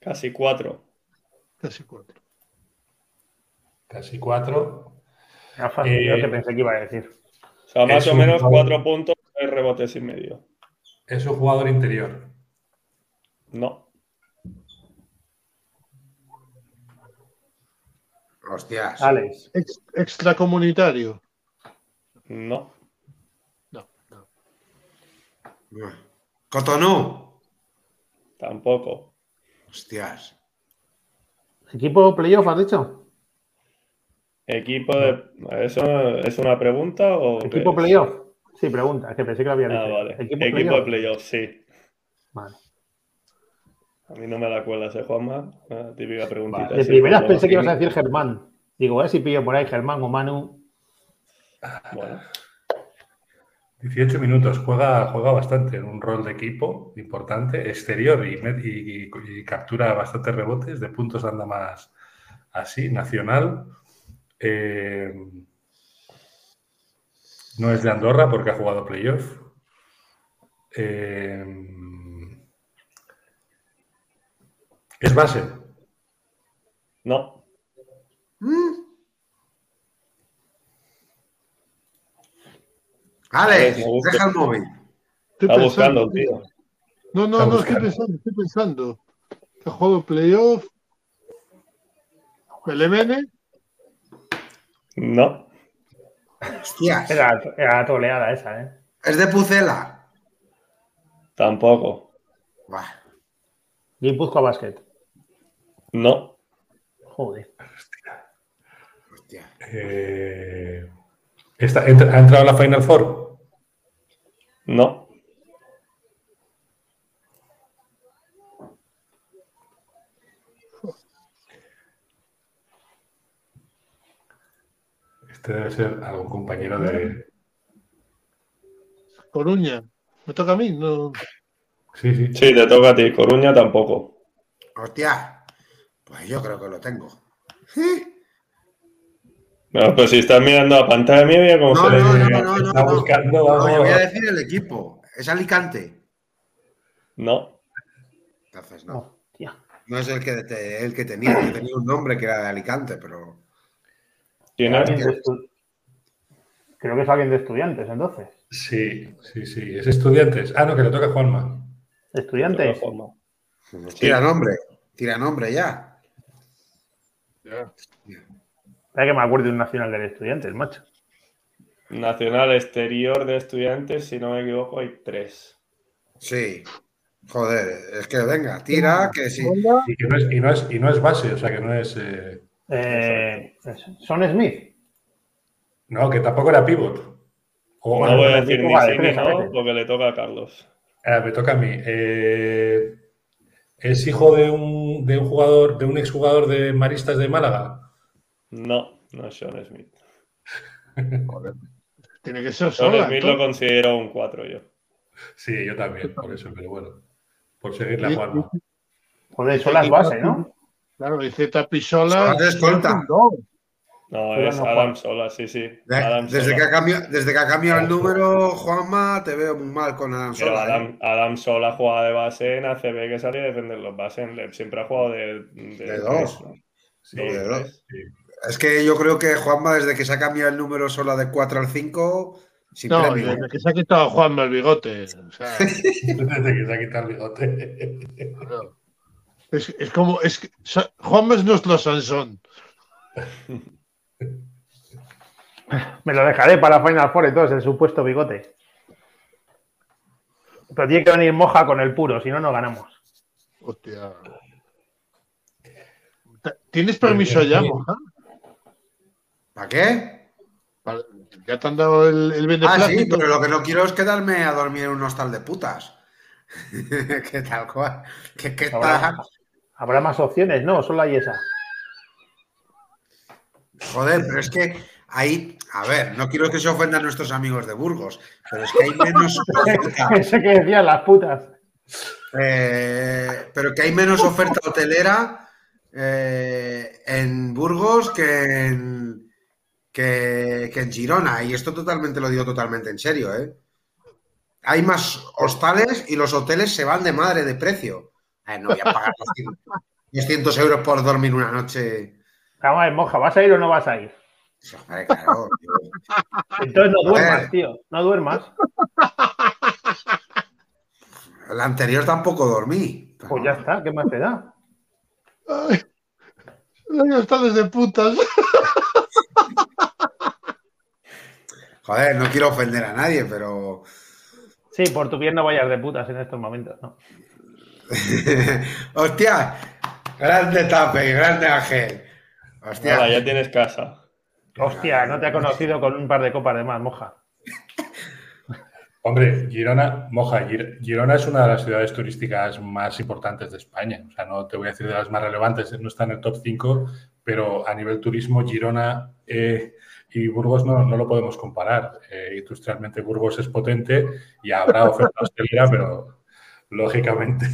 Casi 4. Casi cuatro. Casi cuatro. Fácil, Eh, yo que pensé que iba a decir. O sea, más o menos jugador- 4 puntos, 3 rebotes y medio. Es un jugador interior. No, Hostias. Alex. Ex- extracomunitario. no, No, no. Cotonú. tampoco. Hostias. ¿Equipo playoff has dicho? Equipo de. ¿Eso es una pregunta o.? ¿Equipo playoff? Sí, pregunta, es que pensé que lo había dicho. Ah, vale. ¿Equipo, Equipo, playoff? de playoff, sí. Vale. A mí no me la cuelas, ¿eh, Juanma? Una típica preguntita. De primeras pensé que ibas a decir Germán. Digo, a ver si pillo por ahí Germán o Manu. Bueno, 18 minutos, juega, juega bastante en un rol de equipo importante, exterior y captura bastantes rebotes, de puntos anda más así, nacional. Eh, no es de Andorra porque ha jugado playoff. Eh, es base. no. Alex, me gusta. deja el móvil. Estoy Está buscando, tío. No, no, Está no, estoy buscando. pensando, estoy pensando. ¿Qué juego playoff? ¿Belemene? No. Hostias. Era, era toleada esa, ¿eh? Es de Pucela. Tampoco. Buah. Guipuzcoa Basket. No. Joder. Hostia. Eh, está- ¿Ha entrado a la Final Four? No. Este debe ser algún compañero de... Coruña. ¿Me toca a mí? No. Sí, sí. Sí, te toca a ti. Coruña tampoco. Hostia. Pues yo creo que lo tengo. No, pues si estás mirando la pantalla mía, mira cómo No, se le no, no, no, no, Está no. buscando, No, vamos. voy a decir el equipo. Es Alicante. No. Entonces, no. Hostia. No es el que, te- el que tenía. Yo tenía un nombre que era de Alicante, pero. ¿Quién Alguien es? de estu- Creo que es alguien de estudiantes, entonces. Sí, sí, sí. Es estudiantes. Ah, no, que le toca a Juanma. ¿Estudiantes? Forma. Tira nombre. Tira nombre ya. Ya. Que me acuerdo de un nacional del estudiantes, macho. Nacional exterior de estudiantes, si no me equivoco, hay tres. Sí. Joder, es que venga, tira, que sí. Y, que no es, y, no es, y no es base, o sea que no es. eh, Eh, Son Smith. no, que tampoco era pivot. O, no voy a decir ni sí ni no, porque le toca a Carlos. Ah, me toca a mí. Eh, ¿Es hijo de un, de un jugador, de un exjugador de Maristas de Málaga? No, no es Sean Smith. Tiene que ser Sean. Smith lo considero un 4 yo. Sí, yo también, por eso, pero bueno. Por seguirle a Juanma. Joder, son las bases, ¿no? Claro, dice Tapisola. Escolta. No. Es no Adam. Sola, sí, sí. De- Adam desde, Sola. que ha cambiado, desde que ha cambiado el número, Juanma, te veo muy mal con Adam Pero Sola. ¿eh? Adam, Adam Sola juega de base en ACB que sale a defender los bases. Siempre ha jugado de, de, De dos. ¿no? Sí, de de dos. tres. Es que yo creo que Juanma, desde que se ha cambiado el número sola de 4 al 5, sin No, premio. desde que se ha quitado Juanma el bigote. O sea, Desde que se ha quitado el bigote. no. es, es como. Es Juanma es nuestro Sansón. Me lo dejaré para Final Four entonces, el supuesto bigote. Pero tiene que venir moja con el puro, si no, no ganamos. Hostia. ¿Tienes permiso ya, moja? ¿Para qué? Para- Ya te han dado el, el Ah, sí, pero lo que no quiero es quedarme a dormir en un hostal de putas. que tal cual. Que está... Habrá, habrá más opciones, ¿no? Solo hay esa. Joder, pero es que ahí, a ver, no quiero que se ofendan nuestros amigos de Burgos, pero es que hay menos oferta, Ese que decían las putas. eh, pero que hay menos oferta hotelera eh, en Burgos que en, que, que en Girona. Y esto totalmente lo digo totalmente en serio, ¿eh? Hay más hostales y los hoteles se van de madre de precio. Eh, no voy a pagar 200, 200 euros por dormir una noche. Vamos a ver, moja, ¿vas a ir o no vas a ir? Joder, claro. Entonces no duermas, tío. No duermas. El anterior tampoco dormí. Pues ya está, ¿qué más te da? Ay, ay, hostales de putas. Joder, no quiero ofender a nadie, pero. Sí, por tu bien no vayas de putas en estos momentos, ¿no? Hostia, Grande tape, grande Ángel. Hostia. Nada, ya tienes casa. Hostia, no te ha conocido con un par de copas de más, moja. Hombre, Girona, Moja, Gir- Girona es una de las ciudades turísticas más importantes de España. O sea, no te voy a decir de las más relevantes, no está en el top 5, pero a nivel turismo, Girona eh, y Burgos no, no lo podemos comparar. Eh, industrialmente, Burgos es potente y habrá oferta hostelera, pero lógicamente.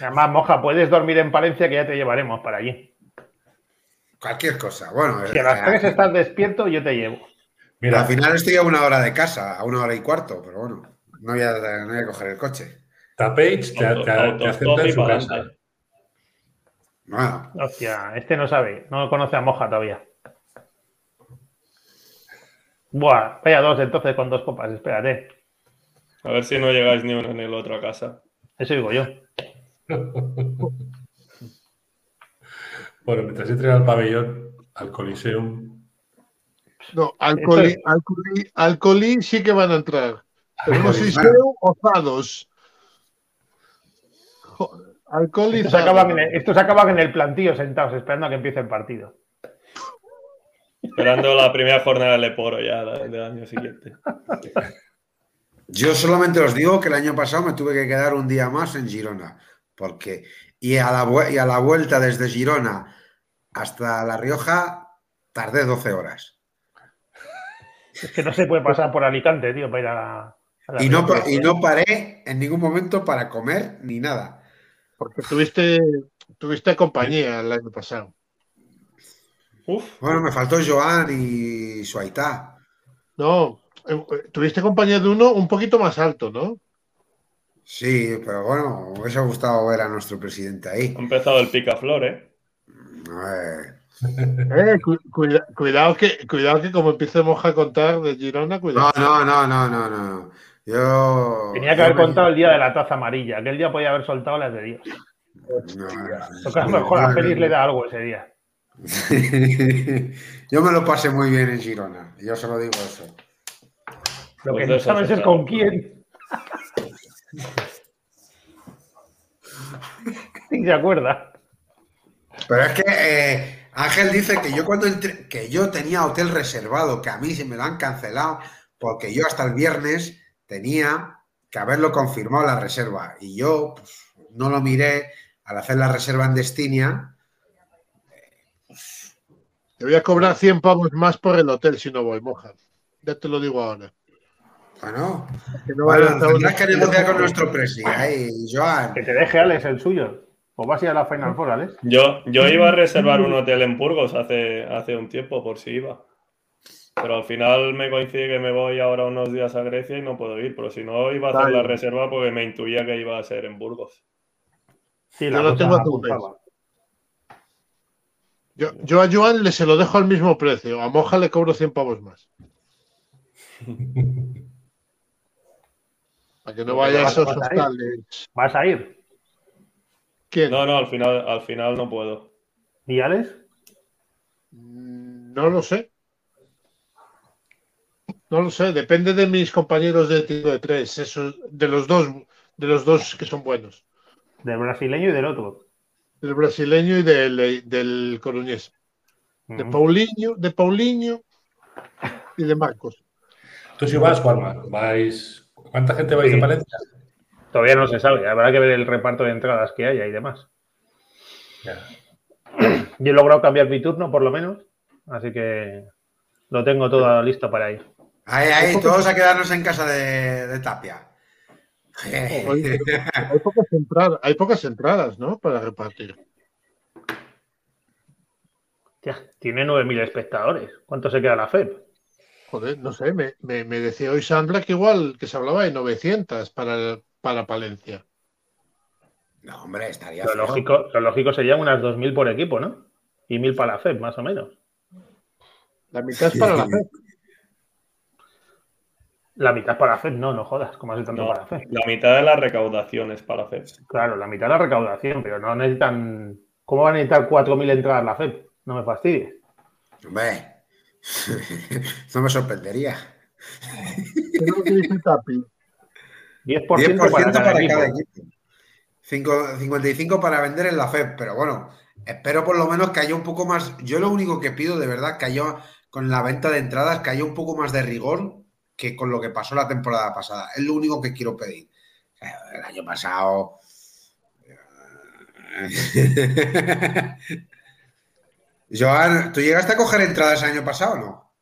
Además, moja, puedes dormir en Palencia que ya te llevaremos para allí. Cualquier cosa. Bueno, Si a las eh, 3 estás despierto, yo te llevo. Mira, al final estoy a una hora de casa, a una hora y cuarto, pero bueno, no voy a, no voy a coger el coche. Tapage te, Auto- te- te acepta en su casa. Bueno, Hostia, este no sabe, no conoce a moja todavía. Buah, vaya dos entonces con dos copas, espérate. A ver si no llegáis ni uno ni el otro a casa. Eso digo yo. Bueno, mientras entren al pabellón, al Coliseum, No, Alcolí, Esto Alcolí, Alcolí sí que van a entrar. Pero no sé si osados. Estos acaban, en el, estos acaban en el plantillo sentados, esperando a que empiece el partido. Esperando la primera jornada del Leporo ya del año siguiente. yo solamente os digo que el año pasado me tuve que quedar un día más en Girona, porque y a la, vue- y a la vuelta desde Girona hasta La Rioja tardé 12 horas. Es que no se puede pasar por Alicante, tío, para ir a, a la Y no, y no paré en ningún momento para comer ni nada. Porque tuviste, tuviste compañía el año pasado. Uf, Bueno, me faltó Joan y Suaitá. No, eh, eh, tuviste compañía de uno un poquito más alto, ¿no? Sí, pero bueno, me hubiese gustado ver a nuestro presidente ahí. ha empezado el picaflor, ¿eh? Eh, Eh, cu- cuida- cuidado, que, cuidado que como empecemos a contar de Girona, cuidado. No, no, no, no, no, no. Yo. Tenía que yo haber me- contado el día de la taza amarilla. Aquel día podía haber soltado las de Dios. No, Lo que a lo mejor a Félix le da algo ese día. Yo me lo pasé muy bien en Girona. Yo solo digo eso. Lo Pues que de no sabes es con quién. Sí, se acuerda. Pero es que eh, Ángel dice que yo cuando entré, que yo tenía hotel reservado, que a mí se me lo han cancelado, porque yo hasta el viernes tenía que haberlo confirmado la reserva. Y yo pues, no lo miré al hacer la reserva en Destinia. Te voy a cobrar 100 pavos más por el hotel si no voy, moja. Ya te lo digo ahora. Bueno, Que no bueno a tendrás que negociar con nuestro presi. Ahí, Joan. Que te deje Alex el suyo. O vas a ir a la Final Four, Alex. Yo, yo iba a reservar un hotel en Burgos hace, hace un tiempo por si iba. Pero al final me coincide que me voy ahora unos días a Grecia y no puedo ir. Pero si no, iba a hacer la reserva porque me intuía que iba a ser en Burgos. Sí, Yo la lo cosa tengo apuntaba. Yo, yo a Joan le se lo dejo al mismo precio. A Moja le cobro 100 pavos más. Para que no Porque vaya a vas- a ir. hostales. ¿Vas a ir? ¿Quién? No, no, al final, al final no puedo. ¿Y Alex? Mm, No lo sé. No lo sé, depende de mis compañeros de tiro de tres, esos, de los dos, de los dos que son buenos, Del brasileño y del otro. del brasileño y del, del coruñés, de. Paulinho, de Paulinho y de Marcos. tú si vas, Juanma, vais. ¿Cuánta gente vais de Sí. Valencia? Todavía no se sabe. Habrá que ver el reparto de entradas que haya y demás. Ya. Yo he logrado cambiar mi turno, por lo menos. Así que lo tengo todo listo para ir. Ahí, ahí, todos a quedarnos en casa de, de Tapia. Oye, hay, pocas entradas, hay pocas entradas, ¿no? Para repartir. Hostia, tiene 9.000 espectadores. ¿Cuánto se queda la FEP? Joder, no sé, me, me- me decía hoy Sandra que igual que se hablaba de 900 para, para Palencia. No, hombre, estaría Lo lógico, lo lógico serían unas 2.000 por equipo, ¿no? Y 1.000 para la FEP, más o menos. La mitad es para la FED. La mitad para la FEP, no, no jodas. ¿Cómo hace tanto No, para la FEP? la mitad de las recaudaciones para hacer. Claro, la mitad de la recaudación, pero no necesitan. ¿Cómo van a necesitar 4.000 entradas la FEP? No me fastidies. Hombre, no me sorprendería. ¿Qué es lo que dice Tapi? 10%, 10% para cada para equipo. cada equipo. Cinco- 55 para vender en la FEP, pero bueno, Espero por lo menos que haya un poco más. Yo lo único que pido de verdad que haya con la venta de entradas que haya un poco más de rigor que con lo que pasó la temporada pasada. Es lo único que quiero pedir. El año pasado. Joan, ¿tú llegaste a coger entradas el año pasado o no?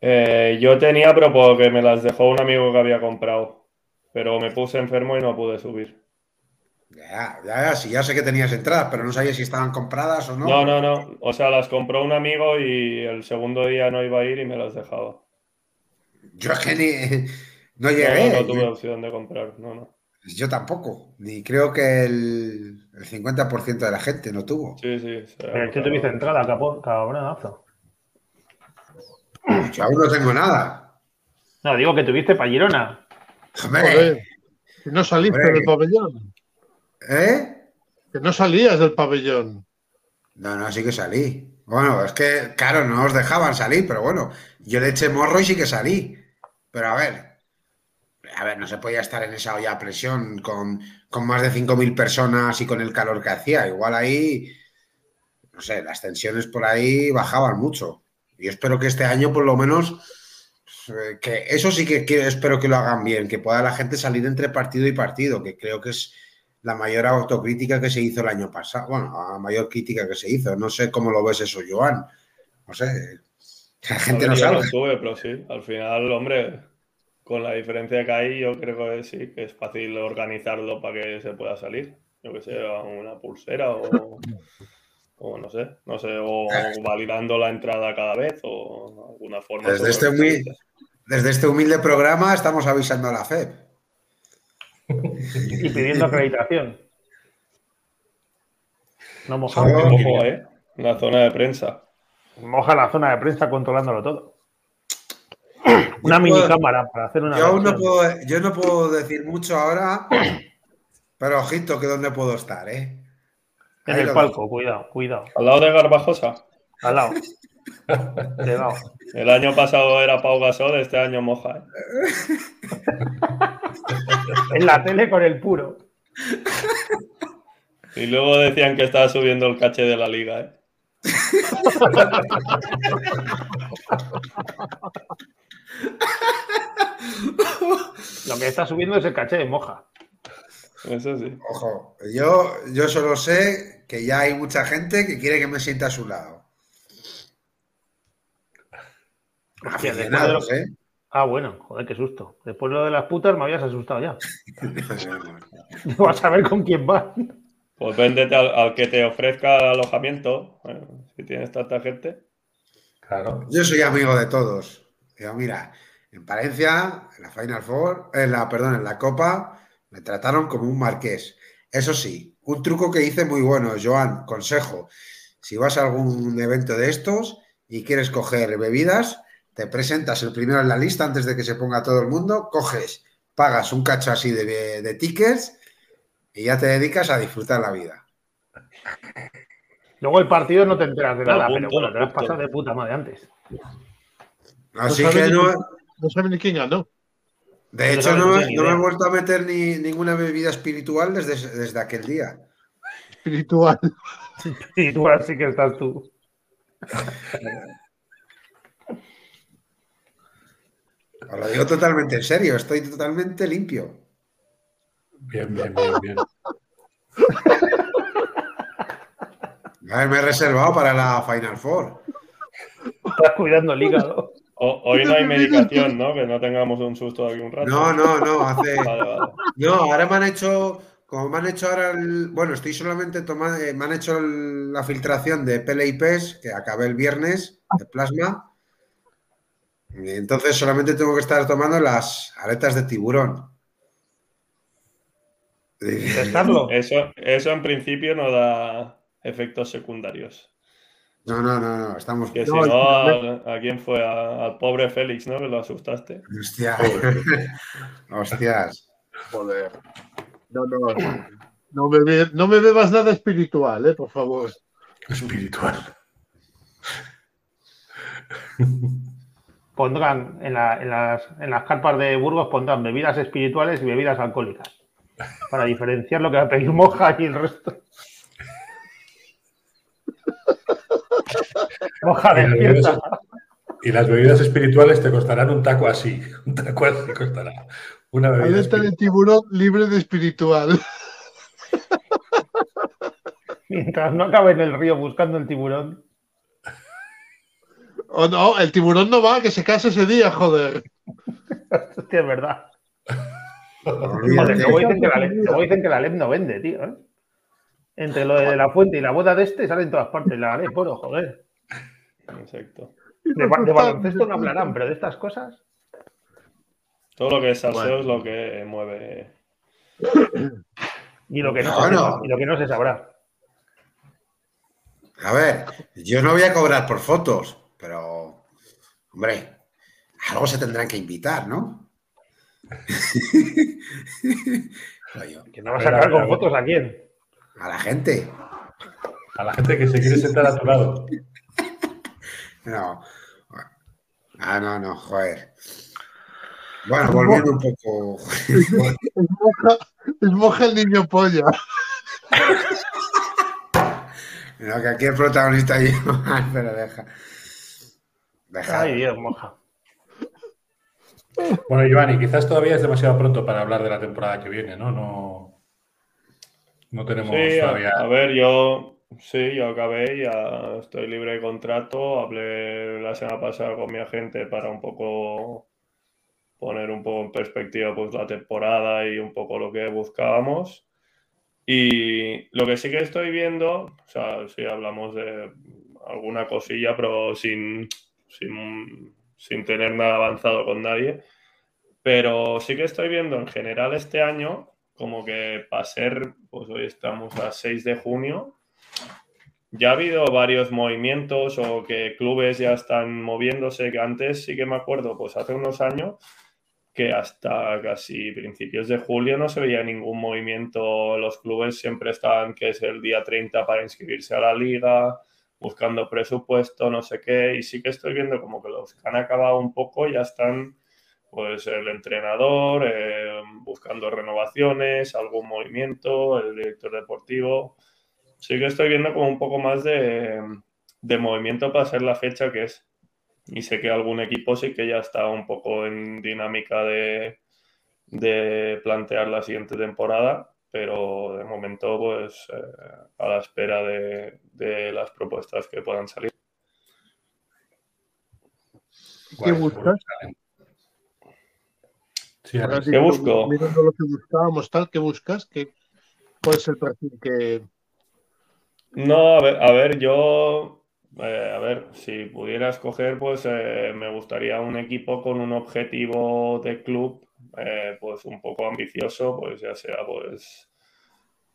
Eh, yo tenía, pero porque me las dejó un amigo que había comprado. Pero me puse enfermo y no pude subir. Ya, ya, ya, sí, ya sé que tenías entradas, pero no sabía si estaban compradas o no. No, no, no. O sea, las compró un amigo y el segundo día no iba a ir y me las dejaba. Yo es que ni. No No, llegué. no tuve opción de comprar, no, no. Yo tampoco. Ni creo que el, el 50% de la gente no tuvo. Sí, sí. Pero es que tuviste entrada, capo- cabronazo. Yo aún no tengo nada. No, digo que tuviste para Girona. Hombre, Joder, que no saliste Hombre. del pabellón. ¿eh? Que no salías del pabellón. No, no, sí que salí. Bueno, es que, claro, no os dejaban salir, pero bueno, yo le eché morro y sí que salí. Pero a ver, a ver, no se podía estar en esa olla a presión con, con más de 5.000 personas y con el calor que hacía. Igual ahí, no sé, las tensiones por ahí bajaban mucho. Y espero que este año, por lo menos, eh, que eso sí que quiero- espero que lo hagan bien, que pueda la gente salir entre partido y partido, que creo que es la mayor autocrítica que se hizo el año pasado. Bueno, la mayor crítica que se hizo. No sé cómo lo ves eso, Joan. No sé. La gente no yo sabe. no sube, pero sí. Al final, hombre, con la diferencia que hay, yo creo que sí, que es fácil organizarlo para que se pueda salir. Yo que sé, una pulsera o, o no sé, no sé, o validando la entrada cada vez o alguna forma. Desde este, humilde, desde este humilde programa estamos avisando a la FEP. Y pidiendo acreditación. No mojamos. Ojo, eh, la zona de prensa. Moja la zona de prensa controlándolo todo. Una Yo mini puedo- cámara para hacer una. Yo aún no puedo, yo no puedo decir mucho ahora, pero ojito que dónde puedo estar, ¿eh? En Ahí el palco, cuidado, cuidado. Al lado de Garbajosa. Al lado. De lado. El año pasado era Pau Gasol, este año moja. ¿eh? En la tele con el puro. Y luego decían que estaba subiendo el caché de la liga. ¿eh? Lo que está subiendo es el caché de moja. Eso sí. Ojo, yo, yo solo sé que ya hay mucha gente que quiere que me sienta a su lado. Aficionados, de ¿eh? Ah, bueno, joder, qué susto. Después de lo de las putas me habías asustado ya. Vas a ver con quién va. Pues véndete al, al que te ofrezca el alojamiento. Bueno, si tienes tanta gente. Claro. Yo soy amigo de todos. Digo, mira, en Palencia, en la Final Four, en la, perdón, en la Copa, me trataron como un marqués. Eso sí, un truco que hice muy bueno, Joan, consejo. Si vas a algún evento de estos y quieres coger bebidas, te presentas el primero en la lista antes de que se ponga todo el mundo, coges, pagas un cacho así de, de tickets y ya te dedicas a disfrutar la vida. Luego el partido no te enteras de nada, pero bueno, te lo has pasado de puta madre antes. Así sabe que no, No saben ni quién ganó. De hecho, no, no me- no me he vuelto a meter ni ninguna bebida espiritual desde, desde aquel día. Espiritual. Tú así que estás tú. Os lo digo totalmente en serio, estoy totalmente limpio. Bien, bien, bien, bien. A ver, me he reservado para la Final Four. Estás cuidando el hígado. Hoy no hay medicación, ¿no? Que no tengamos un susto de aquí un rato. No, no, no, hace. Vale, vale. No, ahora me han hecho. Como me han hecho ahora el. Bueno, estoy solamente tomando. eh, Me han hecho el- la filtración de PLIPs, que acabé el viernes, de plasma. Y entonces solamente tengo que estar tomando las aletas de tiburón. Eso, eso en principio no da efectos secundarios. No, no, no, no, estamos. Que si No, ¿a, a quién fue? A- al pobre Félix, ¿no? Que lo asustaste. Hostia. Hostias. Joder. No, no. No me, be- no me bebas nada espiritual, eh, por favor. Espiritual. Pondrán en, la- en las, en las carpas de Burgos pondrán bebidas espirituales y bebidas alcohólicas. Para diferenciar lo que va a pedir moja y el resto. Moja Y las, bebidas, y las bebidas espirituales te costarán un taco así. Un taco así costará. Una bebida Aleta de espiritual. tiburón libre de espiritual. Mientras no acabe en el río buscando el tiburón. O no, el tiburón no va, que se case ese día, joder. Hostia, es verdad. Joder, luego dicen que la LEP, luego dicen que la LEP no vende, tío. ¿eh? Entre lo de la fuente y la boda de este salen todas partes. La LEP, oro, joder. Exacto. De, ba- de baloncesto no hablarán, pero de estas cosas. Todo lo que es salseo Bueno. es lo que mueve. Y lo que no, se, y lo que no se sabrá. A ver, yo no voy a cobrar por fotos, pero, hombre, algo se tendrán que invitar, ¿no? Que no vas A a ver, sacar a ver, a con fotos a quién. a la gente. A la gente que se quiere sentar a tu lado. No. Ah, no, no, joder. Bueno, volviendo un poco. Es moja, el niño polla. No, que aquí el protagonista yo. Ay, pero deja. Deja. Ay, Dios, moja. Bueno, Giovanni, quizás todavía es demasiado pronto para hablar de la temporada que viene, ¿no? No, no tenemos Sí, todavía. a ver, yo sí, yo acabé, ya estoy libre de contrato. Hablé la semana pasada con mi agente para un poco poner un poco en perspectiva pues la temporada y un poco lo que buscábamos. Y lo que sí que estoy viendo, o sea, sí hablamos de alguna cosilla, pero sin, sin, sin tener nada avanzado con nadie. Pero sí que estoy viendo en general este año como que para ser, pues hoy estamos a 6 de junio, ya ha habido varios movimientos o que clubes ya están moviéndose, que antes sí que me acuerdo, pues hace unos años, que hasta casi principios de julio no se veía ningún movimiento, los clubes siempre estaban, que es el día 30 para inscribirse a la liga, buscando presupuesto, no sé qué, y sí que estoy viendo como que los que han acabado un poco ya están pues el entrenador, eh, buscando renovaciones, algún movimiento, el director deportivo. Sí que estoy viendo como un poco más de, de movimiento para ser la fecha que es. Y sé que algún equipo sí que ya está un poco en dinámica de, de plantear la siguiente temporada, pero de momento pues eh, a la espera de, de las propuestas que puedan salir. ¿Qué buscas? Sí, ¿Qué busco? Mirando lo que buscábamos, tal, ¿qué buscas? ¿Qué, ¿Cuál es el perfil que, No, a ver, a ver, yo, eh, a ver, si pudiera escoger, pues eh, me gustaría un equipo con un objetivo de club, eh, pues un poco ambicioso, pues ya sea, pues,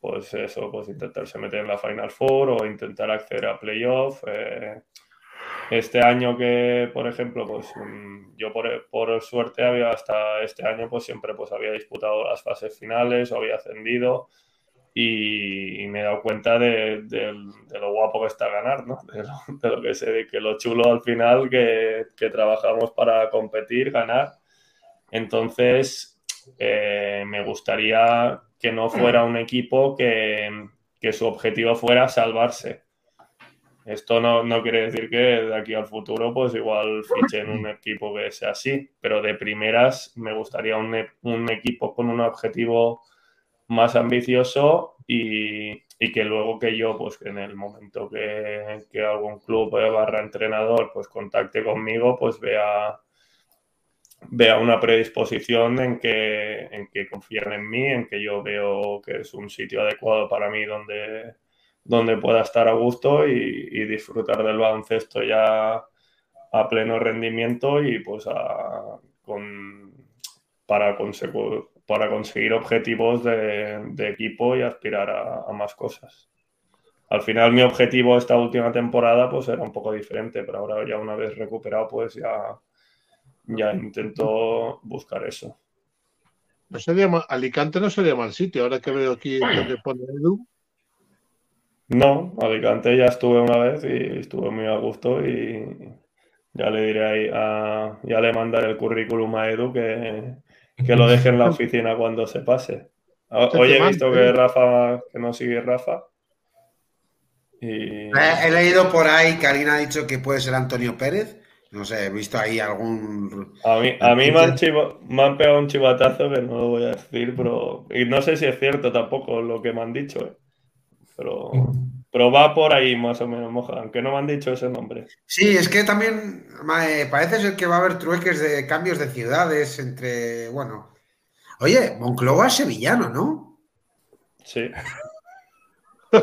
pues eso, pues intentarse meter en la Final Four o intentar acceder a playoff. eh. Este año que, por ejemplo, pues mm, yo por, por suerte había hasta este año, pues siempre pues había disputado las fases finales o había ascendido y, y me he dado cuenta de, de- de lo guapo que está ganar, ¿no? De lo, de lo que sé, de que lo chulo al final que, que trabajamos para competir, ganar. Entonces, eh, me gustaría que no fuera un equipo que, que su objetivo fuera salvarse. Esto no, no quiere decir que de aquí al futuro, pues igual fichen un equipo que sea así, pero de primeras me gustaría un, un equipo con un objetivo más ambicioso y, y que luego que yo, pues en el momento que, que algún club eh, barra entrenador, pues contacte conmigo, pues vea, vea una predisposición en que, en que confíen en mí, en que yo veo que es un sitio adecuado para mí donde, donde pueda estar a gusto y, y disfrutar del baloncesto ya a pleno rendimiento y pues a- con, para, consecu- para conseguir objetivos de, de equipo y aspirar a, a más cosas. Al final mi objetivo esta última temporada pues era un poco diferente, pero ahora ya una vez recuperado pues ya, ya intento buscar eso. no sería mal- Alicante no sería mal sitio? Ahora que veo aquí que pone Edu. No, Alicante ya estuve una vez y estuve muy a gusto y ya le diré ahí a, ya le mandaré el currículum a Edu que, que lo deje en la oficina cuando se pase. Te Hoy he visto que Edu. Rafa, que no sigue Rafa. Y... He, he leído por ahí que alguien ha dicho que puede ser Antonio Pérez. No sé, he visto ahí algún. A mí, a mí me, han chivo- me han pegado un chivatazo que no lo voy a decir, pero. Y no sé si es cierto tampoco lo que me han dicho, ¿eh? Pero, pero va por ahí más o menos, moja, aunque no me han dicho ese nombre. Sí, es que también me parece ser que va a haber trueques de cambios de ciudades entre. Bueno. Oye, Monclova es sevillano, ¿no? Sí.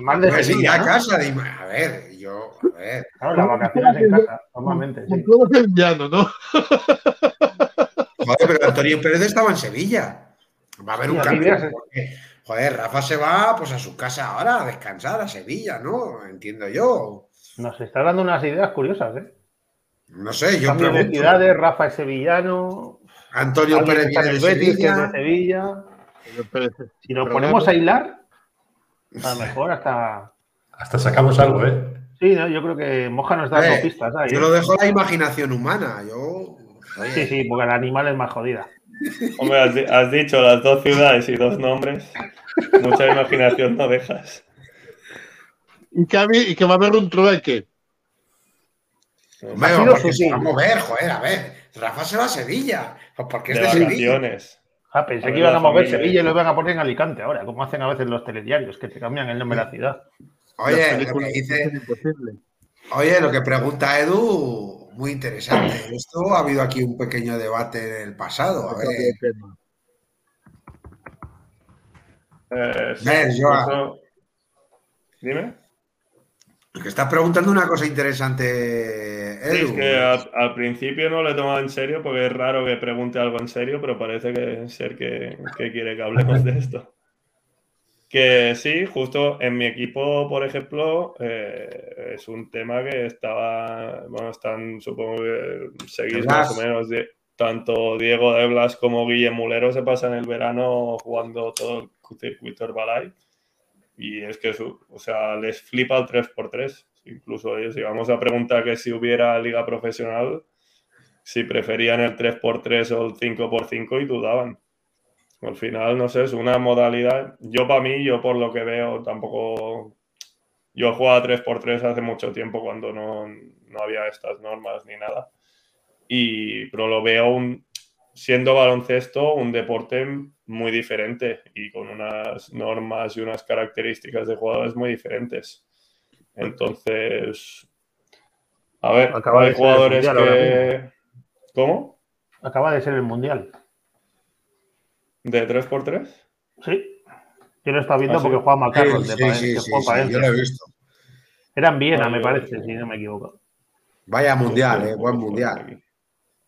Más de Pues sí, Sevilla, ¿no? casa. dime, A ver, yo. A ver. Claro, las vacaciones en casa, normalmente. sí. Monclova es sevillano, ¿no? Joder, pero Antonio Pérez estaba en Sevilla. Va a haber Sí, un cambio. eh. porque, joder, Rafa se va pues a su casa ahora a descansar a Sevilla, ¿no? Entiendo yo. Nos está dando unas ideas curiosas, ¿eh? No sé, yo Cambio pregunto. ciudades, Rafa es sevillano, Antonio Pérez viene de Betis, que es de Sevilla. Sevilla. Si nos ponemos a hilar, a lo mejor hasta... Hasta sacamos algo, ¿eh? Sí, ¿no? yo creo que Moja nos da Eh, pistas. Yo lo dejo a la imaginación humana. Yo. Sí, sí, porque el animal es más jodida. Hombre, has, di- has dicho las dos ciudades y dos nombres. Mucha imaginación no dejas. Y que, había- y que va a haber un trueque. Hombre, porque se va a mover, joder, a ver. Rafa se va a Sevilla. Pues porque es De de, Sevilla. Ah, pensé A que iban a mover familia. Sevilla y lo iban a poner en Alicante ahora, como hacen a veces los telediarios, que te cambian el nombre de la ciudad. Oye, lo que dice, oye, lo que pregunta Edu, muy interesante. Esto ha habido aquí un pequeño debate en el pasado. A ver. Eh, sí, eso- Dime. Que estás preguntando una cosa interesante, Sí, Edu. es que al, al principio no lo he tomado en serio porque es raro que pregunte algo en serio, pero parece que ser que, que quiere que hablemos de esto. Que sí, justo en mi equipo, por ejemplo, eh, es un tema que estaba, bueno, están, supongo que seguís más o menos, de, tanto Diego de Blas como Guille Mulero se pasan el verano jugando todo el circuito Herbalife. Y es que, su- o sea, les flipa el 3x3. Incluso ellos, si vamos a preguntar que si hubiera liga profesional, si preferían el 3x3 o el 5x5 y dudaban. Al final, no sé, es una modalidad. Yo, para mí, yo por lo que veo, tampoco. Yo jugaba 3x3 hace mucho tiempo cuando no, no había estas normas ni nada. Y, pero lo veo un, siendo baloncesto un deporte muy diferente y con unas normas y unas características de jugadores muy diferentes. Entonces, a ver, Acaba hay jugadores Mundial ahora que... ¿Cómo? Acaba de ser el Mundial. ¿De 3x3? Sí. Yo lo he estado viendo ¿Ah, sí? porque juega Sí, Macarros de sí, pa- sí, que sí, juega sí, Palencia. yo lo he visto. Era en Viena, Vale, me vale. parece, si no me equivoco. Vaya mundial, eh, buen mundial.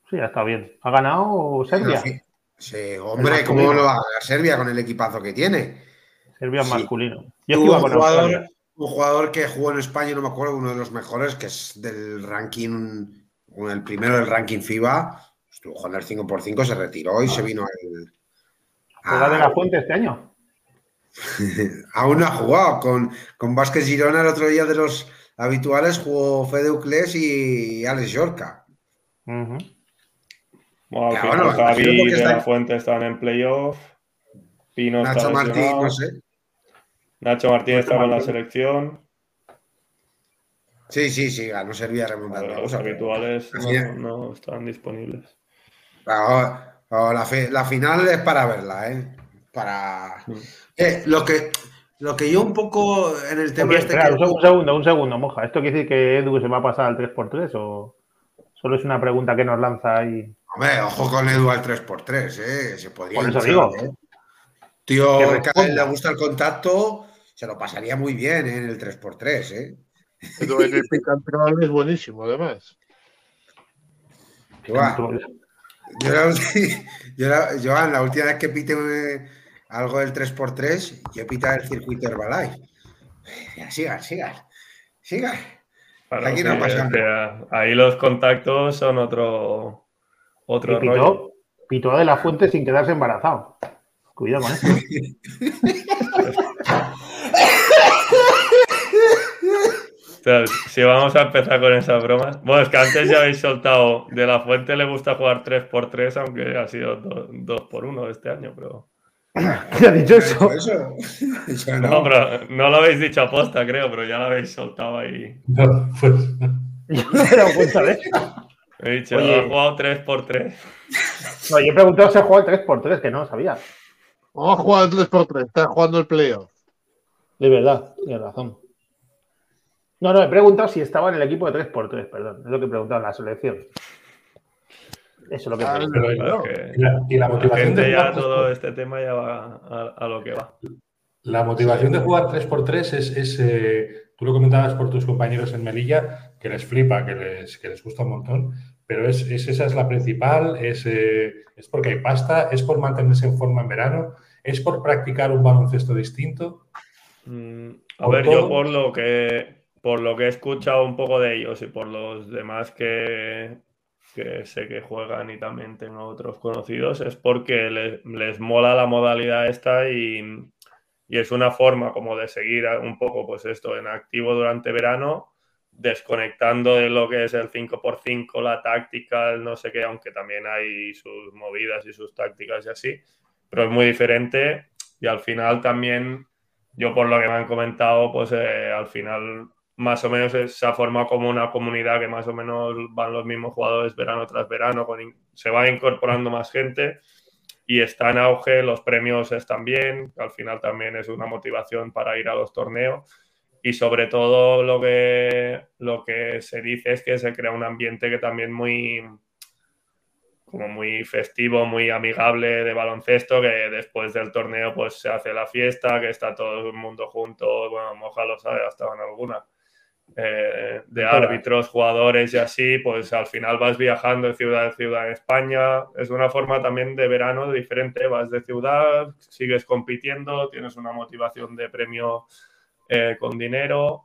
Sí, ya está bien. ¿Ha ganado Serbia? Sí, sí, hombre, ¿cómo lo va a ganar Serbia con el equipazo que tiene? Serbia Sí. masculino. Yo un con jugador, un jugador que jugó en España, no me acuerdo, uno de los mejores, que es del ranking, el primero del ranking FIBA, estuvo jugando el 5x5, se retiró y se vino al. ¿Juega de a- la Fuente este año? Aún no ha jugado. Con, con Vázquez Girona el otro día de los habituales jugó Fede Uclés y Alex Yorca. Bueno, final bueno, Javi de está- la Fuente están en playoff. Pino Nacho está Martín, no sé. Nacho Martín Nacho está con la selección. Sí, sí, sí, ganó Serbia A remontando. ver, Vamos Los habituales no, no están disponibles. Ah, oh, la, fi- la final es para verla, ¿eh? Para. Mm. Eh, lo, que, lo que yo un poco en el tema Ok, este. espera, que- un, seg- un segundo, un segundo, moja. ¿Esto quiere decir que Edu se va a pasar al 3x3 o solo es una pregunta que nos lanza ahí? Hombre, ojo con Edu al 3x3, ¿eh? Se podría Por eso hinchar, digo. ¿eh? Tío, Que a él le gusta el contacto, se lo pasaría muy bien ¿eh? en el 3x3, ¿eh? Pero en el pick and es buenísimo, además. Buah. Yo, la, ulti- yo, la- Joan, la última vez que pite algo del 3x3, yo he pitado el circuito Herbalife. Sigan, sigan, sigan. Aquí no sí, pasa que ahí los contactos son otro, otro Y rollo. pitó, pitó de la Fuente sin quedarse embarazado. Cuidado con eso. Sea, si vamos a empezar con esas bromas. Bueno, es que antes ya habéis soltado. De la Fuente le gusta jugar 3x3, aunque ha sido 2x1 este año, pero. ¿Quién ha dicho eso? No, no. pero no lo habéis dicho aposta, creo, pero ya lo habéis soltado ahí. No, pues, Yo no me he dado cuenta de eso. He dicho, Oye. ha jugado 3x3. No, yo he preguntado si ha jugado el 3x3, que no lo sabía. Vamos a jugar el 3x3, está jugando el playoff. De verdad, tienes razón. No, no, he preguntado si estaba en el equipo de 3x3, perdón. Es lo que he preguntado en la selección. Eso es lo que he Ah, preguntado. pero, Claro que y la, y la la motivación de ya jugar todo este tema ya va a, a lo que va. La motivación de jugar 3x3 es, es, eh, tú lo comentabas por tus compañeros en Melilla, que les flipa, que les, que les gusta un montón, pero es, es- esa es la principal, es, eh, es porque hay pasta, es por mantenerse en forma en verano, es por practicar un baloncesto distinto. Mm, A ver, todo. yo por lo que por lo que he escuchado un poco de ellos y por los demás que, que sé que juegan y también tengo otros conocidos, es porque les, les mola la modalidad esta y, y es una forma como de seguir un poco pues esto en activo durante verano, desconectando de lo que es el 5x5, la táctica, el no sé qué, aunque también hay sus movidas y sus tácticas y así, pero es muy diferente y al final también yo por lo que me han comentado, pues eh, al final más o menos se ha formado como una comunidad que más o menos van los mismos jugadores verano tras verano, con se va incorporando más gente y está en auge, los premios están bien, al final también es una motivación para ir a los torneos. Y sobre todo lo que, lo que se dice es que se crea un ambiente que también muy como muy festivo, muy amigable de baloncesto, que después del torneo pues se hace la fiesta, que está todo el mundo junto, bueno, Moja lo sabe, hasta en alguna, eh, de árbitros, jugadores y así, pues al final vas viajando de ciudad en ciudad en España, es una forma también de verano diferente, vas de ciudad, sigues compitiendo, tienes una motivación de premio eh, con dinero,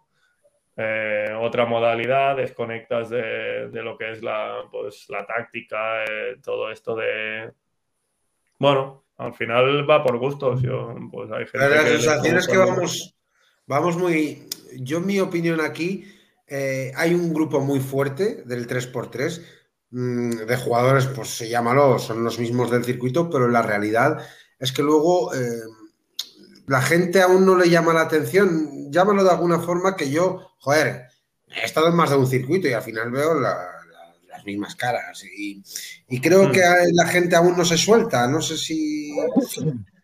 eh, otra modalidad, desconectas de, de lo que es la, pues, la táctica, eh, todo esto de... Bueno, al final va por gustos. Yo, pues hay gente la que sensación es que vamos, vamos muy. Yo, en mi opinión, aquí eh, hay un grupo muy fuerte del 3x3 mm, de jugadores, pues llámalo, son los mismos del circuito, pero la realidad es que luego eh, la gente aún no le llama la atención. Llámalo de alguna forma que yo, joder, he estado en más de un circuito y al final veo la- la- las mismas caras. Y, y creo Hmm. que la gente aún no se suelta. No sé si.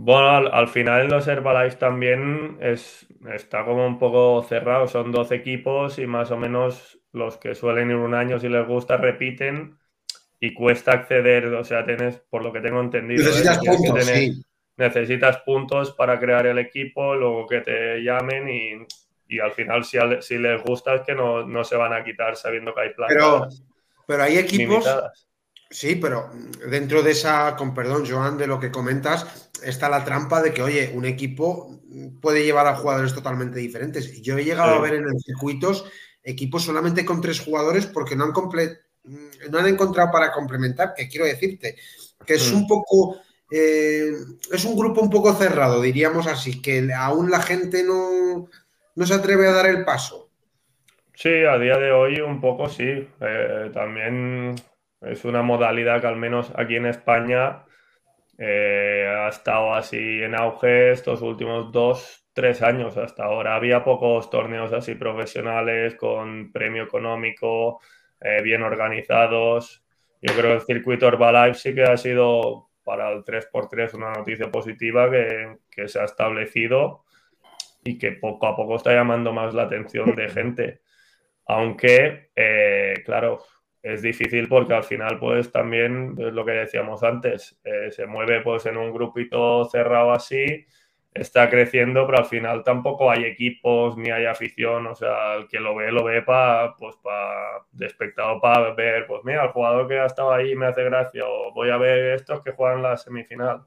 Bueno, al, al final los Herbalife también es, está como un poco cerrado. Son 12 equipos y más o menos los que suelen ir un año, si les gusta, repiten y cuesta acceder. O sea, tienes, por lo que tengo entendido, ¿eh? Necesitas puntos, tener- sí. necesitas puntos para crear el equipo, luego que te llamen y, y al final si, al- si les gusta es que no, no se van a quitar sabiendo que hay Pero, plazas pero hay equipos. limitadas. Sí, pero dentro de esa, con perdón, Joan, de lo que comentas, está la trampa de que, oye, un equipo puede llevar a jugadores totalmente diferentes. Y Yo he llegado Sí. a ver en los circuitos equipos solamente con tres jugadores porque no han, comple- no han encontrado para complementar, que quiero decirte, que es Mm. un poco, eh, es un grupo un poco cerrado, diríamos así, que aún la gente no, no se atreve a dar el paso. Sí, a día de hoy un poco sí. Eh, también es una modalidad que al menos aquí en España eh, ha estado así en auge estos últimos dos, tres años hasta ahora. Había pocos torneos así profesionales con premio económico, eh, bien organizados. Yo creo que el circuito Herbalife sí que ha sido para el 3x3 una noticia positiva que, se ha establecido y que poco a poco está llamando más la atención de gente. Aunque, eh, claro, es difícil porque al final, pues también es lo que decíamos antes, eh, se mueve pues en un grupito cerrado así, está creciendo, pero al final tampoco hay equipos ni hay afición, o sea, el que lo ve, lo ve para, pues para, de espectador para ver, pues mira, el jugador que ha estado ahí me hace gracia, o voy a ver estos que juegan la semifinal.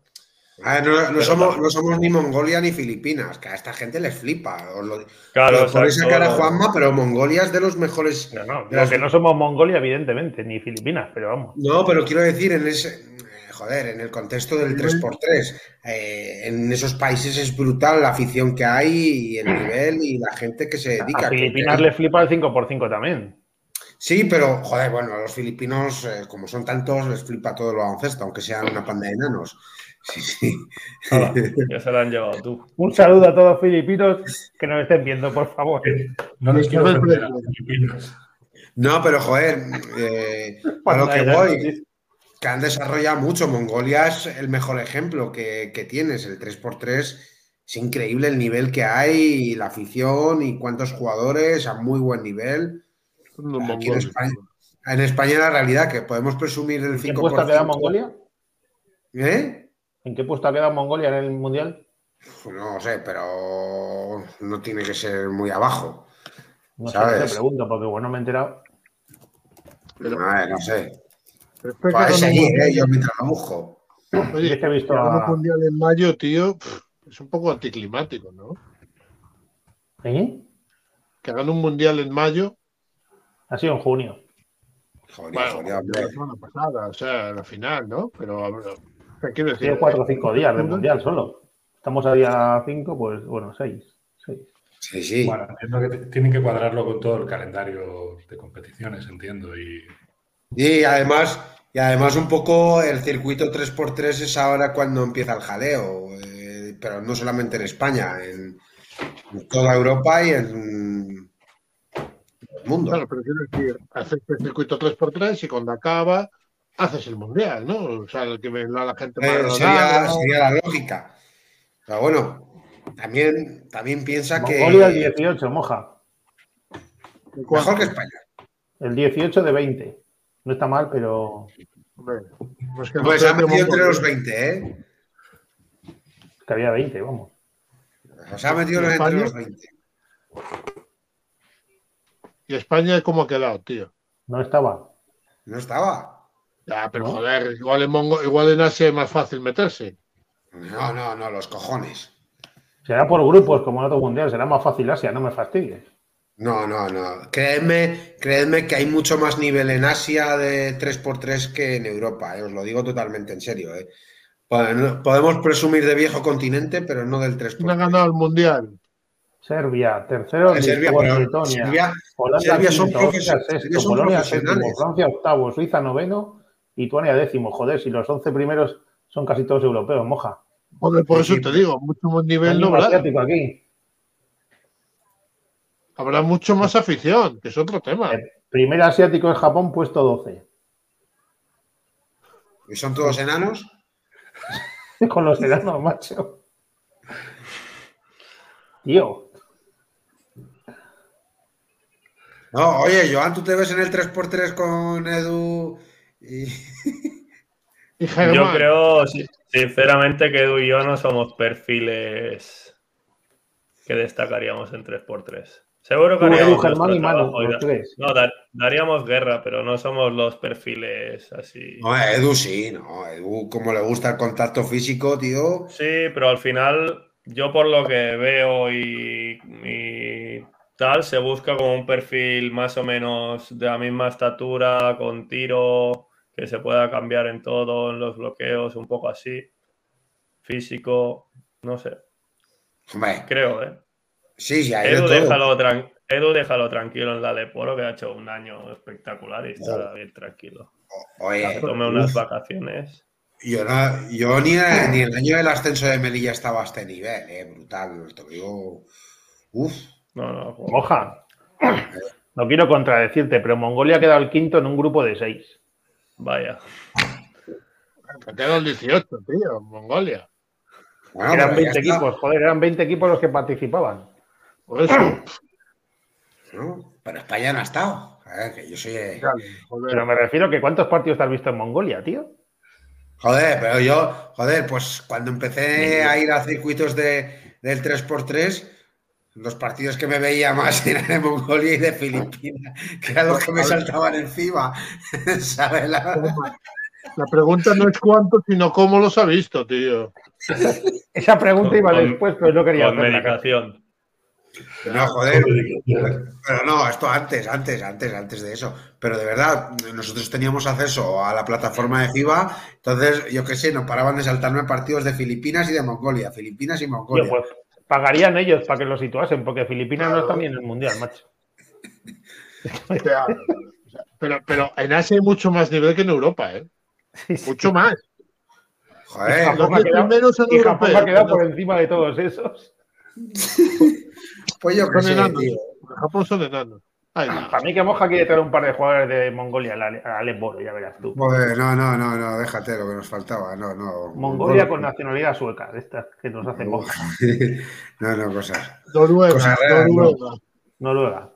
A no, somos, tam- no somos ni Mongolia ni Filipinas, que a esta gente les flipa. Lo, Claro, exacto, cara, Juanma, pero Mongolia es de los mejores. No, no, de lo las- que no somos Mongolia, evidentemente, ni Filipinas, pero vamos. No, pero quiero decir, en ese. Joder, en el contexto del 3x3, eh, en esos países es brutal la afición que hay y el nivel y la gente que se dedica. A Filipinas le flipa el 5x5 también. Sí, pero, joder, bueno, a los filipinos, eh, como son tantos, les flipa todo el baloncesto, aunque sean una panda de enanos. Sí, sí. Ya se la han llevado tú. Un saludo a todos filipinos que nos estén viendo, por favor. No nos quiero a los filipinos. No, pero joder, eh, a lo que voy, que han desarrollado mucho. Mongolia es el mejor ejemplo que, que tienes. El 3x3 es increíble el nivel que hay, y la afición y cuántos jugadores a muy buen nivel. Aquí en. España, en España la realidad que podemos presumir del ¿En qué 5%. puesto ha quedado Mongolia? ¿Eh? ¿En qué puesto ha quedado Mongolia en el Mundial? Pues No sé, pero no tiene que ser muy abajo. No sé, te pregunto, porque bueno, me he enterado. A ver, no sé. Un seguir, ¿eh? Yo mientras lo busco. Oye, Es que he visto que hagan un a- mundial en mayo, tío, es un poco anticlimático, ¿no? ¿Eh? Que hagan un mundial en mayo, Ha sido en junio. Joder, bueno, joder, la semana pasada, o sea, la final, ¿no? Pero, a ver, ¿qué quiero decir? Tiene cuatro o cinco días del Mundial solo. Estamos a día cinco, pues bueno, seis. seis. Sí, sí. Bueno, entiendo que t- tienen que cuadrarlo con todo el calendario de competiciones, entiendo. Y Y además, y además un poco el circuito 3x3 es ahora cuando empieza el jaleo, eh, pero no solamente en España, en, en toda Europa y en el mundo. Claro, pero quiero decir, haces el circuito 3x3 y cuando acaba, haces el mundial, ¿no? O sea, el que ve a la gente Eh, más sería, rodada, sería la lógica. Pero bueno, también, también piensa que Mongolia el 18, moja. mejor que España. El 18 de 20. No está mal, pero Hombre, no es que no Pues metido entre los 20, ¿eh? que había 20, vamos. Se ha metido ¿En entre España? los 20. ¿Y España cómo ha quedado, tío? No estaba. No estaba. Ya, pero ¿No? joder, igual en, Mongo- igual en Asia es más fácil meterse. No, no, no, los cojones. Será por grupos como en otro mundial, será más fácil Asia, no me fastidies. No, no, no. Creedme, creedme que hay mucho más nivel en Asia de 3x3 que en Europa, ¿eh? os lo digo totalmente en serio. ¿eh? Pod- Podemos presumir de viejo continente, pero no del 3x3. ¿Quién ha ganado el mundial? Serbia, tercero, Eh, Serbia, Lituania, Serbia- Holanda Serbia son quinto, profes- sexto, son Polonia profesionales. séptimo, Francia octavo, Suiza noveno, Lituania décimo. Joder, si los 11 primeros son casi todos europeos, moja. Joder, por eso te digo, mucho más nivel no un habrá. asiático aquí. Habrá mucho más afición, que es otro tema. El primer asiático es Japón, puesto 12. ¿Y son todos enanos? Con los enanos, macho. Tío, No, oye, Joan, ¿tú te ves en el 3x3 con Edu? Y... Y Yo creo, si- sinceramente, que Edu y yo no somos perfiles que destacaríamos en 3x3. Seguro que haríamos Germán y Manu. No, dar- daríamos guerra, pero no somos los perfiles así. No, Edu sí, no. Edu, como le gusta el contacto físico, tío. Sí, pero al final, yo por lo que veo y, y tal, se busca como un perfil más o menos de la misma estatura, con tiro, que se pueda cambiar en todo, en los bloqueos, un poco así. Físico, no sé, Hombre, creo, ¿eh? sí, sí, hay de Edu, todo. déjalo, tran- Edu, déjalo tranquilo en la Leporo, que ha hecho un año espectacular y está bien tranquilo. Oye, Que tome unas vacaciones. yo, no- yo ni, ni el año del ascenso de Melilla estaba a este nivel, eh, brutal. Te lo digo. Uf. No, no, Moja. No quiero contradecirte, pero Mongolia ha quedado el quinto en un grupo de seis. Vaya. quedó el 18, tío, Mongolia. Bueno, eran pero ya 20 está, equipos, joder, eran 20 equipos los que participaban. Por eso, ¿no? Pero España no ha estado. Ver, que yo soy. eh. Pero me refiero que ¿cuántos partidos te has visto en Mongolia, tío? Joder, pero yo, joder, pues cuando empecé a ir a circuitos de, del 3x3, los partidos que me veía más eran de Mongolia y de Filipinas, que eran los que me saltaban encima. ¿Sabes? La- La pregunta no es cuánto, sino cómo los ha visto, tío. Esa pregunta iba Con- después, pero no quería Con hacerla. medicación. No, joder. Pero no, esto antes, antes, antes, antes de eso. Pero de verdad, nosotros teníamos acceso a la plataforma de FIBA, entonces, yo qué sé, nos paraban de saltarme partidos de Filipinas y de Mongolia, Filipinas y Mongolia. pues pagarían ellos para que lo situasen, porque Filipinas no Claro. está bien en el mundial, macho. Pero, pero en Asia hay mucho más nivel que en Europa, ¿eh? Mucho más. Joder. Japón Los ha quedado- Y Japón ha quedado pero por encima de todos esos. Pues yo que Son sé, enanos. tío. en Japón son enanos. Ay, no. Para mí que Moja quiere traer un par de jugadores de Mongolia al Alex Boro, ya verás tú. Joder, no, no, no, no, déjate lo que nos faltaba. No, no. Mongolia con nacionalidad sueca, de estas que nos hacen Moja. No, no, cosas. Noruega, Cosas raras, no. Noruega. Noruega.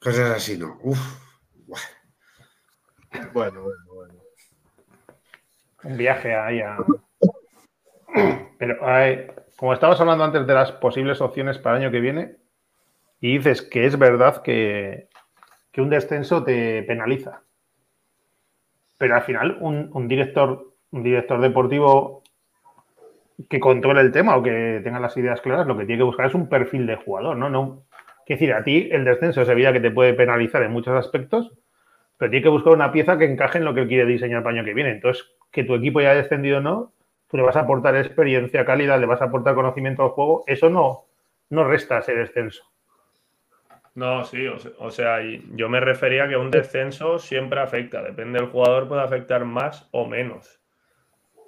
Cosas así, no. Uf. Buah. Bueno, bueno, bueno. Un viaje ahí a. Pero ay, como estabas hablando antes de las posibles opciones para el año que viene, y dices que es verdad que, que un descenso te penaliza. Pero al final, un, un director, un director deportivo que controle el tema o que tenga las ideas claras, lo que tiene que buscar es un perfil de jugador, ¿no? no es decir, a ti el descenso es evidente que te puede penalizar en muchos aspectos, pero tiene que buscar una pieza que encaje en lo que él quiere diseñar para el año que viene. Entonces, que tu equipo ya haya descendido o no, tú le vas a aportar experiencia, calidad, le vas a aportar conocimiento al juego, eso no, no resta ese descenso. No, sí, o se- o sea, y yo me refería a que un descenso siempre afecta, depende del jugador, puede afectar más o menos.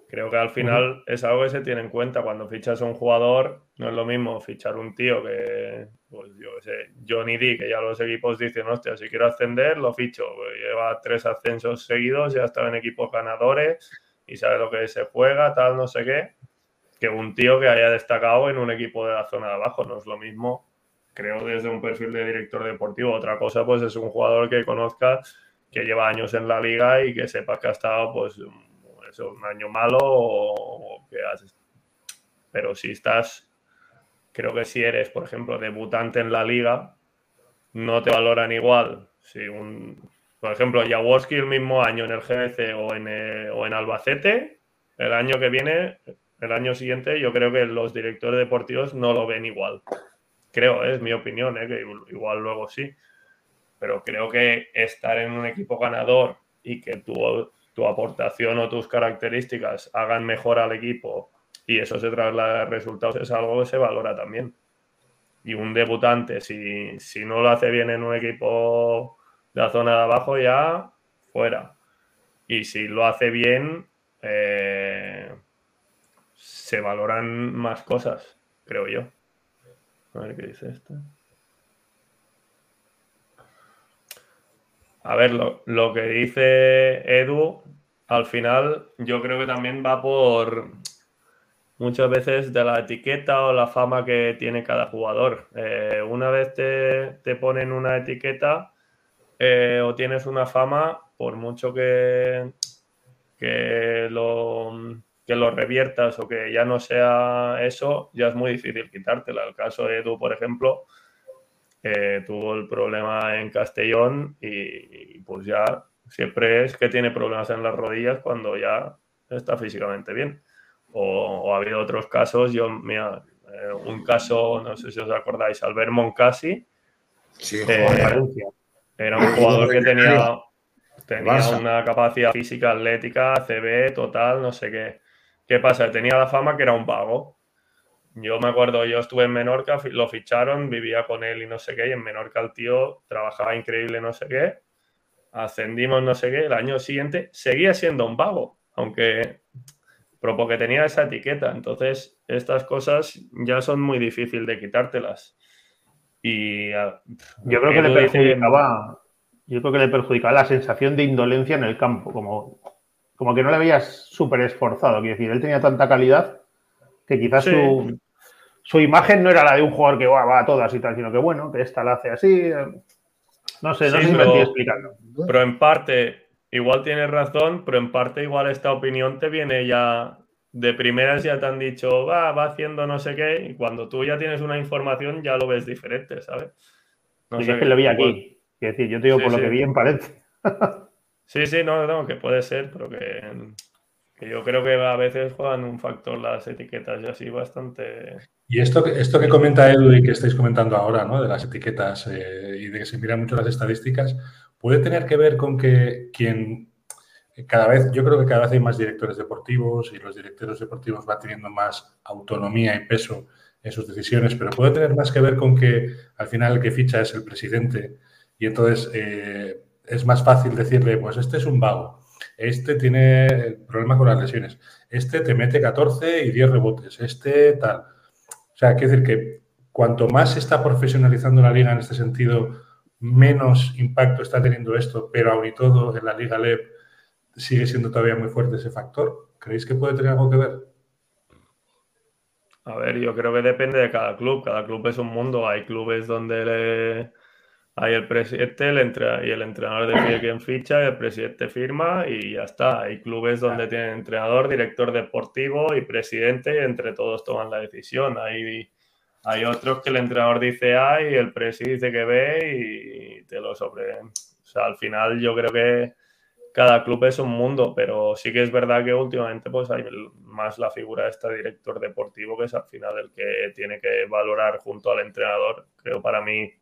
Creo que al final es algo que se tiene en cuenta. Cuando fichas a un jugador, no es lo mismo fichar un tío que, pues yo qué sé, Johnny D, que ya los equipos dicen, hostia, si quiero ascender, lo ficho, pues lleva tres ascensos seguidos, ya está en equipos ganadores y sabe lo que se juega, tal, no sé qué, que un tío que haya destacado en un equipo de la zona de abajo, no es lo mismo creo desde un perfil de director deportivo. Otra cosa, pues es un jugador que conozca, que lleva años en la liga y que sepas que ha estado, pues, un- año malo. Pero si estás, creo que si eres, por ejemplo, debutante en la liga, no te valoran igual. Si un, por ejemplo, Jaworski el mismo año en el GBC o en, eh, o en Albacete, el año que viene, el año siguiente, yo creo que los directores deportivos no lo ven igual creo, ¿eh? es mi opinión, ¿eh? que igual luego sí, pero creo que estar en un equipo ganador y que tu, tu aportación o tus características hagan mejor al equipo y eso se traslada a resultados es algo que se valora también. Y un debutante, si, si no lo hace bien en un equipo de la zona de abajo, ya fuera. Y si lo hace bien, eh, se valoran más cosas, creo yo. A ver qué dice esto. A ver, lo, lo que dice Edu, al final yo creo que también va por muchas veces de la etiqueta o la fama que tiene cada jugador. Eh, una vez te, te, ponen una etiqueta eh, o tienes una fama, por mucho que, que lo que lo reviertas o que ya no sea eso, ya es muy difícil quitártela. El caso de Edu, por ejemplo, eh, tuvo el problema en Castellón y, y, pues ya siempre es que tiene problemas en las rodillas cuando ya está físicamente bien. O, o ha habido otros casos, yo, mira, eh, un caso, no sé si os acordáis, Albert Moncasi. Sí, eh, era un jugador que tenía, tenía una capacidad física, atlética, CB, total, no sé qué. ¿Qué pasa? Tenía la fama que era un vago. Yo me acuerdo, yo estuve en Menorca, lo ficharon, vivía con él y no sé qué, y en Menorca el tío trabajaba increíble, no sé qué, ascendimos, no sé qué, el año siguiente seguía siendo un vago, aunque, pero porque tenía esa etiqueta. Entonces, estas cosas ya son muy difíciles de quitártelas. Y yo creo que le perjudicaba, yo creo que le perjudicaba la sensación de indolencia en el campo, como como que no le veías súper esforzado. Quiero decir, él tenía tanta calidad que quizás sí. su, su, imagen no era la de un jugador que va, va, a todas y tal, sino que bueno, que esta la hace así. No sé, no sí, sé si me estoy explicando. Pero en parte, igual tienes razón, pero en parte igual esta opinión te viene ya de primeras ya te han dicho, va, va haciendo no sé qué, y cuando tú ya tienes una información ya lo ves diferente, ¿sabes? No sé, es que lo vi aquí. Quiero decir, yo te digo, sí, por lo que vi en parece. Sí, sí, no, no, que puede ser, pero que, que, yo creo que a veces juegan un factor las etiquetas y así bastante. Y esto, esto que comenta Edu y que estáis comentando ahora, ¿no? De las etiquetas eh, y de que se miran mucho las estadísticas, puede tener que ver con que quien cada vez, yo creo que cada vez hay más directores deportivos y los directores deportivos van teniendo más autonomía y peso en sus decisiones, pero puede tener más que ver con que al final el que ficha es el presidente y entonces eh, es más fácil decirle, pues este es un vago, este tiene problema con las lesiones, este te mete 14 y 10 rebotes, este tal. O sea, quiero decir que cuanto más se está profesionalizando la liga en este sentido, menos impacto está teniendo esto, pero aún y todo en la liga LEP sigue siendo todavía muy fuerte ese factor. ¿Creéis que puede tener algo que ver? A ver, yo creo que depende de cada club. Cada club es un mundo. Hay clubes donde hay el presidente el y el entrenador decide quién ficha, el presidente firma y ya está. Hay clubes donde tienen entrenador, director deportivo y presidente y entre todos toman la decisión. Hay, hay otros que el entrenador dice A y el presidente dice que B y te lo sobre. O sea, al final yo creo que cada club es un mundo, pero sí que es verdad que últimamente pues hay más la figura de este director deportivo que es al final el que tiene que valorar junto al entrenador. Creo para mí,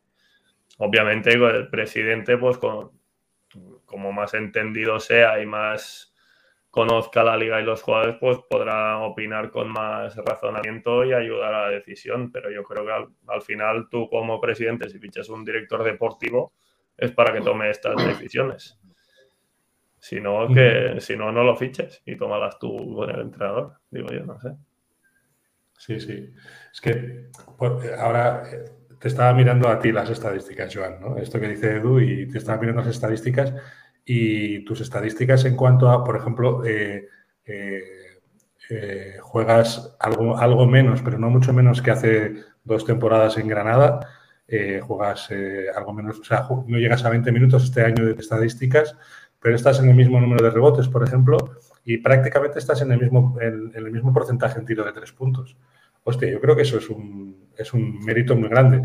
obviamente el presidente pues con, como más entendido sea y más conozca la liga y los jugadores, pues podrá opinar con más razonamiento y ayudar a la decisión. Pero yo creo que al, al final tú como presidente, si fichas un director deportivo, es para que tome estas decisiones. Si no, que, si no, no lo fiches y tómalas tú con el entrenador, digo yo, no sé. Sí, sí. Es que ahora eh, te estaba mirando a ti las estadísticas, Joan, ¿no? Esto que dice Edu y te estaba mirando las estadísticas y tus estadísticas en cuanto a, por ejemplo, eh, eh, juegas algo, algo menos, pero no mucho menos que hace dos temporadas en Granada, juegas algo menos, o sea, no llegas a 20 minutos este año de estadísticas, pero estás en el mismo número de rebotes, por ejemplo, y prácticamente estás en el mismo, en, el mismo porcentaje en tiro de tres puntos. Hostia, yo creo que eso es un, es un mérito muy grande.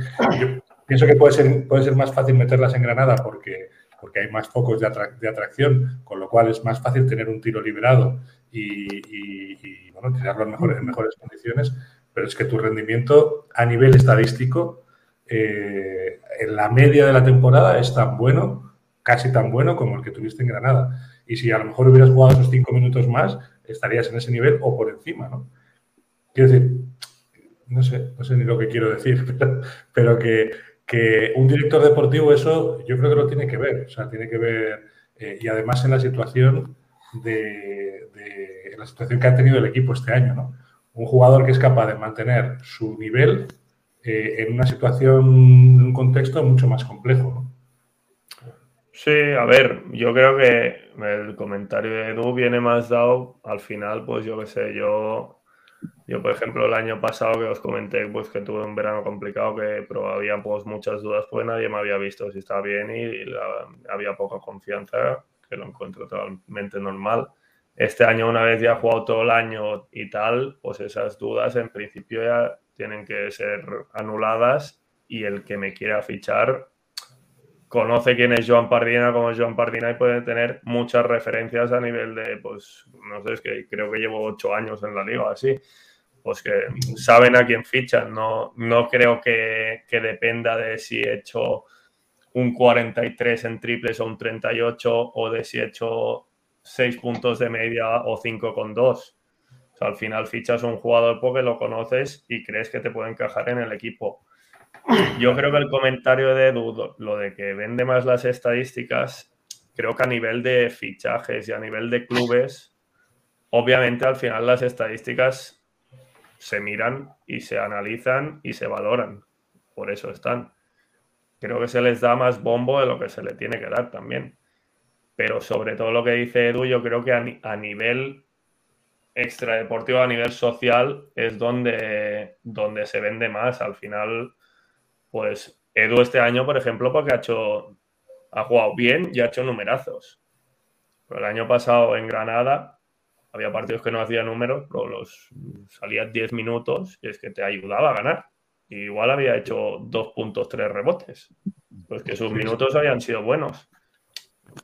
Pienso que puede ser, puede ser más fácil meterlas en Granada porque, porque hay más focos de, atracción, con lo cual es más fácil tener un tiro liberado y, bueno, tirarlo en mejores, mejores condiciones, pero es que tu rendimiento a nivel estadístico eh, en la media de la temporada es tan bueno casi tan bueno como el que tuviste en Granada. Y si a lo mejor hubieras jugado esos cinco minutos más, estarías en ese nivel o por encima, ¿no? Quiero decir, no sé, no sé ni lo que quiero decir, pero, que, un director deportivo eso yo creo que lo tiene que ver, o sea, tiene que ver, eh, y además en la situación de, la situación que ha tenido el equipo este año, ¿no? Un jugador que es capaz de mantener su nivel eh, en una situación, en un contexto mucho más complejo, ¿no? Sí, a ver, yo creo que el comentario de Edu viene más dado al final, pues yo qué sé, yo, yo por ejemplo el año pasado que os comenté pues que tuve un verano complicado que pero había pues muchas dudas pues nadie me había visto si estaba bien y, había poca confianza, que lo encuentro totalmente normal. Este año una vez ya jugado todo el año y tal, pues esas dudas en principio ya tienen que ser anuladas y el que me quiera fichar conoce quién es Joan Pardina, como es Joan Pardina y puede tener muchas referencias a nivel de, pues, no sé, es que creo que llevo ocho años en la liga, así, pues que saben a quién fichan, no, no creo que, dependa de si he hecho un 43 en triples o un 38 o de si he hecho 6 puntos de media o 5 con 2. O sea, al final fichas un jugador porque lo conoces y crees que te puede encajar en el equipo. Yo creo que el comentario de Edu, lo de que vende más las estadísticas, creo que a nivel de fichajes y a nivel de clubes, obviamente al final las estadísticas se miran y se analizan y se valoran. Por eso están. Creo que se les da más bombo de lo que se le tiene que dar también. Pero sobre todo lo que dice Edu, yo creo que a, nivel extradeportivo, a nivel social, es donde, donde se vende más. Al final, pues Edu este año, por ejemplo, porque ha hecho, ha jugado bien y ha hecho numerazos. Pero el año pasado en Granada había partidos que no hacía números, pero los salías 10 minutos y es que te ayudaba a ganar. igual había hecho 2 puntos, 3 rebotes. Pues que sus minutos habían sido buenos.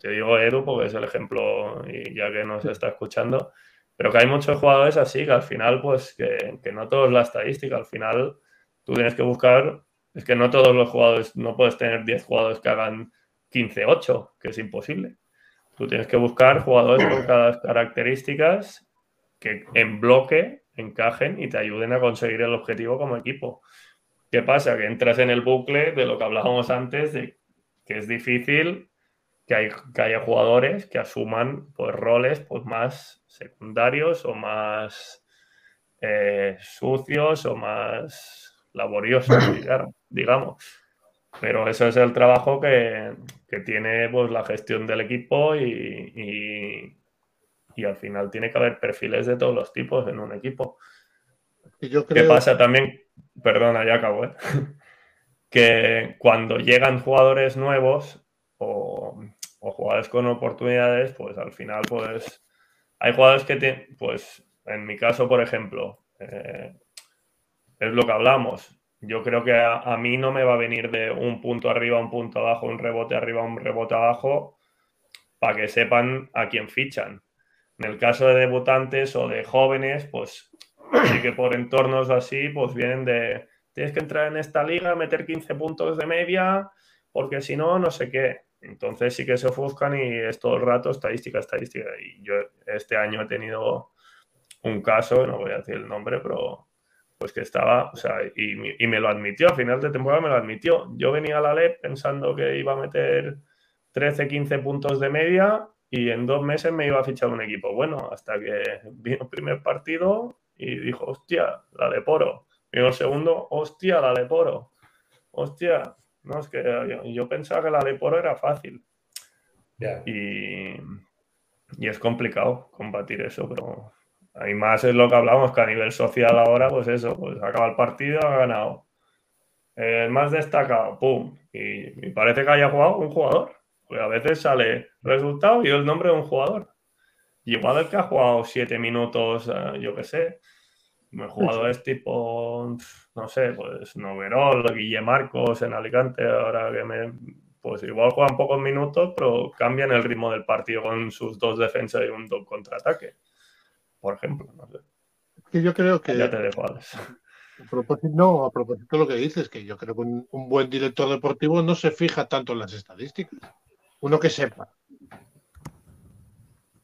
Te digo Edu porque es el ejemplo y ya que nos está escuchando. Pero que hay muchos jugadores así que al final, pues que, que no todo es la estadística. Al final tú tienes que buscar es que no todos los jugadores, no puedes tener 10 jugadores que hagan 15-8, que es imposible. Tú tienes que buscar jugadores con cada características que en bloque encajen y te ayuden a conseguir el objetivo como equipo. ¿Qué pasa? Que entras en el bucle de lo que hablábamos antes, de que es difícil que, hay, que haya jugadores que asuman pues, roles pues, más secundarios o más eh, sucios o más laboriosos, digamos. Pero eso es el trabajo que, tiene pues, la gestión del equipo y, y, al final tiene que haber perfiles de todos los tipos en un equipo. ¿Qué pasa también? Perdona, ya acabo. ¿eh? que cuando llegan jugadores nuevos o, jugadores con oportunidades, pues al final, pues hay jugadores que, tienen, pues en mi caso, por ejemplo, eh, es lo que hablamos. Yo creo que a, mí no me va a venir de un punto arriba, un punto abajo, un rebote arriba, un rebote abajo, para que sepan a quién fichan. En el caso de debutantes o de jóvenes, pues sí que por entornos así, pues vienen de, tienes que entrar en esta liga, meter 15 puntos de media, porque si no, no sé qué. Entonces sí que se ofuscan y es todo el rato estadística, estadística. Y yo este año he tenido un caso, no voy a decir el nombre, pero pues que estaba, o sea, y, me lo admitió, a final de temporada me lo admitió. Yo venía a la LEP pensando que iba a meter 13, 15 puntos de media y en dos meses me iba a fichar un equipo. Bueno, hasta que vino el primer partido y dijo, hostia, la de Poro. Vino el segundo, hostia, la de Poro. Hostia, no, es que yo, pensaba que la de Poro era fácil. Y, y es complicado combatir eso, pero hay más es lo que hablamos, que a nivel social ahora, pues eso, pues acaba el partido, ha ganado. El más destacado, ¡pum! Y, parece que haya jugado un jugador. Pues a veces sale resultado y el nombre de un jugador. Y igual el que ha jugado siete minutos, eh, yo qué sé, jugadores tipo, no sé, pues Noverol, Guille Marcos en Alicante, ahora que me. Pues igual juegan pocos minutos, pero cambian el ritmo del partido con sus dos defensas y un contraataque por ejemplo. No sé. Que yo creo que. Ya te dejo, A propósito, no, a propósito de lo que dices, que yo creo que un, buen director deportivo no se fija tanto en las estadísticas. Uno que sepa.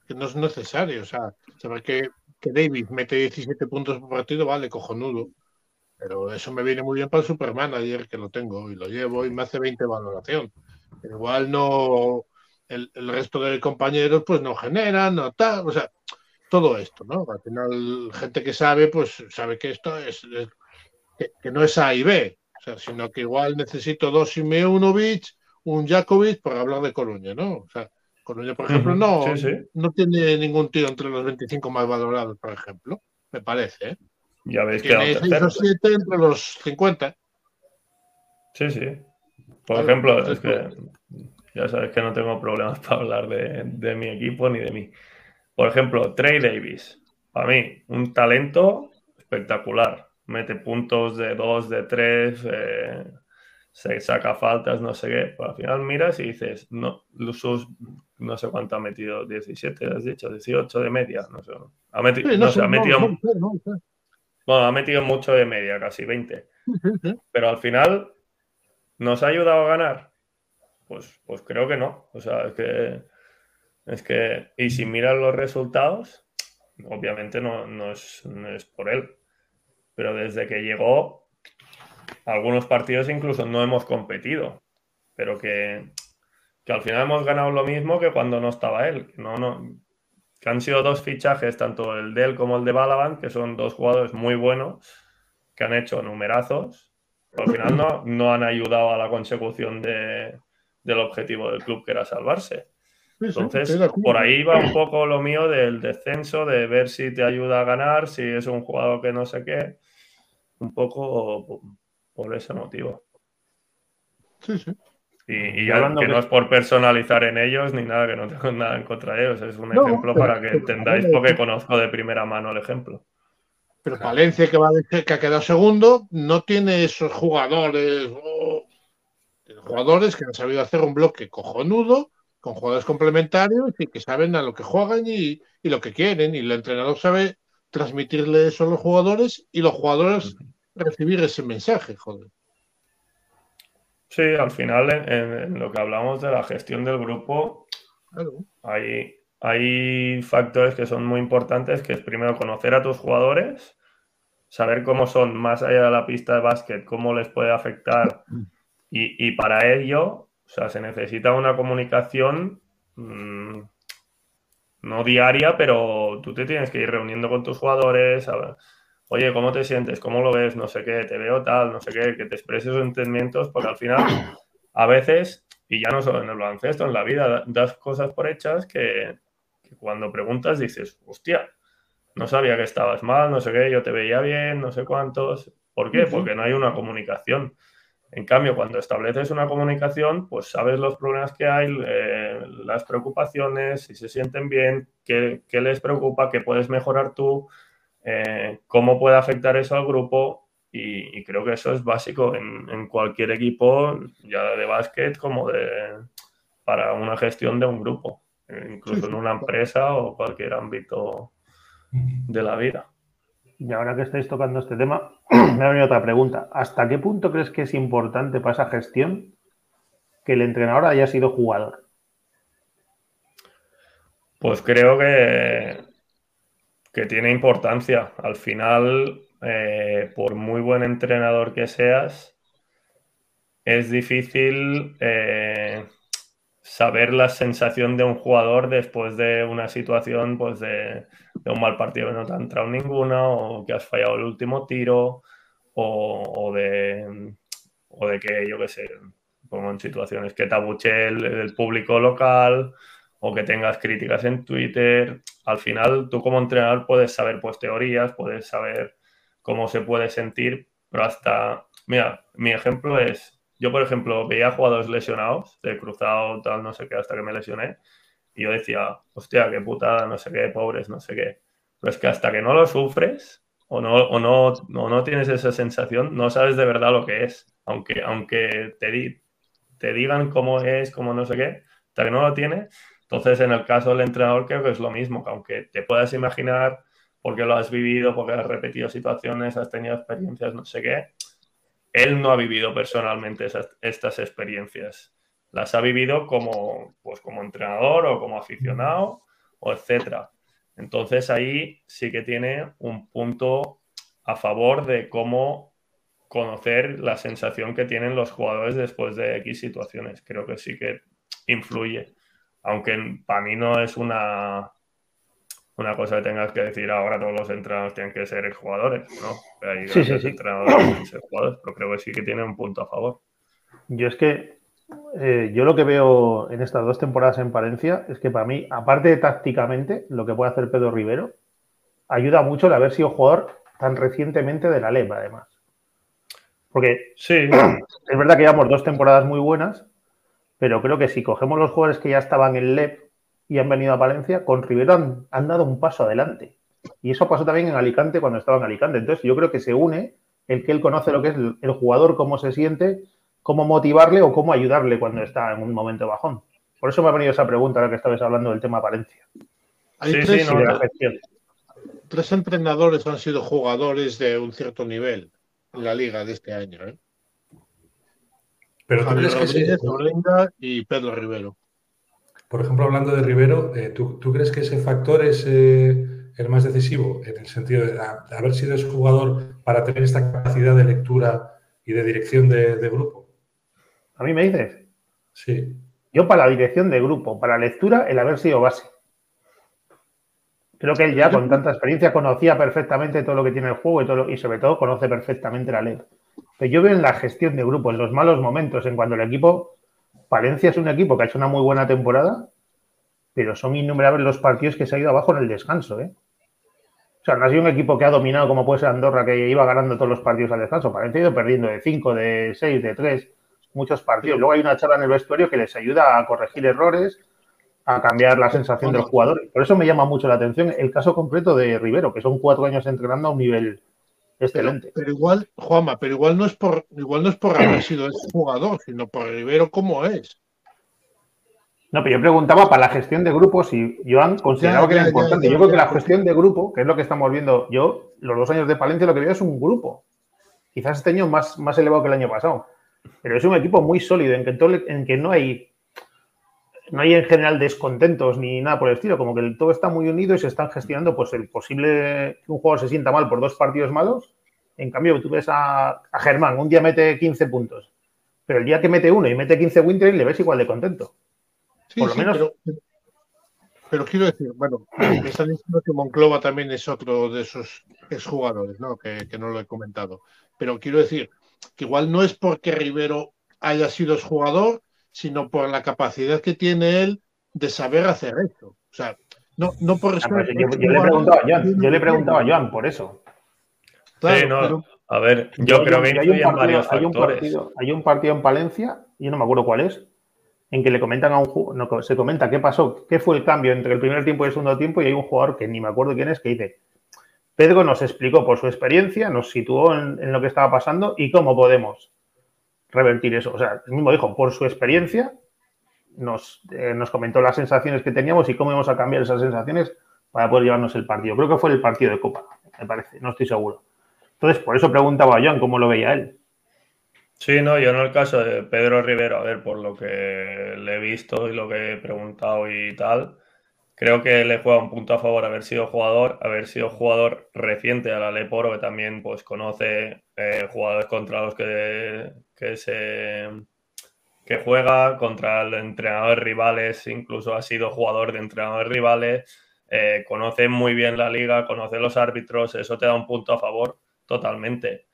Que no es necesario. O sea, saber que, que David mete 17 puntos por partido, vale, cojonudo. Pero eso me viene muy bien para el Superman ayer que lo tengo y lo llevo y me hace 20 valoración. igual no. El, el resto de compañeros, pues no generan, no tal. O sea, todo esto, ¿no? Al final, gente que sabe, pues sabe que esto es, que, no es A y B, o sea, sino que igual necesito dos Simeunovic, un Jakovic para hablar de Coruña, ¿no? O sea, Coruña, por ejemplo, no, no tiene ningún tío entre los 25 más valorados, por ejemplo, me parece, ¿eh? Ya veis que hay 6 o 7 entre los 50. Sí, sí. Por ejemplo, es que ya sabes que no tengo problemas para hablar de, de mi equipo ni de mí. Por ejemplo, Trey Davis, para mí, un talento espectacular. Mete puntos de 2, de 3, eh, se saca faltas, no sé qué. Pero al final miras y dices, no, sus, no sé cuánto ha metido, 17, has dicho, 18 de media, no sé. Ha metido, no, sé, ha metido, bueno, ha metido mucho de media, casi 20. Pero al final, ¿nos ha ayudado a ganar? Pues, pues creo que no. O sea, es que es que, y si miras los resultados, obviamente no, es, por él. Pero desde que llegó, algunos partidos incluso no hemos competido. Pero que, al final hemos ganado lo mismo que cuando no estaba él. No, no, que han sido dos fichajes, tanto el de él como el de Balaban, que son dos jugadores muy buenos, que han hecho numerazos, pero al final no, no han ayudado a la consecución de, del objetivo del club, que era salvarse. Entonces, por ahí va un poco lo mío del descenso, de ver si te ayuda a ganar, si es un jugador que no sé qué, un poco por ese motivo. Sí, sí. Y, ya que, no es por personalizar en ellos ni nada, que no tengo nada en contra de ellos, es un ejemplo para que entendáis porque conozco de primera mano el ejemplo. Pero Valencia, que, va que ha quedado segundo, no tiene esos jugadores, oh, jugadores que han sabido hacer un bloque cojonudo con jugadores complementarios y que saben a lo que juegan y, lo que quieren. Y el entrenador sabe transmitirle eso a los jugadores y los jugadores recibir ese mensaje, joder. Sí, al final en, lo que hablamos de la gestión del grupo, hay, hay factores que son muy importantes, que es primero conocer a tus jugadores, saber cómo son más allá de la pista de básquet, cómo les puede afectar y, y para ello O sea, se necesita una comunicación mmm, no diaria, pero tú te tienes que ir reuniendo con tus jugadores, a oye, ¿cómo te sientes? ¿Cómo lo ves? No sé qué, te veo tal, no sé qué, que te expreses sus entendimientos, porque al final, a veces, y ya no solo en el baloncesto, en la vida, das cosas por hechas que, que cuando preguntas dices, hostia, no sabía que estabas mal, no sé qué, yo te veía bien, no sé cuántos. ¿Por qué? Porque no hay una comunicación. En cambio, cuando estableces una comunicación, pues sabes los problemas que hay, eh, las preocupaciones, si se sienten bien, qué, qué, les preocupa, qué puedes mejorar tú, eh, cómo puede afectar eso al grupo. Y, y creo que eso es básico en, en, cualquier equipo, ya de básquet como de para una gestión de un grupo, incluso sí, sí. en una empresa o cualquier ámbito de la vida. Y ahora que estáis tocando este tema, me ha venido otra pregunta. ¿Hasta qué punto crees que es importante para esa gestión que el entrenador haya sido jugador? Pues creo que, que tiene importancia. Al final, eh, por muy buen entrenador que seas, es difícil eh, saber la sensación de un jugador después de una situación pues de, un mal partido que no te ha entrado ninguna o que has fallado el último tiro o, de, o de que yo qué sé, como en situaciones que te abuche el, el, público local o que tengas críticas en Twitter. Al final tú como entrenador puedes saber pues teorías, puedes saber cómo se puede sentir, pero hasta, mira, mi ejemplo es yo, por ejemplo, veía jugadores lesionados, de cruzado, tal, no sé qué, hasta que me lesioné, y yo decía, hostia, qué putada, no sé qué, pobres, no sé qué. Pero es que hasta que no lo sufres o no, o no, o no tienes esa sensación, no sabes de verdad lo que es. Aunque, aunque te, di, te digan cómo es, cómo no sé qué, hasta que no lo tienes. Entonces, en el caso del entrenador, creo que es lo mismo, que aunque te puedas imaginar porque lo has vivido, porque has repetido situaciones, has tenido experiencias, no sé qué, él no ha vivido personalmente esas, estas experiencias. Las ha vivido como, pues, como entrenador o como aficionado o etcétera. Entonces ahí sí que tiene un punto a favor de cómo conocer la sensación que tienen los jugadores después de X situaciones. Creo que sí que influye. Aunque para mí no es una, una cosa que tengas que decir ahora todos los entrenadores tienen que ser jugadores, ¿no? Hay sí, sí, sí. entrenadores jugadores, pero creo que sí que tiene un punto a favor. Yo es que eh, yo lo que veo en estas dos temporadas en Palencia es que para mí, aparte de tácticamente, lo que puede hacer Pedro Rivero, ayuda mucho el haber sido jugador tan recientemente de la LEP, además. Porque sí. es verdad que llevamos dos temporadas muy buenas, pero creo que si cogemos los jugadores que ya estaban en LEP y han venido a Valencia, con Rivero han, han, dado un paso adelante. Y eso pasó también en Alicante cuando estaba en Alicante. Entonces yo creo que se une el que él conoce lo que es el, el jugador, cómo se siente, cómo motivarle o cómo ayudarle cuando está en un momento bajón. Por eso me ha venido esa pregunta ahora que estabais hablando del tema Valencia. Hay sí, tres, sí, no, de la gestión. tres entrenadores han sido jugadores de un cierto nivel en la liga de este año. ¿eh? Pero tú crees que sí? y Pedro Rivero. Por ejemplo, hablando de Rivero, eh, ¿tú, ¿tú, crees que ese factor es eh, el más decisivo en el sentido de, de, haber sido ese jugador para tener esta capacidad de lectura y de dirección de, de, grupo? ¿A mí me dices? Sí. Yo para la dirección de grupo, para la lectura, el haber sido base. Creo que él ya con tanta experiencia conocía perfectamente todo lo que tiene el juego y, todo lo, y sobre todo conoce perfectamente la ley. Pero yo veo en la gestión de grupo, en los malos momentos, en cuando el equipo Valencia es un equipo que ha hecho una muy buena temporada, pero son innumerables los partidos que se ha ido abajo en el descanso. ¿eh? O sea, no ha sido un equipo que ha dominado como puede ser Andorra, que iba ganando todos los partidos al descanso. Valencia ha ido perdiendo de 5, de 6, de 3, muchos partidos. Luego hay una charla en el vestuario que les ayuda a corregir errores, a cambiar la sensación del jugador. Por eso me llama mucho la atención el caso concreto de Rivero, que son cuatro años entrenando a un nivel excelente. Pero, pero, igual, Juanma, pero igual no es por igual no es por haber sido ese jugador, sino por Rivero cómo es. No, pero yo preguntaba para la gestión de grupos si Joan consideraba ya, que era ya, importante. Ya, yo creo que la gestión de grupo, que es lo que estamos viendo yo, los dos años de Palencia lo que veo es un grupo. Quizás este año más, más elevado que el año pasado. Pero es un equipo muy sólido en que, en que no hay no hay en general descontentos ni nada por el estilo, como que todo está muy unido y se están gestionando pues el posible que un jugador se sienta mal por dos partidos malos. En cambio, tú ves a, a Germán, un día mete 15 puntos pero el día que mete uno y mete 15 Winter le ves igual de contento. Sí, Por lo menos. Pero, quiero decir, bueno, me están diciendo que Monclova también es otro de esos exjugadores, ¿no? Que, que no lo he comentado. Pero quiero decir que igual no es porque Rivero haya sido jugador, sino por la capacidad que tiene él de saber hacer eso. O sea, no, no por eso. Ah, yo, le preguntaba a Joan, yo le preguntaba a Joan por eso. Claro, A ver, yo, creo que hay un, partido, hay, un partido, hay un partido en Palencia, yo no me acuerdo cuál es, en que le comentan a un no, se comenta qué pasó, qué fue el cambio entre el primer tiempo y el segundo tiempo, y hay un jugador que ni me acuerdo quién es, que dice, Pedro nos explicó por su experiencia, nos situó en, lo que estaba pasando y cómo podemos revertir eso. O sea, el mismo dijo, por su experiencia, nos, eh, nos comentó las sensaciones que teníamos y cómo íbamos a cambiar esas sensaciones para poder llevarnos el partido. Creo que fue el partido de Copa, me parece, no estoy seguro. Entonces, por eso preguntaba a Joan cómo lo veía él. Sí, no, yo en el caso de Pedro Rivero, a ver, por lo que le he visto y lo que he preguntado y tal, creo que le juega un punto a favor haber sido jugador, haber sido jugador reciente al Aleporo, que también pues conoce eh, jugadores contra los que, que se que juega contra el entrenadores rivales, incluso ha sido jugador de entrenadores rivales, eh, conoce muy bien la liga, conoce los árbitros, eso te da un punto a favor totalmente.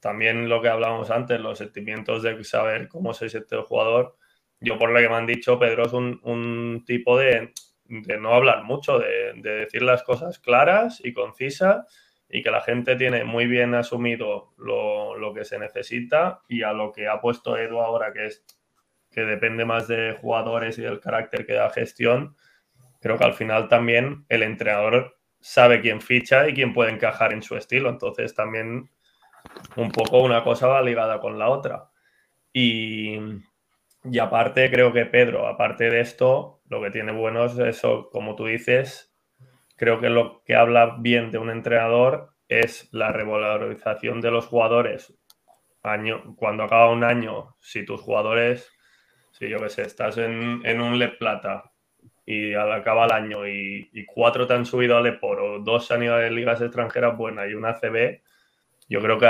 También lo que hablábamos antes, los sentimientos de saber cómo se siente el jugador. Yo por lo que me han dicho, Pedro es un, tipo de, no hablar mucho, de, decir las cosas claras y concisas y que la gente tiene muy bien asumido lo, lo, que se necesita y a lo que ha puesto Edu ahora, que es que depende más de jugadores y del carácter que da gestión, creo que al final también el entrenador sabe quién ficha y quién puede encajar en su estilo. Entonces también un poco una cosa va ligada con la otra. Y, y aparte creo que Pedro, aparte de esto, lo que tiene bueno es eso, como tú dices, creo que lo que habla bien de un entrenador es la revalorización de los jugadores. Año, cuando acaba un año, si tus jugadores, si yo qué sé, estás en, en un Le Plata y acaba el año y, cuatro te han subido al EPOR o dos han ido a ligas extranjeras buenas y una CB, yo creo que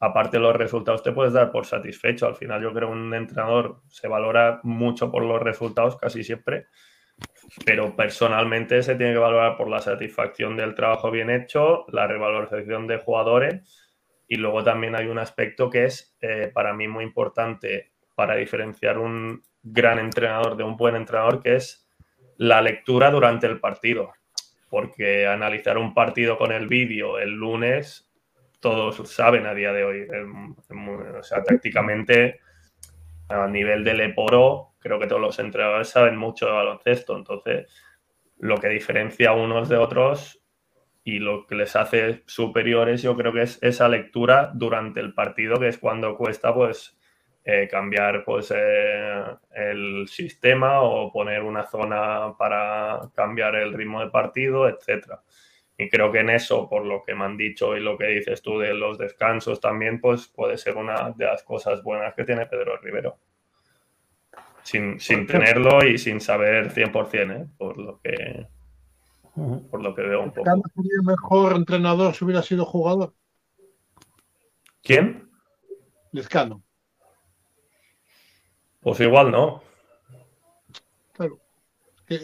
aparte de los resultados te puedes dar por satisfecho. Al final yo creo que un entrenador se valora mucho por los resultados casi siempre, pero personalmente se tiene que valorar por la satisfacción del trabajo bien hecho, la revalorización de jugadores y luego también hay un aspecto que es eh, para mí muy importante para diferenciar un gran entrenador de un buen entrenador, que es la lectura durante el partido, porque analizar un partido con el vídeo el lunes, todos saben a día de hoy. o sea, tácticamente, a nivel del Eporo, creo que todos los entrenadores saben mucho de baloncesto. Entonces, lo que diferencia unos de otros y lo que les hace superiores, yo creo que es esa lectura durante el partido, que es cuando cuesta, pues, eh, cambiar pues, eh, el sistema o poner una zona para cambiar el ritmo de partido, etcétera. Y creo que en eso, por lo que me han dicho y lo que dices tú de los descansos también, pues puede ser una de las cosas buenas que tiene Pedro Rivero. Sin, sin tenerlo y sin saber 100%, ¿eh? por, lo que, por lo que veo un poco. sería mejor entrenador si hubiera sido jugador? ¿Quién? Lezcano. Pues igual no.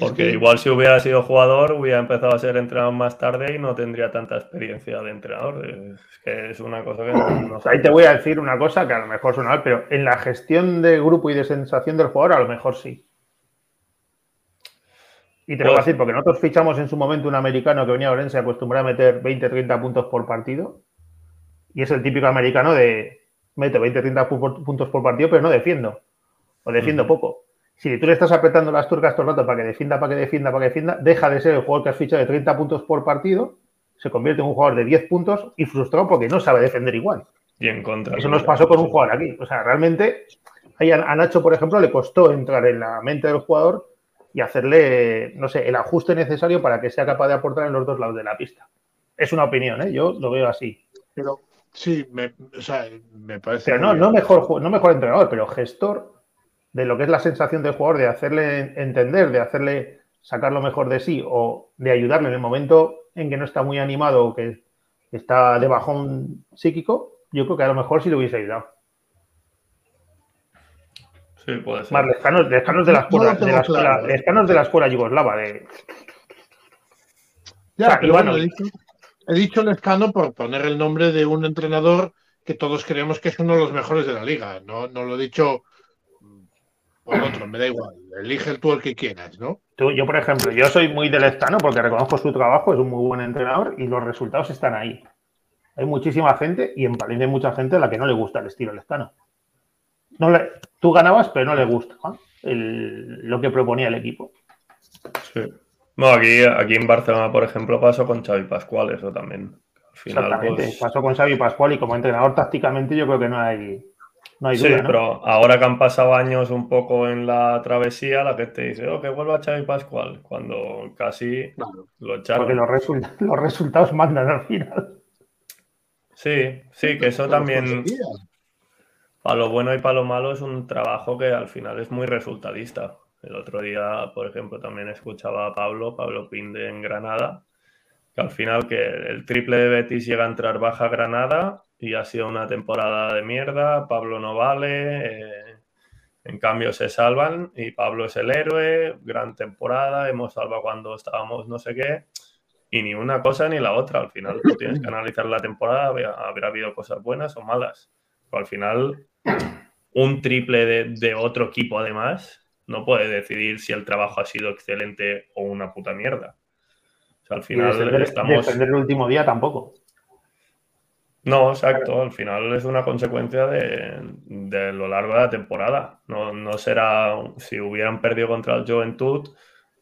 Porque igual si hubiera sido jugador, hubiera empezado a ser entrenador más tarde y no tendría tanta experiencia de entrenador. Es que es una cosa que no, Ahí te voy a decir una cosa que a lo mejor suena mal, pero en la gestión de grupo y de sensación del jugador, a lo mejor sí. Y te lo voy a pues decir porque nosotros fichamos en su momento un americano que venía a Orense acostumbrado a meter 20, 30 puntos por partido. Y es el típico americano de meto 20, 30 puntos por partido, pero no defiendo o defiendo poco. Si tú le estás apretando las turcas todo el rato para que defienda, para que defienda, para que defienda, deja de ser el jugador que has fichado de 30 puntos por partido, se convierte en un jugador de 10 puntos y frustrado porque no sabe defender igual. Y en contra. Eso nos pasó con un jugador aquí. O sea, realmente a Nacho, por ejemplo, le costó entrar en la mente del jugador y hacerle, no sé, el ajuste necesario para que sea capaz de aportar en los dos lados de la pista. Es una opinión, ¿eh? Yo lo veo así. Pero sí, me, o sea, me parece. Pero no, no mejor, no mejor entrenador, pero gestor de lo que es la sensación del jugador, de hacerle entender, de hacerle sacar lo mejor de sí o de ayudarle en el momento en que no está muy animado o que está de bajón psíquico, yo creo que a lo mejor sí le hubiese ayudado. Sí, puede ser. Más lejanos, lejanos de la escuela, lo de la escuela, claro, ¿eh? lejanos de la escuela yugoslava, de Ya, O sea, pero Iván bueno, he dicho, he dicho por poner el nombre de un entrenador que todos creemos que es uno de los mejores de la liga. No, no lo he dicho por otro, me da igual. Elige tú el que quieras, ¿no? Tú- yo, por ejemplo, yo soy muy del Estano porque reconozco su trabajo, es un muy buen entrenador y los resultados están ahí. Hay muchísima gente y en Valencia hay mucha gente a la que no le gusta el estilo Lestano. No le, tú ganabas, pero no le gusta ¿no? el- lo que proponía el equipo. Sí. Bueno, aquí, aquí en Barcelona, por ejemplo, pasó con Xavi Pascual, eso también. Al final, Exactamente. pues, Pasó con Xavi Pascual y como entrenador tácticamente yo creo que no hay, no hay Sí, duda. ¿no? pero ahora que han pasado años un poco en la travesía, la gente dice, oh, que vuelva Xavi Pascual, cuando casi Claro. lo echaron. Porque los, result- los resultados mandan al final. Sí, sí, que eso también, conseguía. para lo bueno y para lo malo, es un trabajo que al final es muy resultadista. El otro día, por ejemplo, también escuchaba a Pablo, Pablo Pinde en Granada, que al final que el triple de Betis llega a entrar baja Granada y ha sido una temporada de mierda, Pablo no vale, eh, en cambio se salvan y Pablo es el héroe, gran temporada, hemos salvado cuando estábamos no sé qué, y ni una cosa ni la otra, al final tú tienes que analizar la temporada, habrá habido cosas buenas o malas, pero al final un triple de, de otro equipo además no puede decidir si el trabajo ha sido excelente o una puta mierda. O sea, al Y final defender, estamos... defender el último día tampoco. No, exacto. Al final es una consecuencia de, lo largo de la temporada. No, no será, si hubieran perdido contra el Juventud,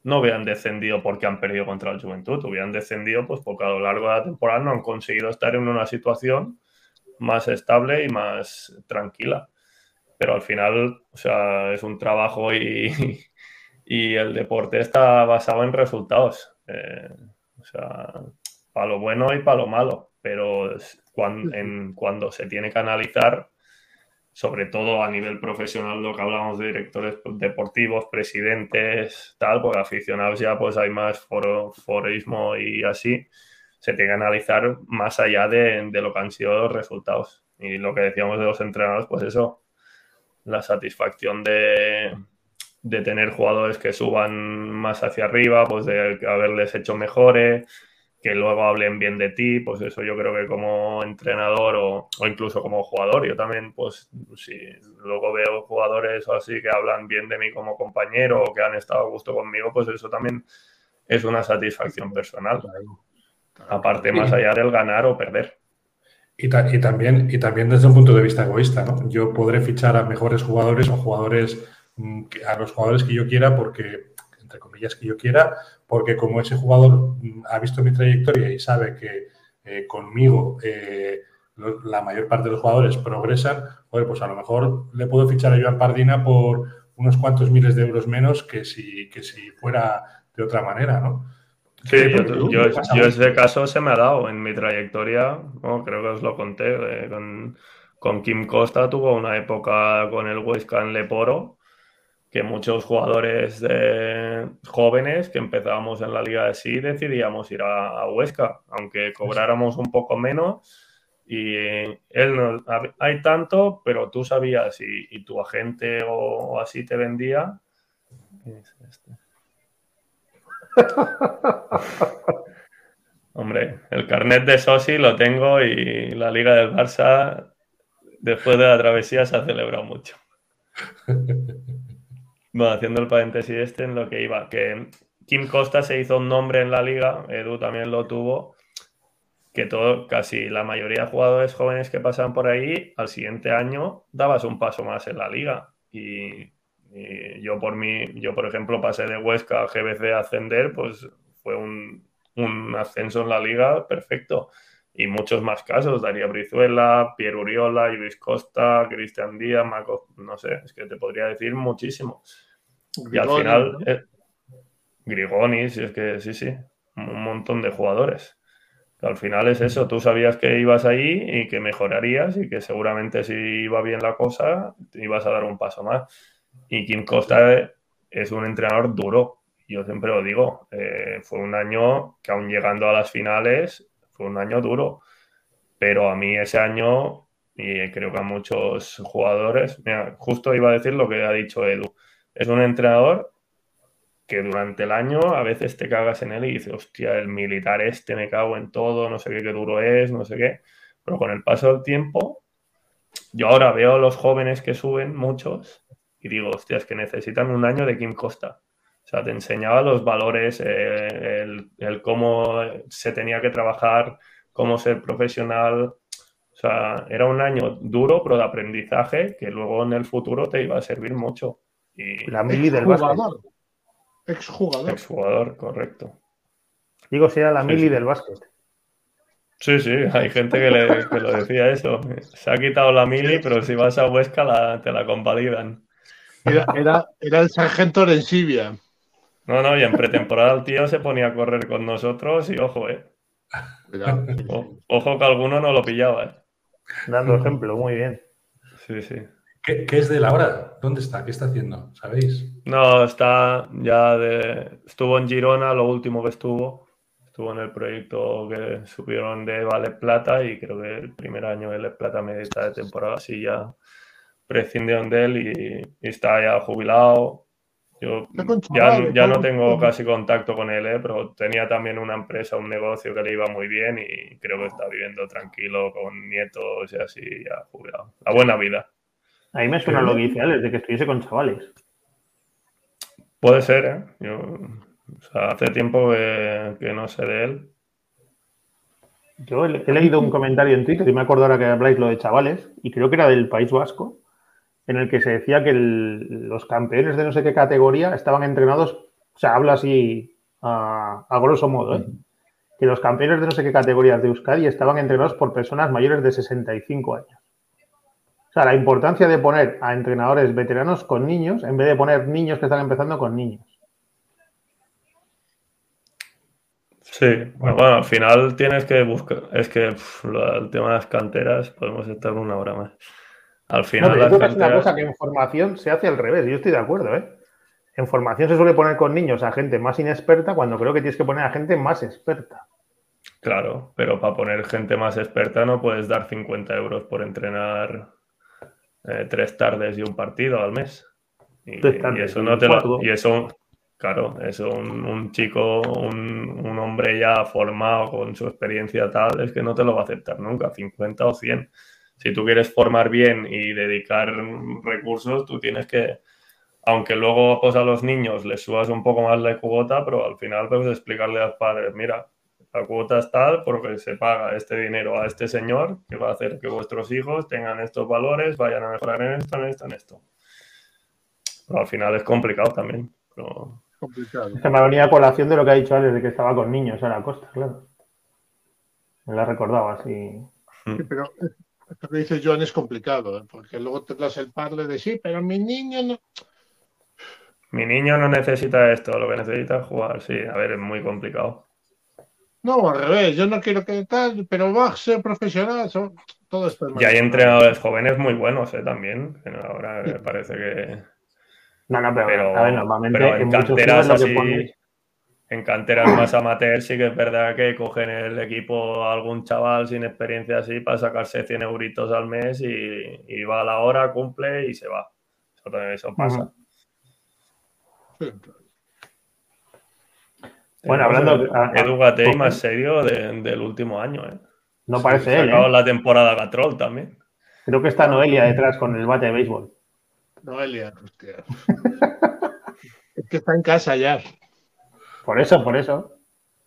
no hubieran descendido porque han perdido contra el Juventud. Hubieran descendido pues porque a lo largo de la temporada no han conseguido estar en una situación más estable y más tranquila. Pero al final, o sea, es un trabajo y, el deporte está basado en resultados. Eh, o sea, para lo bueno y para lo malo. Pero cuando, en, cuando se tiene que analizar, sobre todo a nivel profesional, lo que hablamos de directores deportivos, presidentes, tal, pues aficionados ya pues hay más foro, forismo y así, se tiene que analizar más allá de, de lo que han sido los resultados. Y lo que decíamos de los entrenadores, pues eso, la satisfacción de, de tener jugadores que suban más hacia arriba, pues de haberles hecho mejores, que luego hablen bien de ti, pues eso yo creo que como entrenador o, o, incluso como jugador, yo también, pues si luego veo jugadores o así que hablan bien de mí como compañero o que han estado a gusto conmigo, pues eso también es una satisfacción personal. Aparte, más allá del ganar o perder. Y, ta y, también, y también desde un punto de vista egoísta, ¿no? Yo podré fichar a mejores jugadores o jugadores mm, a los jugadores que yo quiera porque, que yo quiera, porque como ese jugador mm, ha visto mi trayectoria y sabe que eh, conmigo eh, la mayor parte de los jugadores progresan, pues a lo mejor le puedo fichar a Joan Pardina por unos cuantos miles de euros menos que si, que si fuera de otra manera, ¿no? Sí, yo, yo, yo, ese caso se me ha dado en mi trayectoria, ¿no? creo que os lo conté, eh, con, con, Kim Costa tuvo una época con el en Leporo, que muchos jugadores de, jóvenes que empezábamos en la liga de sí decidíamos ir a, a Huesca, aunque cobráramos un poco menos. Y él no, hay tanto, pero tú sabías y, y tu agente o, o, así te vendía. ¿Qué es este? Hombre, el carnet de Sosi lo tengo y la Liga del Barça, después de la travesía, se ha celebrado mucho. Bueno, haciendo el paréntesis este en lo que iba, que Kim Costa se hizo un nombre en la liga, Edu también lo tuvo, que todo, casi la mayoría de jugadores jóvenes que pasan por ahí, al siguiente año dabas un paso más en la liga. Y, yo por mí, yo por ejemplo pasé de Huesca a GBC a ascender, pues fue un, un ascenso en la liga perfecto. Y muchos más casos, Daría Brizuela, Pierre Uriola, Luis Costa, Cristian Díaz, Marcos, no sé, es que te podría decir muchísimo. Grigoni, y al final, ¿no? eh, Grigoni, si es que sí, sí, un montón de jugadores. Al final es eso, tú sabías que ibas ahí y que mejorarías y que seguramente si iba bien la cosa, ibas a dar un paso más. Y Kim Costa es un entrenador duro, yo siempre lo digo, eh, fue un año que aún llegando a las finales fue un año duro, pero a mí ese año y creo que a muchos jugadores, justo iba a decir lo que ha dicho Edu, es un entrenador que durante el año a veces te cagas en él y dices, hostia, el militar este me cago en todo, no sé qué, qué duro es, no sé qué, pero con el paso del tiempo, yo ahora veo a los jóvenes que suben, muchos, y digo, hostia, es que necesitan un año de Kim Costa. O sea, te enseñaba los valores, eh, el, el cómo se tenía que trabajar, cómo ser profesional, o sea, era un año duro, pero de aprendizaje que luego en el futuro te iba a servir mucho. Y La mili del básquet. Exjugador. Exjugador. correcto. Digo, si era la Sí, mili sí. del básquet. Sí, sí, hay gente que, le, que lo decía eso. Se ha quitado la mili, pero si vas a Huesca la- te la convalidan. Era, era, era el sargento Orencibia. No, no, y en pretemporada el tío se ponía a correr con nosotros y ojo, eh. Cuidado. O- ojo que alguno no lo pillaba, eh. Dando ejemplo, muy bien. Sí, sí. ¿Qué, qué es de la hora? ¿Dónde está? ¿Qué está haciendo? ¿Sabéis? No, está ya de. Estuvo en Girona, lo último que estuvo. Estuvo en el proyecto que subieron de Vale Plata y creo que el primer año de Vale Plata medita de temporada, así ya prescindieron de él y, y está ya jubilado. Yo ya, ya no tengo casi contacto con él, ¿eh? pero tenía también una empresa, un negocio que le iba muy bien y creo que está viviendo tranquilo con nietos y así, ya jubilado. La buena vida. A mí me suena lo que dice Alex, de que estuviese con chavales. Puede ser, ¿eh? Yo, o sea, hace tiempo que, que no sé de él. Yo he, he leído un comentario en Twitter y me acuerdo ahora que habláis lo de chavales, y creo que era del País Vasco, en el que se decía que el- los campeones de no sé qué categoría estaban entrenados, o sea, habla así a, a grosso modo, ¿eh? que los campeones de no sé qué categorías de Euskadi estaban entrenados por personas mayores de 65 años. O sea, la importancia de poner a entrenadores veteranos con niños en vez de poner niños que están empezando con niños. Sí, bueno, bueno, al final tienes que buscar. Es que pf, lo- el tema de las canteras, podemos estar una hora más. Al No, final, pero yo creo que es una cosa que en formación se hace al revés. Yo estoy de acuerdo, ¿eh? En formación se suele poner con niños a gente más inexperta cuando creo que tienes que poner a gente más experta. Claro, pero para poner gente más experta no puedes dar 50 euros por entrenar eh, tres tardes y un partido al mes. Y, eso no te lo. Y eso, claro, eso un, un chico, un, un hombre ya formado con su experiencia tal, es que no te lo va a aceptar nunca, 50 o 100. Si tú quieres formar bien y dedicar recursos, tú tienes que, aunque luego pues, a los niños les subas un poco más la cuota, pero al final puedes explicarle a los padres, mira, la cuota es tal porque se paga este dinero a este señor que va a hacer que vuestros hijos tengan estos valores, vayan a mejorar en esto, en esto, en esto. Pero al final es complicado también. pero- Complicado. Se me ha venido a colación de lo que ha dicho Alex, de que estaba con niños a la costa, claro. Me la recordaba así. Sí, pero esto que dice Joan es complicado, ¿eh? porque luego tendrás el padre de sí, pero mi niño no. Mi niño no necesita esto, lo que necesita es jugar. Sí, a ver, es muy complicado. No, al revés, yo no quiero que tal, pero va a ser profesional. son- Todo esto es Y hay entrenadores jóvenes muy buenos ¿eh? también. que Ahora me parece que. No, no, pero, Pero, a ver, normalmente pero en en muchos canteras clubes lo que así, pones- en canteras más amateur sí que es verdad que cogen el equipo a algún chaval sin experiencia así para sacarse 100 euritos al mes y, y va a la hora, cumple y se va. Eso, eso pasa. Bueno, hablando- a- Edu Gatell más serio de- del último año. ¿eh? No parece él, ¿eh? la temporada Gatrol también. Creo que está Noelia detrás con el bate de béisbol. Noelia, hostia. es que está en casa ya. Por eso, por eso.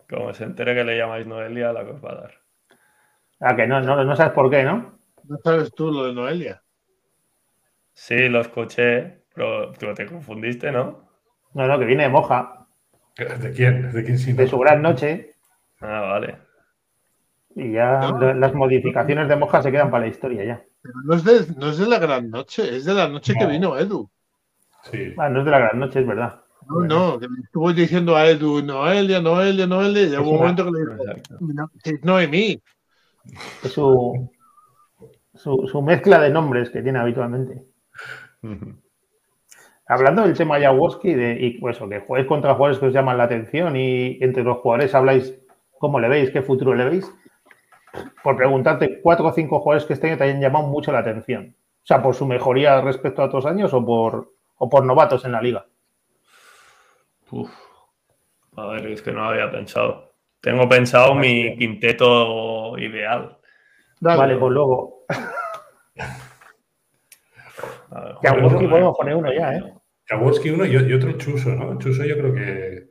Como se entere que le llamáis Noelia, la que os va a dar. Ah, que no, no, no sabes por qué, ¿no? No sabes tú lo de Noelia. Sí, lo escuché, pero tú te confundiste, ¿no? No, no, que viene de Moja, ¿De quién? ¿De quién sí? de su gran noche, Ah, vale. y ya No. las modificaciones de Moja se quedan para la historia ya. Pero no es de, no es de la gran noche, es de la noche que No. vino Edu. Sí. Ah, no es de la gran noche, es verdad. No, no, que le estuvo diciendo a Edu, Noelia, Noelia, Noelia, y llegó un momento que le dijo, Exacto. "No, es Noemí. Su, su, su mezcla de nombres que tiene habitualmente. Hablando del tema Jaworski de, y pues, que jugáis contra jugadores que os llaman la atención y entre los jugadores habláis cómo le veis, qué futuro le veis. por preguntarte cuatro o cinco jugadores que este año te hayan llamado mucho la atención. O sea, por su mejoría respecto a otros años o por, o por novatos en la liga. Uf. A ver, es que no lo había pensado. Tengo pensado mi quinteto ideal. Dale, vale, pues luego. que a Wolski podemos poner uno ya, ¿eh? Jaworski uno y, otro Chuso, ¿no? Chuso yo creo que.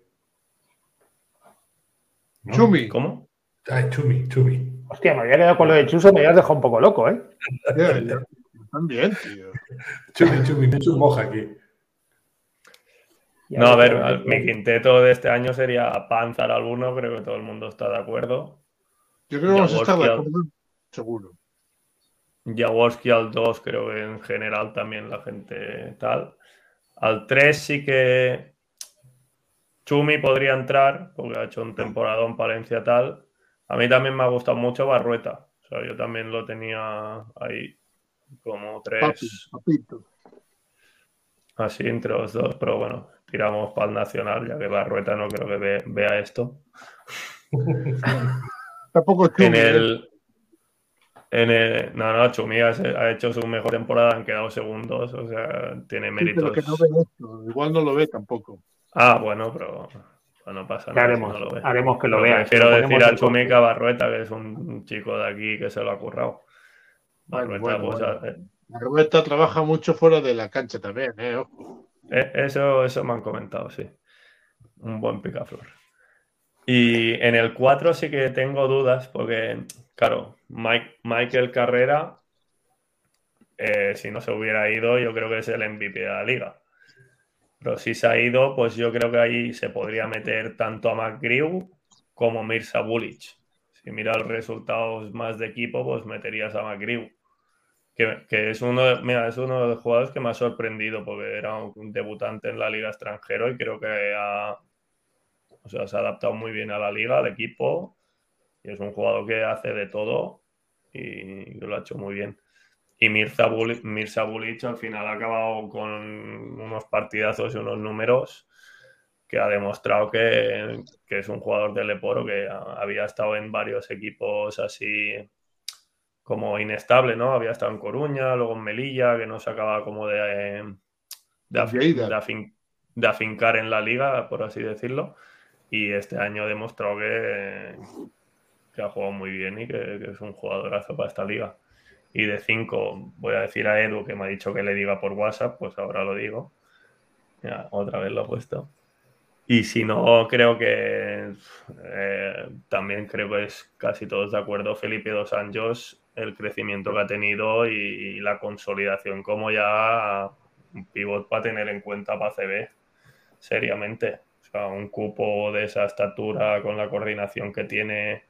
Chumi. ¿Cómo? Ay, Chumi, Chumi. Hostia, me había quedado con lo de Chuso, me habías dejado un poco loco, ¿eh? También, tío. Chumi, Chumi, mucho moja aquí. No, a ver, mi quinteto de este año sería Panzar al 1, creo que todo el mundo está de acuerdo. Yo creo que vamos a estar de acuerdo, seguro. Jaworski al 2, creo que en general también la gente tal. Al 3 sí que Chumi podría entrar, porque ha hecho un temporada en Palencia tal. A mí también me ha gustado mucho Barrueta. O sea, yo también lo tenía ahí como tres. Así entre los dos, pero bueno, tiramos para el Nacional, ya que Barrueta no creo que vea esto. Tampoco En el, en el, no, no, Chumi ha, hecho su mejor temporada, han quedado segundos, o sea, tiene méritos. que no ve esto. Igual no lo ve tampoco. Ah, bueno, pero no pasa nada. Haremos, haremos que lo vea. Quiero decir a Chumica Barrueta, que es un chico de aquí que se lo ha currado. Barrueta, pues, Barrueta trabaja mucho fuera de la cancha también, ¿eh? eh eso, eso me han comentado, sí. Un buen picaflor. Y en el 4 sí que tengo dudas, porque, claro, Mike, Michael Carrera, eh, si no se hubiera ido, yo creo que es el MVP de la liga. Pero si se ha ido, pues yo creo que ahí se podría meter tanto a McGrew como Mirza Bulic. Si miras resultados más de equipo, pues meterías a McGrew. Que, que, es, uno de, mira, es uno de los jugadores que me ha sorprendido porque era un debutante en la liga extranjero y creo que ha, o sea, se ha adaptado muy bien a la liga, al equipo y es un jugador que hace de todo y lo ha hecho muy bien. Y Mirza, Bulic al final ha acabado con unos partidazos y unos números que ha demostrado que, es un jugador de Leporo que había estado en varios equipos así como inestable, ¿no? Había estado en Coruña, luego en Melilla, que no se acaba como de, de, de, afincar en la liga, por así decirlo. Y este año ha demostrado que, que ha jugado muy bien y que, que es un jugadorazo para esta liga y de 5 voy a decir a Edu que me ha dicho que le diga por WhatsApp, pues ahora lo digo. Ya, otra vez lo he puesto. Y si no, creo que eh, también creo que es casi todos de acuerdo Felipe Dos Anjos, el crecimiento que ha tenido y, la consolidación como ya un pivot para tener en cuenta para CB, seriamente. O sea, un cupo de esa estatura con la coordinación que tiene,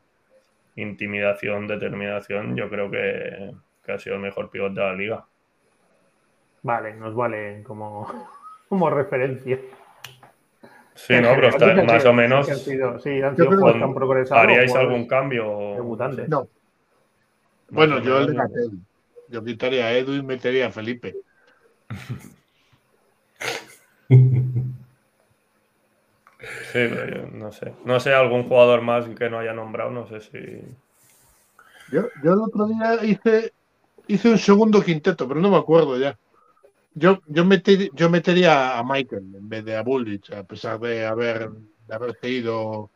intimidación, determinación, yo creo que, que ha sido el mejor pivot de la liga. Vale, nos vale como, como referencia. Sí, no, pero está más o menos. Sí, han sido, progresado. ¿Haríais algún cambio? No. Bueno, yo el de Gatel. Yo quitaría a Edu y metería a Felipe. Sí, pero yo no sé. No sé, algún jugador más que no haya nombrado, no sé si. Yo, yo el otro día hice hice un segundo quinteto, pero no me acuerdo ya. Yo, yo, yo metería a Michael en vez de a Bullich, a pesar de haber, de haber ido.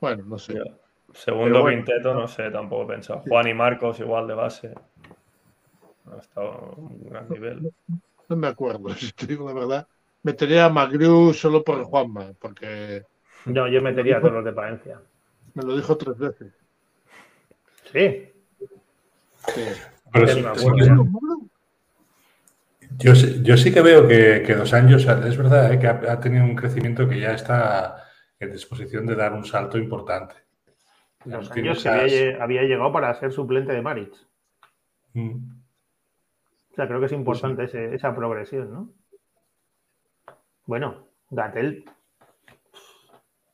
Bueno, no sé. Segundo quinteto, no sé, tampoco he pensado. Juan y Marcos igual de base. Ha estado un gran nivel. No, me acuerdo, si te digo la verdad. Metería a Magriu solo por Juanma, porque. No, yo metería a todos los de Palencia. Me lo dijo tres veces. Sí. Sí. Yo, yo, sí que veo que, Dos Años, es verdad, eh, que ha, tenido un crecimiento que ya está en disposición de dar un salto importante. Dos Años había, llegado para ser suplente de Maritz. Mm. O sea, creo que es importante esa progresión, ¿no? Bueno, Gatel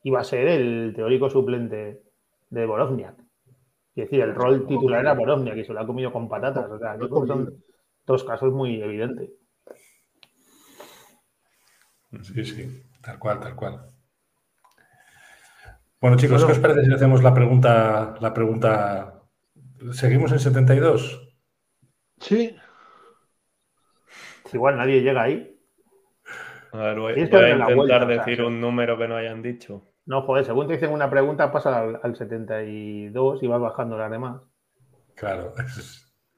iba a ser el teórico suplente de Borozniak. Es decir, el rol titular era Boromnia, que se lo ha comido con patatas. O sea, son dos casos muy evidentes. Sí, sí, tal cual, tal cual. Bueno, chicos, ¿qué os parece si hacemos la pregunta, la pregunta ¿Seguimos en 72? Sí. Igual nadie llega ahí. A ver, voy, a intentar vuelta, o sea, decir un número que no hayan dicho. No, joder, según te dicen una pregunta, pasa al, al 72 y vas bajando las demás. Claro.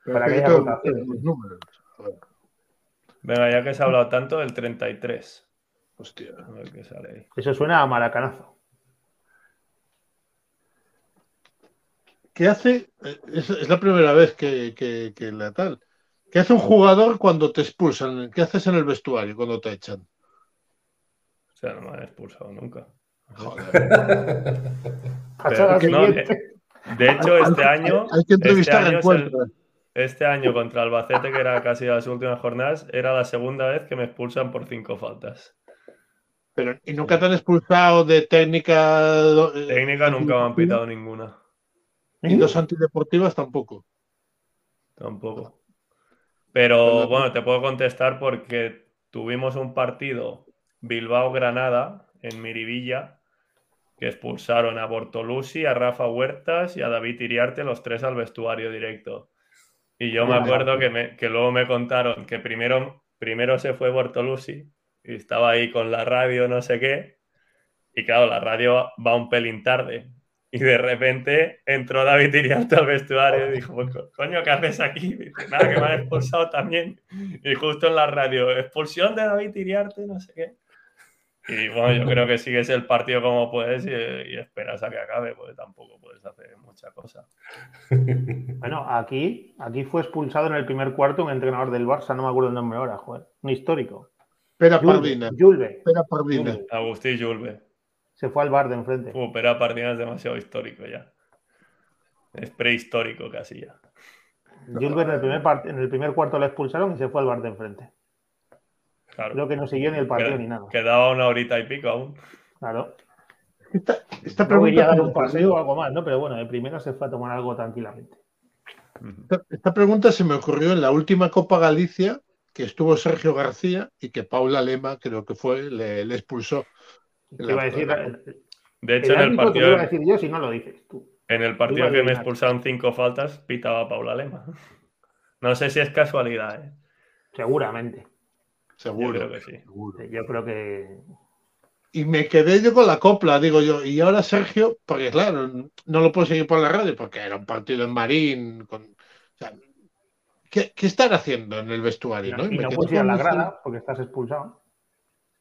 Para que haya. Joder, Venga, ya que se ha hablado tanto, el 33. Hostia. A ver qué sale ahí. Eso suena a maracanazo. ¿Qué hace? eh, Es, es la primera vez que, que, que la tal. ¿Qué hace un jugador cuando te expulsan? ¿Qué haces en el vestuario cuando te echan? O sea, no me han expulsado nunca. Pero, no, siguiente. De hecho, este año, Hay que entrevistar este año, es el- encuentro. este año contra Albacete, que era casi las últimas jornadas, era la segunda vez que me expulsan por cinco faltas. Pero, ¿Y nunca te han expulsado de técnica? eh, Técnica nunca me han pitado ninguna. Y dos antideportivas tampoco. Tampoco. Pero bueno, te puedo contestar porque tuvimos un partido Bilbao-Granada en Miribilla que expulsaron a Bortolusi, a Rafa Huertas y a David Iriarte, los tres al vestuario directo. Y yo me acuerdo que, me- que luego me contaron que primero, primero se fue Bortolusi y estaba ahí con la radio, no sé qué. Y claro, la radio va un pelín tarde. Y de repente entró David Iriarte al vestuario y dijo, "Pues, co- coño, ¿qué haces aquí? Y dice, nada, que me han expulsado también. Y justo en la radio, expulsión de David Iriarte, no sé qué. Y bueno, yo creo que sigues el partido como puedes y, y esperas a que acabe, porque tampoco puedes hacer mucha cosa. Bueno, aquí, aquí fue expulsado en el primer cuarto un entrenador del Barça, no me acuerdo el nombre ahora, joder. Un histórico. Pera Julve. Pera. Agustín Julve. Se fue al bar de enfrente. Uh, pero a Pardina es demasiado histórico ya. Es prehistórico casi ya. Julve en el, primer part- en el primer cuarto lo expulsaron y se fue al bar de enfrente. Claro. Creo que no siguió ni el partido Queda- ni nada. Quedaba una horita y pico aún. Claro. Esta, esta Luego iría a dar pregunta, un paseo o algo más, ¿no? Pero bueno, de primero se fue a tomar algo tranquilamente. esta- esta pregunta se me ocurrió en la última Copa Galicia que estuvo Sergio García y que Paula Lema, creo que fue, le, le expulsó. Te iba a decir, el, De hecho, el en el te partido, iba a decir yo si no lo dices tú. en el partido que me expulsaron cinco faltas, pitaba Paula Lema. No sé si es casualidad, ¿eh? Seguramente. Yo Seguro. creo que sí. seguro. Yo creo que. Y me quedé yo con la copla, digo yo. Y ahora Sergio, porque claro, no lo puedo seguir por la radio porque era un partido en Marín. Con, o sea, ¿qué, qué están haciendo en el vestuario? ¿no? y me no puedes ir a la grada porque estás expulsado.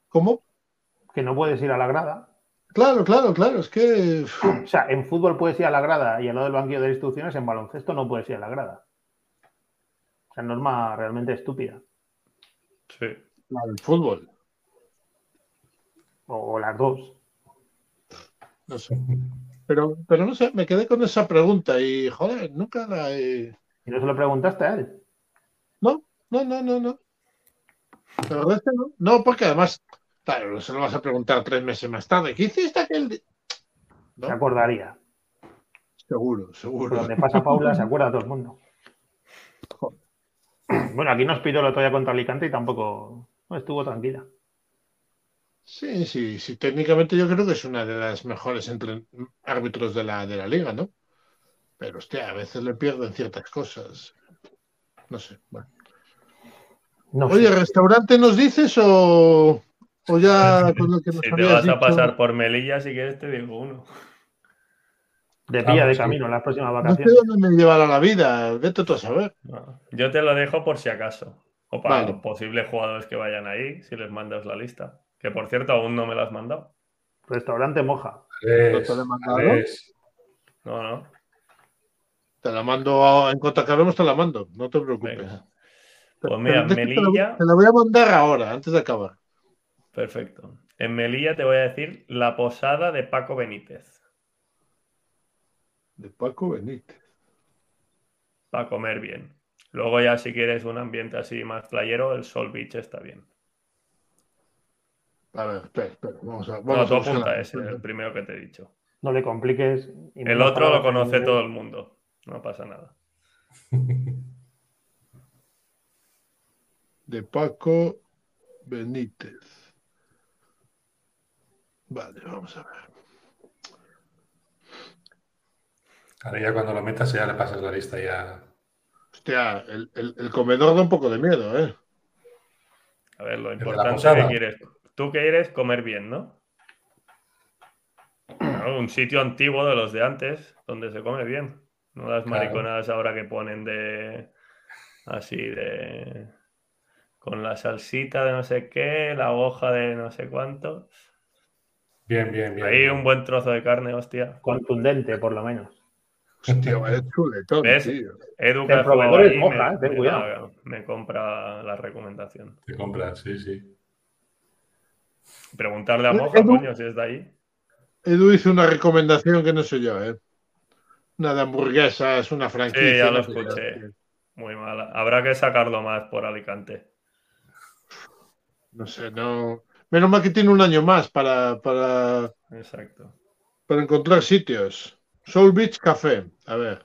¿Cómo? Que no puedes ir a la grada. Claro, claro, claro. Es que. O sea, en fútbol puedes ir a la grada y al lado del banquillo de instrucciones, en baloncesto no puedes ir a la grada. O sea, norma realmente estúpida. Sí. Claro, el fútbol. O, o las dos. No sé. Pero, pero no sé, me quedé con esa pregunta y, joder, nunca la he. Y no se lo preguntaste a él. No, no, no, no, no. La verdad es que no. No, porque además, claro, no se lo vas a preguntar tres meses más tarde. ¿Qué hiciste aquel día? Se ¿No? acordaría. Seguro, seguro. donde pasa Paula, se acuerda todo el mundo. Bueno, aquí nos pidió la toalla contra Alicante y tampoco no, estuvo tranquila. Sí, sí, sí. Técnicamente yo creo que es una de las mejores entre árbitros de la, de la liga, ¿no? Pero, hostia, a veces le pierden ciertas cosas. No sé. Bueno. No Oye, sé. ¿restaurante nos dices o, o ya con lo que nos Si te vas a pasar por Melilla, si quieres te digo uno. De pilla de Vamos, sí. camino en las próximas No sé vacaciones. dónde me llevará la vida. Vete tú a saber. No. Yo te lo dejo por si acaso. O para Vale. los posibles jugadores que vayan ahí, si les mandas la lista. Que por cierto, aún no me la has mandado. Restaurante Moja. ¿No te lo he mandado? No, no. Te la mando a- en cuanto acabemos, te la mando. No te preocupes. Venga. Pues mira, la- Melilla. Te la voy a mandar ahora, antes de acabar. Perfecto. En Melilla te voy a decir la posada de Paco Benítez. De Paco Benítez. Para comer bien. Luego ya si quieres un ambiente así más playero, el Sol Beach está bien. A ver, espera, espera. Vamos a, No, vamos tú a buscar apunta ese, el primero que te he dicho. No le compliques. y El otro lo conoce todo el mundo. No pasa nada. De Paco Benítez. Vale, vamos a ver. Ahora ya cuando lo metas ya le pasas la lista ya. Hostia, el, el- el comedor da un poco de miedo, ¿eh? A ver, lo importante que quieres. Tú quieres comer bien, ¿no? Un sitio antiguo de los de antes, donde se come bien. No las Claro. mariconadas ahora que ponen de. Así de. Con la salsita de no sé qué, la hoja de no sé cuánto. Bien, bien, bien. Ahí un buen trozo de carne, hostia. Contundente, por lo menos. Hostia, vaya chuletón, ¿Ves? tío. Edu, El que jugado proveedor es moja, me, eh, ten me cuidado. da- me compra la recomendación. Te compras, sí, sí. Preguntarle a Moja, Edu- coño, si es de ahí. Edu hizo una recomendación que no sé yo, ¿eh? Una de hamburguesas, una franquicia. Sí, ya lo no sé yo. escuché. Muy mala. Habrá que sacarlo más por Alicante. No sé, no. Menos mal que tiene un año más para, para, Exacto. para encontrar sitios. Soul Beach Café. A ver.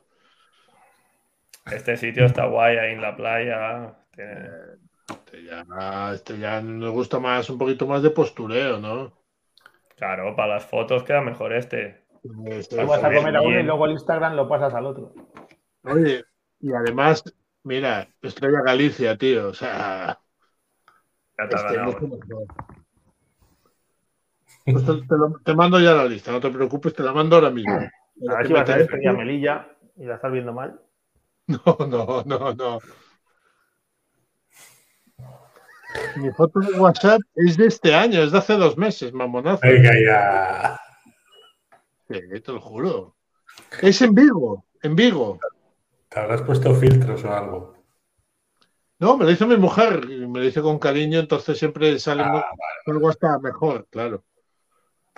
Este sitio está guay ahí en la playa. Tiene- Este ya, este ya nos gusta más, un poquito más de postureo, ¿no? Claro, para las fotos queda mejor este. Este, Tú vas a Bien, comer a uno y luego el Instagram lo pasas al otro. Oye, y además, mira, Estrella Galicia, tío. O sea, Ya te este. Pues te, te lo- te mando ya la lista, no te preocupes, te la mando ahora mismo. A ver si vas a ver Estrella Melilla y la estás viendo mal. No, no, no, no. Mi foto de WhatsApp es de este año, es de hace dos meses, mamonazo. Venga ya. Sí, te lo juro. Es en Vigo, en Vigo. Te habrás puesto filtros o algo. No, me lo hizo mi mujer, y me lo hizo con cariño, entonces siempre sale Ah, vale. algo hasta mejor, claro.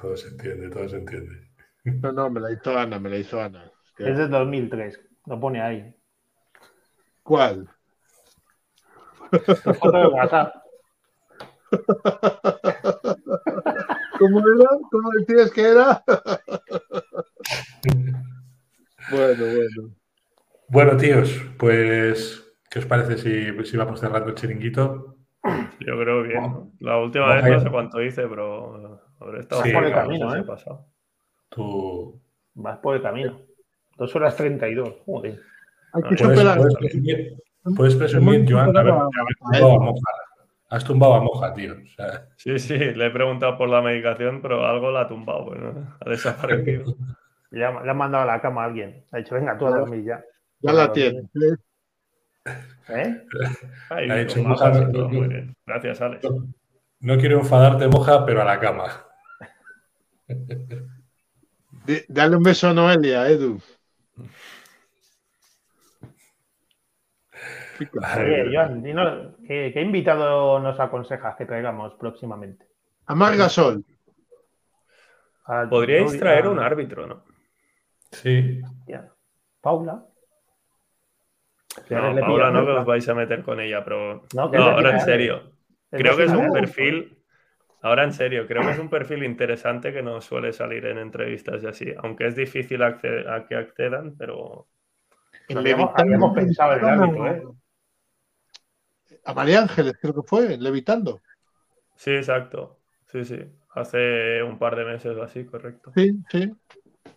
Todo se entiende, todo se entiende. No, no, me la hizo Ana, me la hizo Ana. Es de 2003. Lo pone ahí. ¿Cuál? Tu foto de WhatsApp. ¿Cómo era? ¿Cómo decías que era? bueno, bueno. Bueno, tíos, pues, ¿qué os parece si, si vamos cerrando el chiringuito? Yo creo que bien. La última vez no sé cuánto hice, pero habré estado Sí, por el camino, ¿eh? pasado. Tú Vas por el camino. Dos horas 32. Joder. Hay que puedes, puedes presumir, puedes presumir, Joan, haber, haber tumbado a. Moja. Has tumbado a Moja, tío. O sea, Sí, sí, le he preguntado por la medicación, pero algo la ha tumbado, bueno, ha desaparecido. Le ha, le ha mandado a la cama a alguien. Ha dicho, venga, tú a dormir ya. Ya la tienes. ¿eh? Ahí, Ha y Moja, no, muy no. bien. Gracias, Alex. no quiero enfadarte, Moja, pero a la cama. Dale un beso a Noelia, Edu. Oye, Joan, dinos, ¿qué, qué invitado nos aconsejas que traigamos próximamente? Amarga Sol. A- Podríais traer un árbitro, ¿no? Sí. Paula. No, Paula, no que os vais a meter con ella, pero. No, No, ahora en serio. Creo que es un perfil. Ahora en serio, creo que es un perfil interesante que no suele salir en entrevistas y así. Aunque es difícil a que accedan, pero. Habíamos, habíamos pensado en el árbitro, ¿eh? A María Ángeles, creo que fue, levitando. Sí, exacto. Sí, sí. Hace un par de meses o así, correcto. Sí, sí.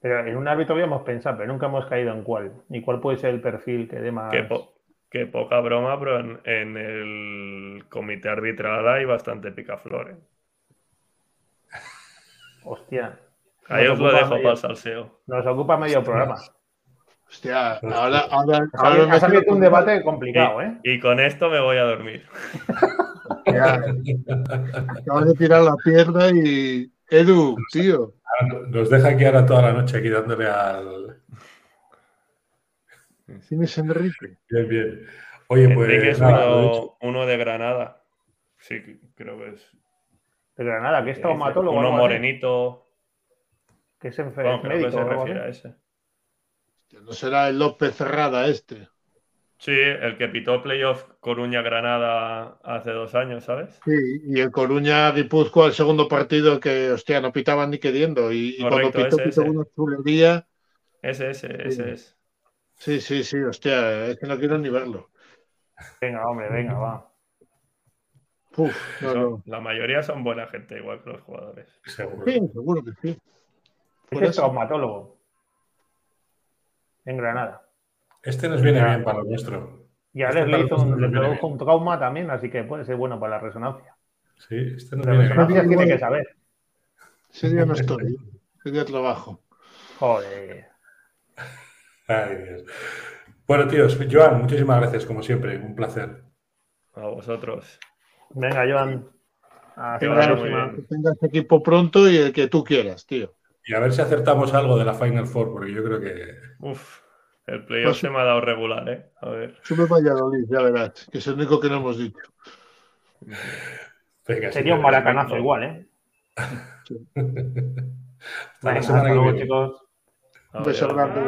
Pero en un árbitro habíamos pensado, pero nunca hemos caído en cuál. Ni cuál puede ser el perfil que dé más. Po- qué poca broma, pero en, en el comité arbitral hay bastante picaflor. ¿eh? Hostia. Ahí os lo dejo medio- para el salseo. Nos ocupa medio programa. Hostia, ahora, ahora, Ha ahora salido- me ha salido un debate complicado, ¿eh? Y con esto me voy a dormir. Acabas de tirar la pierna y. Edu, tío. Nos deja aquí ahora toda la noche aquí dándole al. Tienes Enrique. Bien, bien. Oye, Enrique pues es nada, uno de Granada. Sí, creo que es. De Granada, que es traumatólogo. Uno morenito. Que es enfer- Bueno, médico. se refiere a así. ese. No será el López Cerrada este. Sí, el que pitó playoff Coruña-Granada hace dos años, ¿sabes? Sí, y el Coruña Guipúzcoa, el segundo partido que, hostia, no pitaban ni queriendo. Y, y cuando pitó, ese, pitó ese. una chulería. Ese, ese, ese es. Sí, sí, sí, hostia, es que no quiero ni verlo. Venga, hombre, venga, va. Uf, no, Son- no. La mayoría son buena gente, igual que los jugadores. Seguro. Sí, seguro que sí. Por es traumatólogo. en Granada. Este nos viene bien para lo nuestro. Y a Este Alex le, hizo un, nos le viene produjo un trauma también, así que puede ser bueno para la resonancia. Sí, este nos La viene bien. resonancia tiene que saber. Ese día no estoy, ese día trabajo. Joder. Ay, Dios. Bueno, tíos, Joan, muchísimas gracias, como siempre. Un placer. A vosotros. Venga, Joan. Hasta Que la vaya muy próxima. bien. tengas equipo pronto y el que tú quieras, tío. Y a ver si acertamos algo de la Final Four, porque yo creo que. Uf, el playoff se me ha dado regular, ¿eh? A ver. Sube Valladolid, ya verás, que es el único que no hemos dicho. Venga, Sería sí, un maracanazo igual, ¿eh? Hasta la Venga, semana hasta que luego, viene. chicos. Un beso grande.